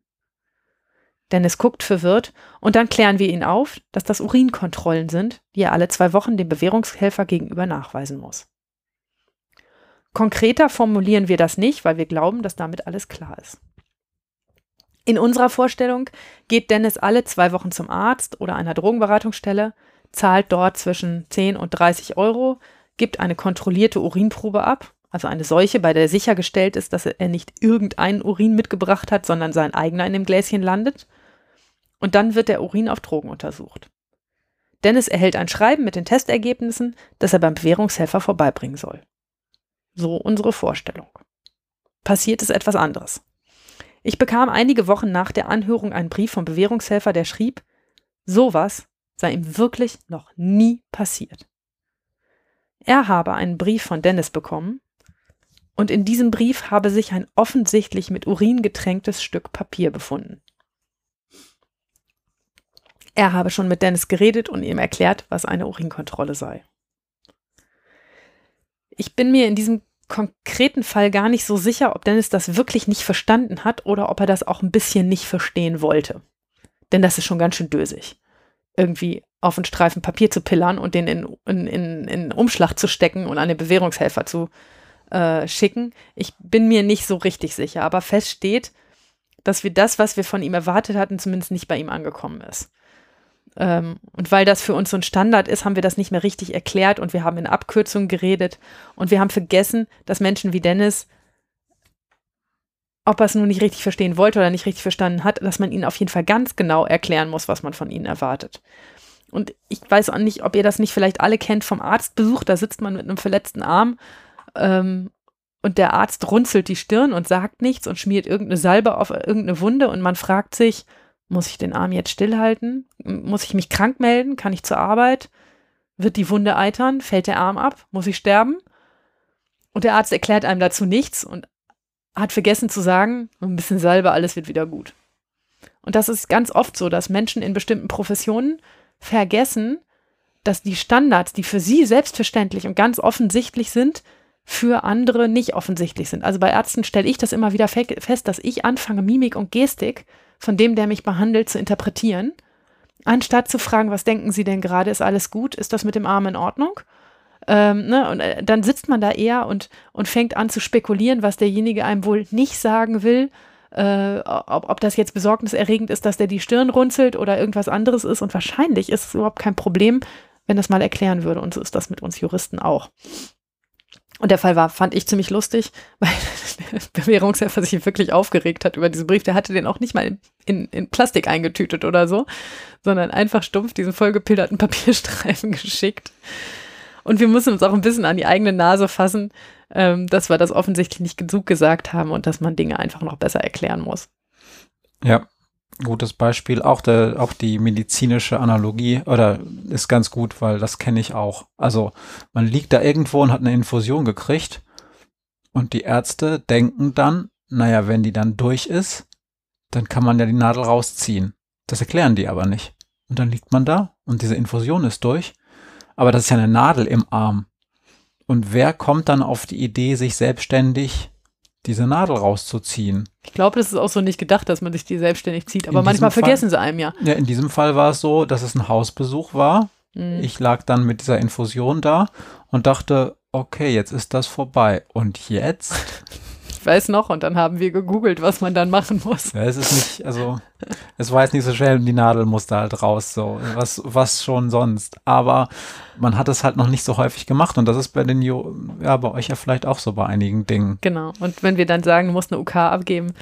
Dennis guckt verwirrt und dann klären wir ihn auf, dass das Urinkontrollen sind, die er alle zwei Wochen dem Bewährungshelfer gegenüber nachweisen muss. Konkreter formulieren wir das nicht, weil wir glauben, dass damit alles klar ist. In unserer Vorstellung geht Dennis alle zwei Wochen zum Arzt oder einer Drogenberatungsstelle, zahlt dort zwischen 10 und 30 Euro, gibt eine kontrollierte Urinprobe ab, also eine solche, bei der sichergestellt ist, dass er nicht irgendeinen Urin mitgebracht hat, sondern sein eigener in dem Gläschen landet. Und dann wird der Urin auf Drogen untersucht. Dennis erhält ein Schreiben mit den Testergebnissen, das er beim Bewährungshelfer vorbeibringen soll. So unsere Vorstellung. Passiert ist etwas anderes. Ich bekam einige Wochen nach der Anhörung einen Brief vom Bewährungshelfer, der schrieb, sowas sei ihm wirklich noch nie passiert. Er habe einen Brief von Dennis bekommen und in diesem Brief habe sich ein offensichtlich mit Urin getränktes Stück Papier befunden. Er habe schon mit Dennis geredet und ihm erklärt, was eine Urinkontrolle sei. Ich bin mir in diesem konkreten Fall gar nicht so sicher, ob Dennis das wirklich nicht verstanden hat oder ob er das auch ein bisschen nicht verstehen wollte. Denn das ist schon ganz schön dösig irgendwie auf einen Streifen Papier zu pillern und den in, in, in, in Umschlag zu stecken und an den Bewährungshelfer zu äh, schicken. Ich bin mir nicht so richtig sicher, aber fest steht, dass wir das, was wir von ihm erwartet hatten, zumindest nicht bei ihm angekommen ist. Ähm, und weil das für uns so ein Standard ist, haben wir das nicht mehr richtig erklärt und wir haben in Abkürzungen geredet und wir haben vergessen, dass Menschen wie Dennis ob er es nun nicht richtig verstehen wollte oder nicht richtig verstanden hat, dass man ihnen auf jeden Fall ganz genau erklären muss, was man von ihnen erwartet. Und ich weiß auch nicht, ob ihr das nicht vielleicht alle kennt vom Arztbesuch. Da sitzt man mit einem verletzten Arm ähm, und der Arzt runzelt die Stirn und sagt nichts und schmiert irgendeine Salbe auf irgendeine Wunde und man fragt sich, Muss ich den Arm jetzt stillhalten? Muss ich mich krank melden? Kann ich zur Arbeit? Wird die Wunde eitern? Fällt der Arm ab? Muss ich sterben? Und der Arzt erklärt einem dazu nichts und hat vergessen zu sagen, ein bisschen Salbe, alles wird wieder gut. Und das ist ganz oft so, dass Menschen in bestimmten Professionen vergessen, dass die Standards, die für sie selbstverständlich und ganz offensichtlich sind, für andere nicht offensichtlich sind. Also bei Ärzten stelle ich das immer wieder fest, dass ich anfange, Mimik und Gestik von dem, der mich behandelt, zu interpretieren, anstatt zu fragen, was denken Sie denn gerade, ist alles gut, ist das mit dem Arm in Ordnung? Ähm, ne? Und äh, dann sitzt man da eher und, und fängt an zu spekulieren, was derjenige einem wohl nicht sagen will, äh, ob, ob das jetzt besorgniserregend ist, dass der die Stirn runzelt oder irgendwas anderes ist. Und wahrscheinlich ist es überhaupt kein Problem, wenn das mal erklären würde. Und so ist das mit uns Juristen auch. Und der Fall war, fand ich ziemlich lustig, weil der Bewährungshelfer sich wirklich aufgeregt hat über diesen Brief. Der hatte den auch nicht mal in, in, in Plastik eingetütet oder so, sondern einfach stumpf diesen vollgepilderten Papierstreifen geschickt. Und wir müssen uns auch ein bisschen an die eigene Nase fassen, ähm, dass wir das offensichtlich nicht genug gesagt haben und dass man Dinge einfach noch besser erklären muss. Ja, gutes Beispiel. Auch, der, auch die medizinische Analogie oder ist ganz gut, weil das kenne ich auch. Also man liegt da irgendwo und hat eine Infusion gekriegt und die Ärzte denken dann, naja, wenn die dann durch ist, dann kann man ja die Nadel rausziehen. Das erklären die aber nicht. Und dann liegt man da und diese Infusion ist durch. Aber das ist ja eine Nadel im Arm. Und wer kommt dann auf die Idee, sich selbstständig diese Nadel rauszuziehen. Ich glaube, das ist auch so nicht gedacht, dass man sich die selbstständig zieht, aber manchmal Fall, vergessen sie einem ja. Ja, in diesem Fall war es so, dass es ein Hausbesuch war. Mhm. Ich lag dann mit dieser Infusion da und dachte, okay, jetzt ist das vorbei. Und jetzt? Ich weiß noch, und dann haben wir gegoogelt, was man dann machen muss. Ja, es ist nicht, also, es war jetzt nicht so schnell, die Nadel musste halt raus, so, was, was schon sonst. Aber man hat es halt noch nicht so häufig gemacht und das ist bei den, jo ja, bei euch ja vielleicht auch so bei einigen Dingen. Genau. Und wenn wir dann sagen, du musst eine UK abgeben,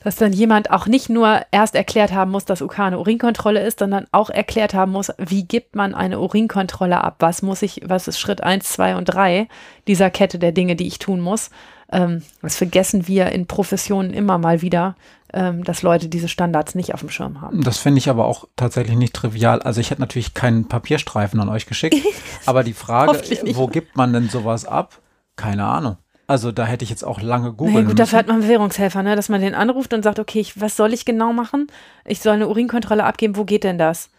dass dann jemand auch nicht nur erst erklärt haben muss, dass UK eine Urinkontrolle ist, sondern auch erklärt haben muss, wie gibt man eine Urinkontrolle ab? Was muss ich, was ist Schritt 1, 2 und 3 dieser Kette der Dinge, die ich tun muss? Ähm, das vergessen wir in Professionen immer mal wieder, ähm, dass Leute diese Standards nicht auf dem Schirm haben. Das finde ich aber auch tatsächlich nicht trivial. Also ich hätte natürlich keinen Papierstreifen an euch geschickt, aber die Frage, wo gibt man denn sowas ab? Keine Ahnung. Also da hätte ich jetzt auch lange googeln naja, gut, dafür hat man Bewährungshelfer, ne? dass man den anruft und sagt, okay, ich, was soll ich genau machen? Ich soll eine Urinkontrolle abgeben, wo geht denn das?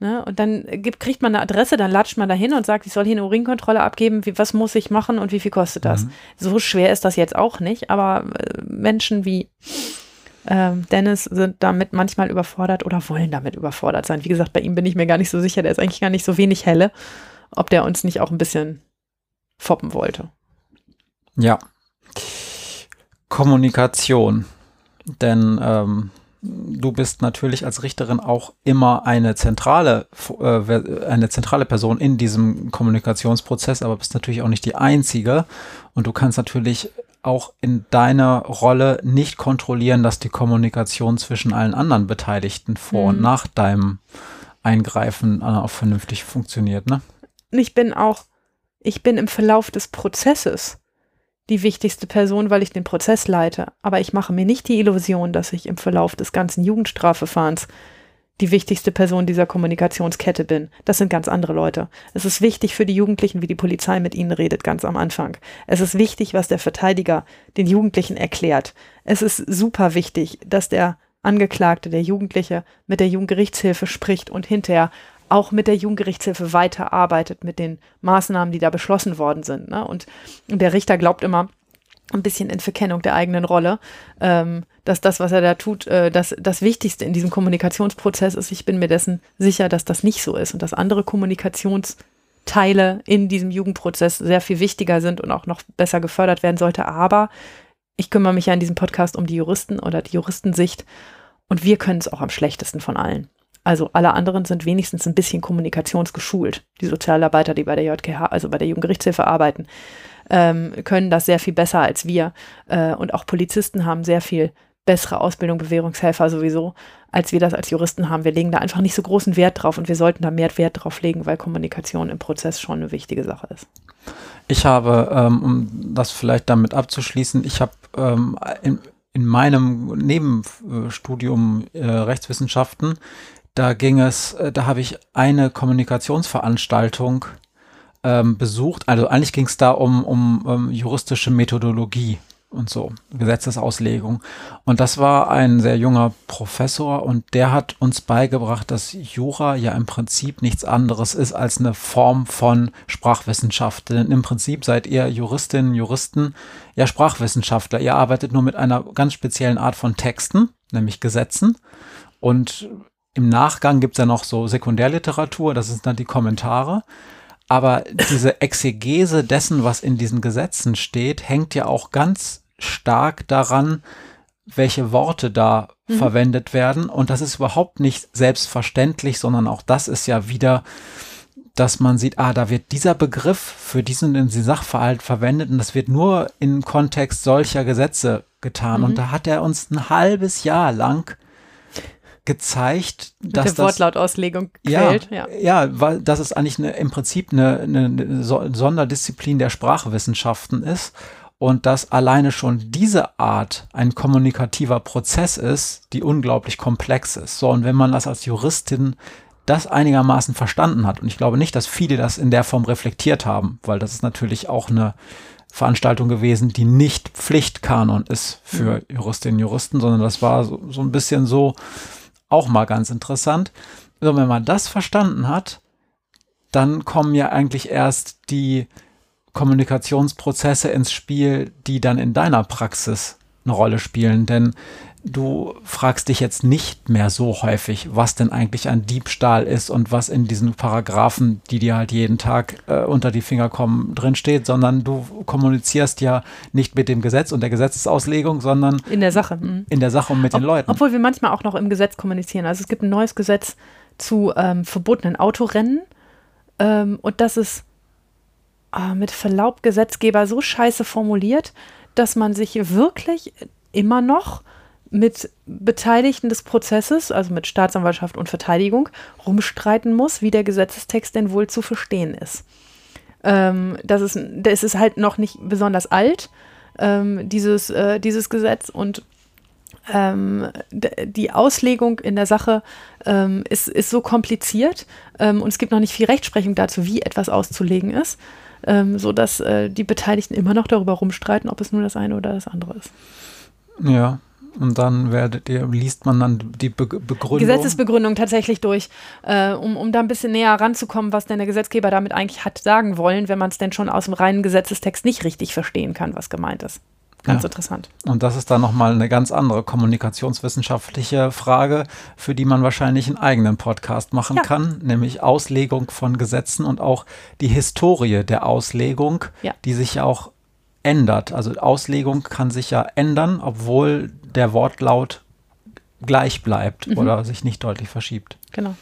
Ne? Und dann gibt, kriegt man eine Adresse, dann latscht man da hin und sagt, ich soll hier eine Urinkontrolle abgeben, wie, was muss ich machen und wie viel kostet das? Mhm. So schwer ist das jetzt auch nicht, aber äh, Menschen wie äh, Dennis sind damit manchmal überfordert oder wollen damit überfordert sein. Wie gesagt, bei ihm bin ich mir gar nicht so sicher, der ist eigentlich gar nicht so wenig helle, ob der uns nicht auch ein bisschen foppen wollte. Ja. Kommunikation. Denn ähm, du bist natürlich als Richterin auch immer eine zentrale, äh, eine zentrale Person in diesem Kommunikationsprozess, aber bist natürlich auch nicht die einzige. Und du kannst natürlich auch in deiner Rolle nicht kontrollieren, dass die Kommunikation zwischen allen anderen Beteiligten vor mhm. und nach deinem Eingreifen äh, auch vernünftig funktioniert, ne? Ich bin auch, ich bin im Verlauf des Prozesses die wichtigste Person, weil ich den Prozess leite. Aber ich mache mir nicht die Illusion, dass ich im Verlauf des ganzen Jugendstrafverfahrens die wichtigste Person dieser Kommunikationskette bin. Das sind ganz andere Leute. Es ist wichtig für die Jugendlichen, wie die Polizei mit ihnen redet, ganz am Anfang. Es ist wichtig, was der Verteidiger den Jugendlichen erklärt. Es ist super wichtig, dass der Angeklagte, der Jugendliche mit der Jugendgerichtshilfe spricht und hinterher auch mit der Jugendgerichtshilfe weiterarbeitet, mit den Maßnahmen, die da beschlossen worden sind. Ne? Und, der Richter glaubt immer, ein bisschen in Verkennung der eigenen Rolle, ähm, dass das, was er da tut, äh, das, das Wichtigste in diesem Kommunikationsprozess ist. Ich bin mir dessen sicher, dass das nicht so ist und dass andere Kommunikationsteile in diesem Jugendprozess sehr viel wichtiger sind und auch noch besser gefördert werden sollte. Aber ich kümmere mich ja in diesem Podcast um die Juristen oder die Juristensicht und wir können es auch am schlechtesten von allen. Also alle anderen sind wenigstens ein bisschen kommunikationsgeschult. Die Sozialarbeiter, die bei der JKH, also bei der Jugendgerichtshilfe arbeiten, ähm, können das sehr viel besser als wir. Äh, und auch Polizisten haben sehr viel bessere Ausbildung, Bewährungshelfer sowieso, als wir das als Juristen haben. Wir legen da einfach nicht so großen Wert drauf und wir sollten da mehr Wert drauf legen, weil Kommunikation im Prozess schon eine wichtige Sache ist. Ich habe, ähm, um das vielleicht damit abzuschließen, ich habe ähm, in, in meinem Nebenstudium äh, Rechtswissenschaften, da ging es, äh, da habe ich eine Kommunikationsveranstaltung ähm, besucht. Also eigentlich ging es da um, um, um juristische Methodologie und so, Gesetzesauslegung. Und das war ein sehr junger Professor und der hat uns beigebracht, dass Jura ja im Prinzip nichts anderes ist als eine Form von Sprachwissenschaft. Denn im Prinzip seid ihr Juristinnen, Juristen, ja Sprachwissenschaftler. Ihr arbeitet nur mit einer ganz speziellen Art von Texten, nämlich Gesetzen. Und im Nachgang gibt es ja noch so Sekundärliteratur, das sind dann die Kommentare. Aber diese Exegese dessen, was in diesen Gesetzen steht, hängt ja auch ganz stark daran, welche Worte da mhm. verwendet werden. Und das ist überhaupt nicht selbstverständlich, sondern auch das ist ja wieder, dass man sieht, ah, da wird dieser Begriff für diesen, diesen Sachverhalt verwendet und das wird nur im Kontext solcher Gesetze getan. Mhm. Und da hat er uns ein halbes Jahr lang gezeigt, Mit dass der Wortlautauslegung quält. Ja, ja, ja, weil das ist eigentlich eine, im Prinzip eine, eine Sonderdisziplin der Sprachwissenschaften ist und dass alleine schon diese Art ein kommunikativer Prozess ist, die unglaublich komplex ist. So, und wenn man das als Juristin das einigermaßen verstanden hat, und ich glaube nicht, dass viele das in der Form reflektiert haben, weil das ist natürlich auch eine Veranstaltung gewesen, die nicht Pflichtkanon ist für mhm. Juristinnen und Juristen, sondern das war so, so ein bisschen so, auch mal ganz interessant. So, wenn man das verstanden hat, dann kommen ja eigentlich erst die Kommunikationsprozesse ins Spiel, die dann in deiner Praxis eine Rolle spielen. Denn du fragst dich jetzt nicht mehr so häufig, was denn eigentlich ein Diebstahl ist und was in diesen Paragraphen, die dir halt jeden Tag äh, unter die Finger kommen, drin steht, sondern du kommunizierst ja nicht mit dem Gesetz und der Gesetzesauslegung, sondern in der Sache. Mhm. In der Sache und mit Ob, den Leuten. Obwohl wir manchmal auch noch im Gesetz kommunizieren. Also es gibt ein neues Gesetz zu ähm, verbotenen Autorennen ähm, und das ist äh, mit Verlaub Gesetzgeber so scheiße formuliert, dass man sich wirklich immer noch mit Beteiligten des Prozesses, also mit Staatsanwaltschaft und Verteidigung, rumstreiten muss, wie der Gesetzestext denn wohl zu verstehen ist. Ähm, das, ist das ist halt noch nicht besonders alt, ähm, dieses, äh, dieses Gesetz und ähm, die Auslegung in der Sache ähm, ist, ist so kompliziert ähm, und es gibt noch nicht viel Rechtsprechung dazu, wie etwas auszulegen ist, ähm, sodass äh, die Beteiligten immer noch darüber rumstreiten, ob es nur das eine oder das andere ist. Ja, und dann werdet ihr, liest man dann die Be Begründung. Gesetzesbegründung tatsächlich durch, äh, um, um da ein bisschen näher ranzukommen, was denn der Gesetzgeber damit eigentlich hat sagen wollen, wenn man es denn schon aus dem reinen Gesetzestext nicht richtig verstehen kann, was gemeint ist. Ganz ja. interessant. Und das ist dann nochmal eine ganz andere kommunikationswissenschaftliche Frage, für die man wahrscheinlich einen eigenen Podcast machen ja. kann, nämlich Auslegung von Gesetzen und auch die Historie der Auslegung, ja. die sich ja auch ändert. Also Auslegung kann sich ja ändern, obwohl der Wortlaut gleich bleibt mhm. oder sich nicht deutlich verschiebt. Genau.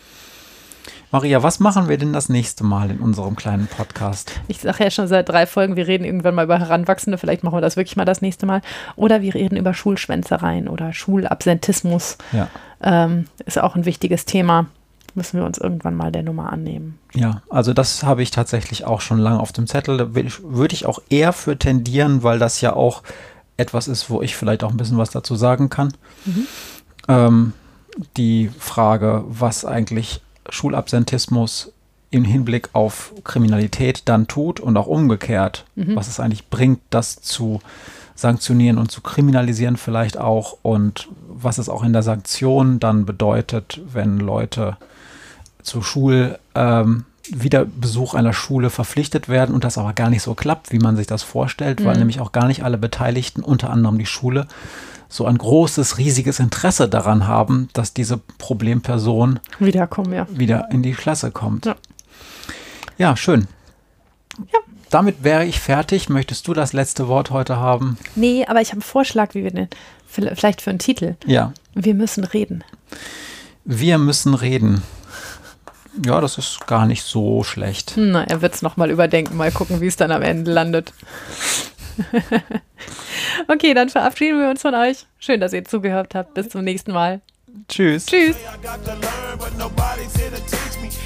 Maria, was machen wir denn das nächste Mal in unserem kleinen Podcast? Ich sage ja schon seit drei Folgen, wir reden irgendwann mal über Heranwachsende, vielleicht machen wir das wirklich mal das nächste Mal. Oder wir reden über Schulschwänzereien oder Schulabsentismus. Ja. Ähm, ist auch ein wichtiges Thema. Müssen wir uns irgendwann mal der Nummer annehmen. Ja, also das habe ich tatsächlich auch schon lange auf dem Zettel. Da würde ich auch eher für tendieren, weil das ja auch etwas ist, wo ich vielleicht auch ein bisschen was dazu sagen kann. Mhm. Ähm, die Frage, was eigentlich Schulabsentismus im Hinblick auf Kriminalität dann tut und auch umgekehrt, mhm. was es eigentlich bringt, das zu sanktionieren und zu kriminalisieren vielleicht auch und was es auch in der Sanktion dann bedeutet, wenn Leute zu Schul ähm, Wiederbesuch einer Schule verpflichtet werden und das aber gar nicht so klappt, wie man sich das vorstellt, mhm. weil nämlich auch gar nicht alle Beteiligten, unter anderem die Schule, so ein großes, riesiges Interesse daran haben, dass diese Problemperson wiederkommen, ja. wieder in die Klasse kommt. Ja, ja schön. Ja. Damit wäre ich fertig. Möchtest du das letzte Wort heute haben? Nee, aber ich habe einen Vorschlag, wie wir denn, vielleicht für einen Titel. Ja. Wir müssen reden. Wir müssen reden. Ja, das ist gar nicht so schlecht. Na, er wird es nochmal überdenken, mal gucken, wie es dann am Ende landet. okay, dann verabschieden wir uns von euch. Schön, dass ihr zugehört habt. Bis zum nächsten Mal. Tschüss. Tschüss.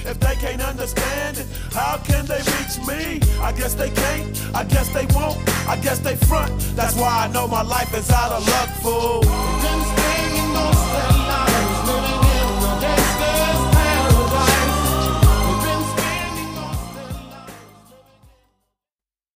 If they can't understand it, how can they reach me? I guess they can't, I guess they won't, I guess they front. That's why I know my life is out of luck, fool.